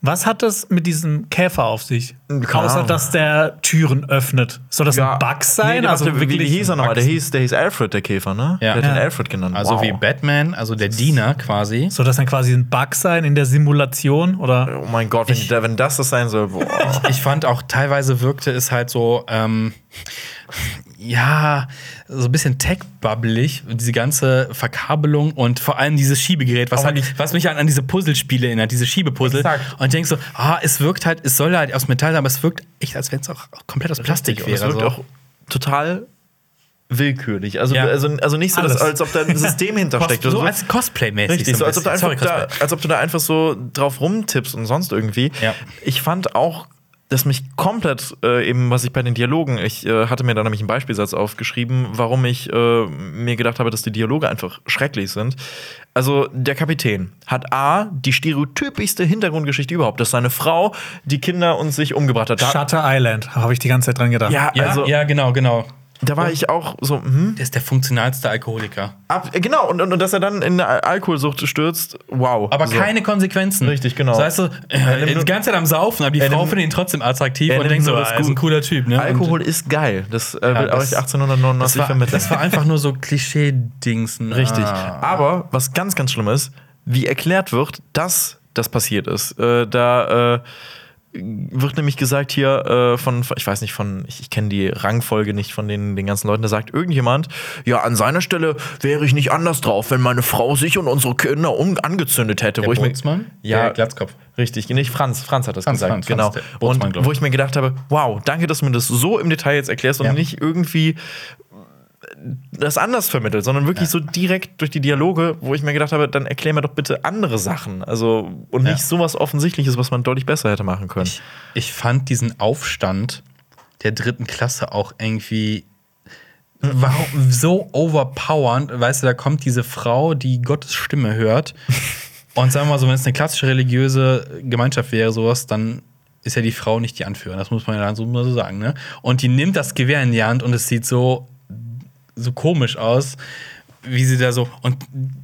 was hat es mit diesem Käfer auf sich? Keine Außer, dass der Türen öffnet. Soll das ein Bug sein? Nee, also warte, wie, wie wirklich hieß er nochmal? Der hieß, der hieß Alfred, der Käfer, ne? Ja. Der hat ihn Ja. Alfred genannt. Also wow. wie Batman, also der Diener quasi. Soll das dann quasi ein Bug sein in der Simulation? Oder? Oh mein Gott, wenn, da- wenn das das sein soll, boah. Ich fand auch teilweise wirkte es halt so, ähm, ja, so ein bisschen tech-bubbelig, diese ganze Verkabelung und vor allem dieses Schiebegerät, was, halt, was mich an, an diese Puzzlespiele erinnert, diese Schiebepuzzle. Exakt. Und ich denke so, ah, es wirkt halt, es soll halt aus Metall sein, aber es wirkt echt, als wenn es auch komplett aus Plastik Und es wäre. wirkt so. auch total willkürlich. Also, Ja. also, also nicht so, dass, als ob da ein System hintersteckt. so oder als Cosplay-mäßig. Richtig, so, als, ob du bisschen. einfach Sorry, da, als ob du da einfach so drauf rumtippst und sonst irgendwie. Ja. Ich fand auch das mich komplett äh, eben, was ich bei den Dialogen, ich äh, hatte mir da nämlich einen Beispielsatz aufgeschrieben, warum ich äh, mir gedacht habe, dass die Dialoge einfach schrecklich sind. Also der Kapitän hat A, die stereotypischste Hintergrundgeschichte überhaupt, dass seine Frau die Kinder und sich umgebracht hat. Da, Shutter Island, habe ich die ganze Zeit dran gedacht. ja, Ja, also ja, genau, genau. Da war ich auch so, hm, Der ist der funktionalste Alkoholiker. ab, genau, und, und, und dass er dann in eine Al- Alkoholsucht stürzt, wow. Aber so. keine Konsequenzen. Richtig, genau. Das heißt so, äh, die ganze Zeit am Saufen, aber die Frau findet ihn trotzdem attraktiv und denkt so, ah, das ist ein cooler Typ. Ne? Alkohol ist geil. Das äh, Ja, will euch das 1899 war, vermitteln. das war einfach nur so Klischee-Dingsen. Richtig. Ah. Aber was ganz, ganz schlimm ist, wie erklärt wird, dass das passiert ist. Äh, da äh, wird nämlich gesagt hier äh, von, ich weiß nicht, von, ich, ich kenne die Rangfolge nicht von den, den ganzen Leuten, da sagt irgendjemand, ja, an seiner Stelle wäre ich nicht anders drauf, wenn meine Frau sich und unsere Kinder um, angezündet hätte. Der wo ich mir? Ja, Der Glatzkopf. Richtig, nicht Franz. Franz hat das Franz, gesagt, Franz, genau. Franz, und wo ich mir gedacht habe, wow, danke, dass du mir das so im Detail jetzt erklärst und Ja. nicht irgendwie das anders vermittelt, sondern wirklich so direkt durch die Dialoge, wo ich mir gedacht habe, dann erklär mir doch bitte andere Sachen. Also, und Ja. nicht sowas Offensichtliches, was man deutlich besser hätte machen können. Ich, ich fand diesen Aufstand der dritten Klasse auch irgendwie warum, so overpowernd. Weißt du, da kommt diese Frau, die Gottes Stimme hört. Und sagen wir mal so, wenn es eine klassische religiöse Gemeinschaft wäre, sowas, dann ist ja die Frau nicht die Anführerin. Das muss man ja dann so sagen. Ne? Und die nimmt das Gewehr in die Hand und es sieht so, so komisch aus. Wie sie da so und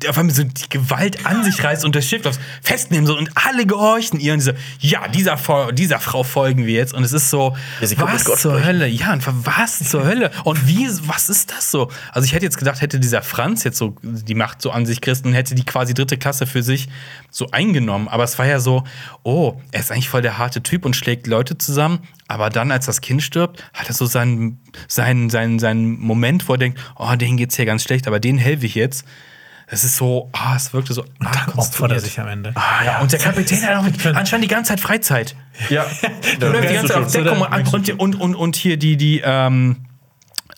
auf einmal so die Gewalt an sich reißt und das Schiff aufs festnehmen so und alle gehorchen ihr und diese ja dieser Fo- dieser Frau folgen wir jetzt und es ist so Ja, was zur sprechen. Hölle ja und was zur Hölle und wie was ist das so also ich hätte jetzt gedacht hätte dieser Franz jetzt so die Macht so an sich Christen hätte die quasi dritte Klasse für sich so eingenommen aber es war ja so oh er ist eigentlich voll der harte Typ und schlägt Leute zusammen aber dann, als das Kind stirbt, hat er so seinen, seinen, seinen, seinen Moment, wo er denkt, oh, denen geht's hier ganz schlecht, aber denen helfe ich jetzt. Es ist so, ah, es wirkte so. Und dann opfert er sich am Ende. Ja, und der Kapitän hat auch anscheinend die ganze Zeit Freizeit. Ja, Der läuft die ganze Zeit auf der- und, und, und, und hier die, die, ähm,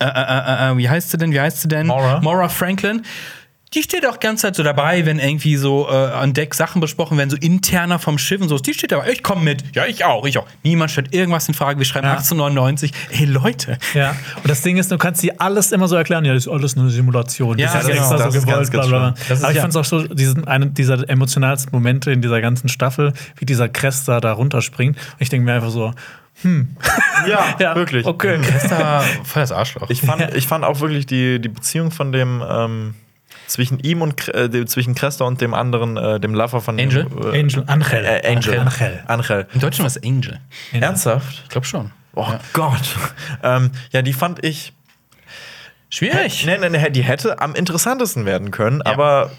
äh, äh, äh, äh, wie heißt sie denn, wie heißt sie denn? Maura. Maura Franklin. Die steht auch die ganze Zeit so dabei, wenn irgendwie so äh, an Deck Sachen besprochen werden, so interner vom Schiff und so. Die steht dabei, ich komme mit. Ja, ich auch, ich auch. Niemand stellt irgendwas in Frage. Wir schreiben Ja. 1899. Ey, Leute. Ja, und das Ding ist, du kannst dir alles immer so erklären, ja, das ist alles eine Simulation. Ja, das ist genau. extra Das so ist ganz, gewollt, bla ganz bla bla. schlimm. Das ist Aber ich ja- fand es auch so, diesen, einen dieser emotionalsten Momente in dieser ganzen Staffel, wie dieser Cresta da runterspringt. Und ich denke mir einfach so, ja, ja, wirklich. Okay. Da voll das Arschloch. Ich fand, ich fand auch wirklich die, die Beziehung von dem ähm, zwischen ihm und äh, dem- zwischen Cresta und dem anderen, äh, dem Lover von Angel? Dem, äh, Angel, Angel. äh, Angel. Angel. Angel. Im Deutschen war es Angel. Ernsthaft? Ich glaube schon. Oh Gott. ähm, ja, die fand ich. Schwierig. Nee, nee, nee, die hätte am interessantesten werden können, aber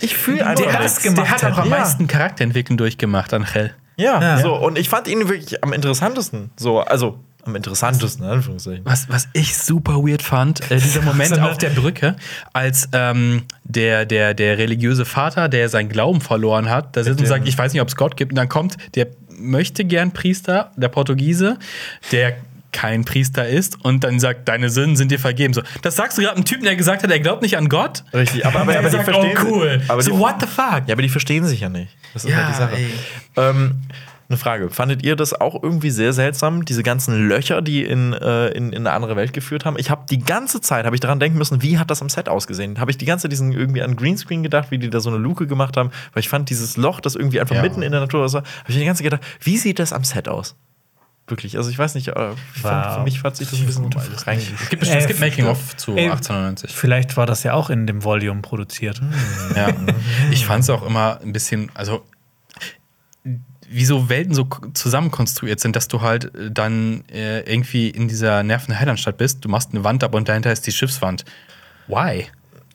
ich fühle einfach der hat's gemacht Der hat auch am Ja. meisten Charakterentwicklung durchgemacht, Angel. Ja, Ja. so. Und ich fand ihn wirklich am interessantesten. So, also am interessantesten, in Anführungszeichen. Was, was ich super weird fand, äh, dieser Moment auf der Brücke, als ähm, der, der, der religiöse Vater, der seinen Glauben verloren hat, da sitzt und sagt, ich weiß nicht, ob es Gott gibt, und dann kommt der möchte gern Priester, der Portugiese, der kein Priester ist und dann sagt, deine Sünden sind dir vergeben. So, das sagst du gerade einem Typen, der gesagt hat, er glaubt nicht an Gott. Richtig, aber, aber, aber die sagt, verstehen oh cool. Aber so die, what the fuck? ja, aber die verstehen sich ja nicht. Das ist Ja, halt die Sache. Ähm, eine Frage. Fandet ihr das auch irgendwie sehr seltsam, diese ganzen Löcher, die in, äh, in, in eine andere Welt geführt haben? Ich habe die ganze Zeit habe ich daran denken müssen, wie hat das am Set ausgesehen? Habe ich die ganze Zeit diesen irgendwie an Greenscreen gedacht, wie die da so eine Luke gemacht haben, weil ich fand dieses Loch, das irgendwie einfach Ja. mitten in der Natur war, habe ich die ganze Zeit gedacht, wie sieht das am Set aus? Wirklich, also ich weiß nicht, äh, fand, Wow. für mich hat sich das ein bisschen reingegangen. Es gibt, bestimmt- es gibt Äh, Making-of zu ey, 1890. Vielleicht war das ja auch in dem Volume produziert. Ja. Ich fand es auch immer ein bisschen, also wie so Welten so zusammenkonstruiert sind, dass du halt äh, dann äh, irgendwie in dieser nervenden Heilandstadt bist, du machst eine Wand ab und dahinter ist die Schiffswand. Why?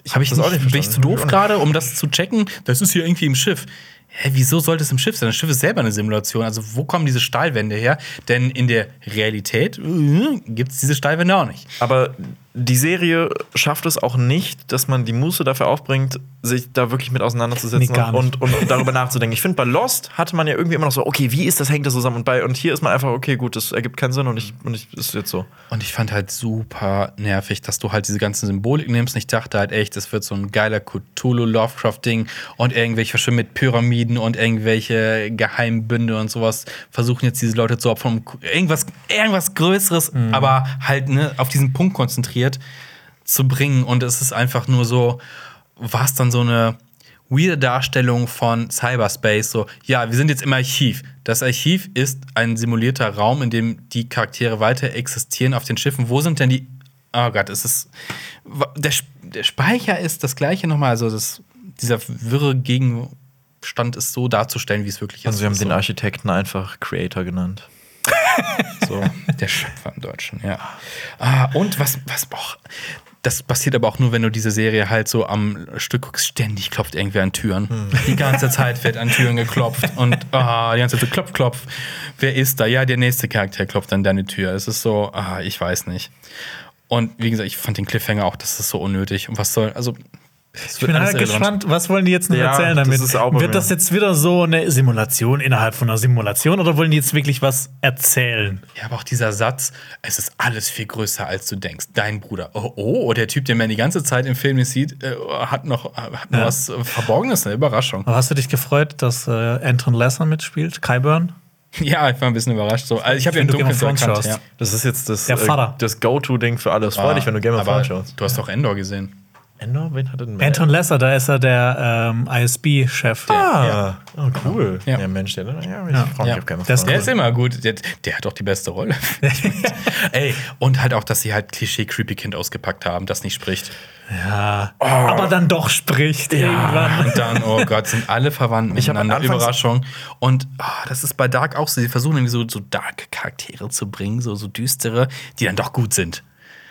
Ich Habe ich das nicht, auch nicht bin ich zu doof gerade, um das zu checken? Das ist hier irgendwie im Schiff. Hä, wieso sollte es im Schiff sein? Das Schiff ist selber eine Simulation. Also, wo kommen diese Stahlwände her? Denn in der Realität äh, gibt es diese Stahlwände auch nicht. Aber die Serie schafft es auch nicht, dass man die Muße dafür aufbringt, sich da wirklich mit auseinanderzusetzen Nee, und, und, und darüber nachzudenken. Ich finde, bei Lost hatte man ja irgendwie immer noch so, okay, wie ist das, hängt das zusammen? Und, bei, und hier ist man einfach, okay, gut, das ergibt keinen Sinn und ich, und ich ist jetzt so. Und ich fand halt super nervig, dass du halt diese ganze Symbolik nimmst. Und ich dachte halt echt, das wird so ein geiler Cthulhu-Lovecraft-Ding und irgendwelche verschwimmen mit Pyramiden und irgendwelche Geheimbünde und sowas versuchen jetzt diese Leute zu opfern. Irgendwas, irgendwas Größeres, aber halt ne, auf diesen Punkt konzentriert zu bringen. Und es ist einfach nur so, war es dann so eine weirde Darstellung von Cyberspace. So, ja, wir sind jetzt im Archiv. Das Archiv ist ein simulierter Raum, in dem die Charaktere weiter existieren auf den Schiffen. Wo sind denn die. Oh Gott, es ist. Der, der Speicher ist das gleiche nochmal. Also, das, dieser wirre Gegenstand ist so darzustellen, wie es wirklich ist. Also, wir haben den. Architekten einfach Creator genannt. So, der Schöpfer im Deutschen, ja. Ah, und was, was, och, das passiert aber auch nur, wenn du diese Serie halt so am Stück guckst. Ständig klopft irgendwer an Türen. Die ganze Zeit wird an Türen geklopft und ah, die ganze Zeit so klopf, klopf. Wer ist da? Ja, der nächste Charakter klopft an deine Tür. Es ist so, ah, ich weiß nicht. Und wie gesagt, ich fand den Cliffhanger auch, das ist so unnötig. Und was soll, also. Ich bin halt gespannt, was wollen die jetzt noch Ja, erzählen das damit? bei Wird das jetzt wieder so eine Simulation innerhalb von einer Simulation oder wollen die jetzt wirklich was erzählen? Ja, aber auch dieser Satz, es ist alles viel größer, als du denkst. Dein Bruder. Oh, oh der Typ, den man die ganze Zeit im Film sieht, äh, hat noch, hat noch Ja. was äh, Verborgenes, eine Überraschung. Aber hast du dich gefreut, dass äh, Anton Lesser mitspielt? Kyburn? Ja, ich war ein bisschen überrascht. So. Also ich habe ja Wenn im du Game Dunkeln of so Thrones erkannt. Ja. Das ist jetzt das, Vater. das Go-To-Ding für alles. Freu dich, wenn du Game of Thrones schaust. Du hast doch Endor gesehen. Endor, wen hat denn? Anton Lesser, da ist er der ähm, ISB-Chef. Ah, oh, cool. Ja. Ja, Mensch, der, ja, ich Ja. mich Ja. Game of Das-. Der ist immer gut. Der, der hat doch die beste Rolle. Ey, und halt auch, dass sie halt Klischee-Creepy-Kind ausgepackt haben, das nicht spricht. Ja. Aber dann doch spricht irgendwann. Und dann, oh Gott, sind alle verwandt Ich miteinander. Überraschung. Und ah, das ist bei Dark auch so. Sie versuchen irgendwie so, so dark Charaktere zu bringen, so, so düstere, die dann doch gut sind.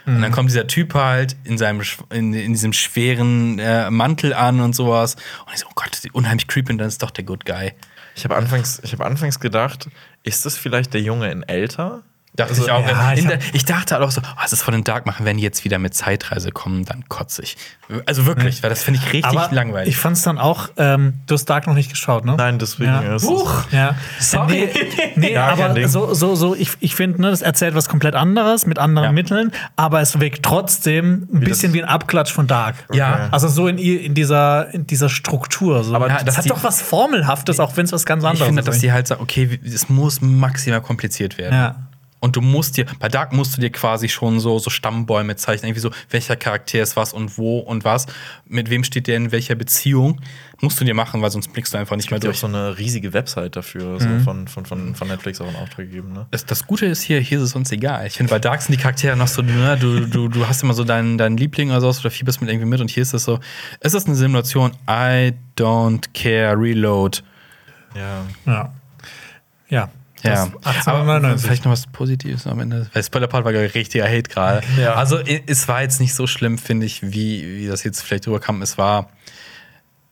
Und Mhm. dann kommt dieser Typ halt in, seinem, in, in diesem schweren äh, Mantel an und sowas. Und ich so, oh Gott, die unheimlich creepy, und dann ist doch der Good Guy. Ich habe anfangs, ich hab anfangs gedacht, ist das vielleicht der Junge in älter? Dachte Also, ich auch. ja, ich der, ich dachte halt auch so, oh, es ist von den Dark machen, wenn die jetzt wieder mit Zeitreise kommen, dann kotze ich. Also wirklich, weil das finde ich richtig Aber langweilig. ich fand es dann auch, ähm, du hast Dark noch nicht geschaut, ne? Nein, deswegen Ja. ist Huch. Ja. Sorry. Nee, nee Ja, aber so, so, so, ich, ich finde, ne, das erzählt was komplett anderes mit anderen Ja. Mitteln, aber es wirkt trotzdem ein bisschen wie ein Abklatsch von Dark. Ja. Also so in, in, dieser, in dieser Struktur. So. Aber ja, das hat die- doch was Formelhaftes, auch wenn es was ganz Ich anderes finde, ist. dass die halt sagen, okay, es muss maximal kompliziert werden. Ja. Und du musst dir, bei Dark musst du dir quasi schon so, so Stammbäume zeichnen, irgendwie so, welcher Charakter ist was und wo und was, mit wem steht der in welcher Beziehung, musst du dir machen, weil sonst blickst du einfach nicht mehr gibt ja auch durch. so eine riesige Website dafür, so von, von, von, von Netflix auch in Auftrag gegeben. Ne? Das, das Gute ist hier, hier ist es uns egal. Ich finde, bei Dark sind die Charaktere noch so, ne, du, du, du hast immer so deinen, deinen Liebling oder sowas oder fieberst mit irgendwie mit und hier ist es so, es ist eine Simulation, I don't care, reload. Ja. ja. Ja. Ja, aber 1899. vielleicht noch was Positives am Ende. Weil Spoiler-Part war richtiger Hate gerade. Ja. Also es war jetzt nicht so schlimm, finde ich, wie, wie das jetzt vielleicht rüberkam. Es war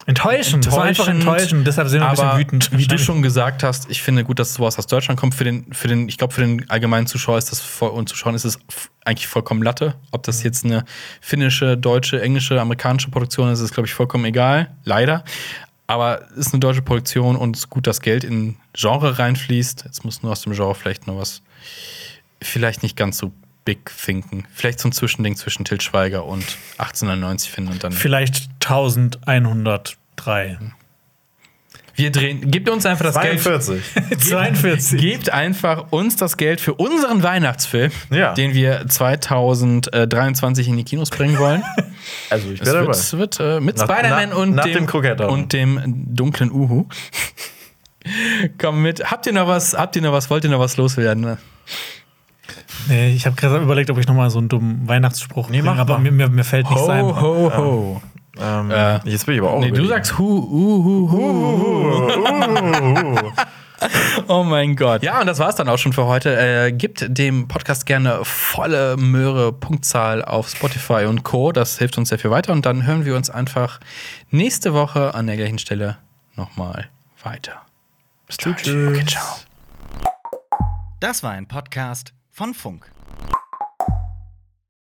Enttäuschend. Das war einfach enttäuschend. Deshalb sind wir ein bisschen aber wütend. Wie du schon gesagt hast, ich finde gut, dass sowas aus Deutschland kommt. Für den, für den, ich glaube, für den allgemeinen Zuschauer ist das voll, und Zuschauern ist es eigentlich vollkommen Latte. Ob das jetzt eine finnische, deutsche, englische, amerikanische Produktion ist, ist, glaube ich, vollkommen egal. Leider. Aber ist eine deutsche Produktion und es ist gut, dass Geld in Genre reinfließt. Jetzt muss nur aus dem Genre vielleicht noch was, vielleicht nicht ganz so big thinken. Vielleicht so ein Zwischending zwischen Til Schweiger und 1890 finden und dann. Vielleicht 1103. Wir drehen, gebt uns einfach das Geld. 42. 42. Gebt einfach uns das Geld für unseren Weihnachtsfilm, Ja. den wir 2023 in die Kinos bringen wollen. Also ich es bin dabei. wird, es wird äh, mit Spider-Man und, nach dem, dem und dem dunklen Uhu. Komm mit. Habt ihr noch was? Habt ihr noch was? Wollt ihr noch was loswerden? Nee, ich habe gerade überlegt, ob ich noch mal so einen dummen Weihnachtsspruch Nee, bringe, mach aber mir, mir, mir fällt nichts ein. ho, ho. Ähm, Äh, jetzt bin ich aber auch. Nee, du sagst hu, hu, hu, hu. Oh mein Gott. Ja, und das war's dann auch schon für heute. Äh, gebt dem Podcast gerne volle Möhre Punktzahl auf Spotify und Co. Das hilft uns sehr viel weiter. Und dann hören wir uns einfach nächste Woche an der gleichen Stelle nochmal weiter. Bis gleich. Okay, ciao. Das war ein Podcast von Funk.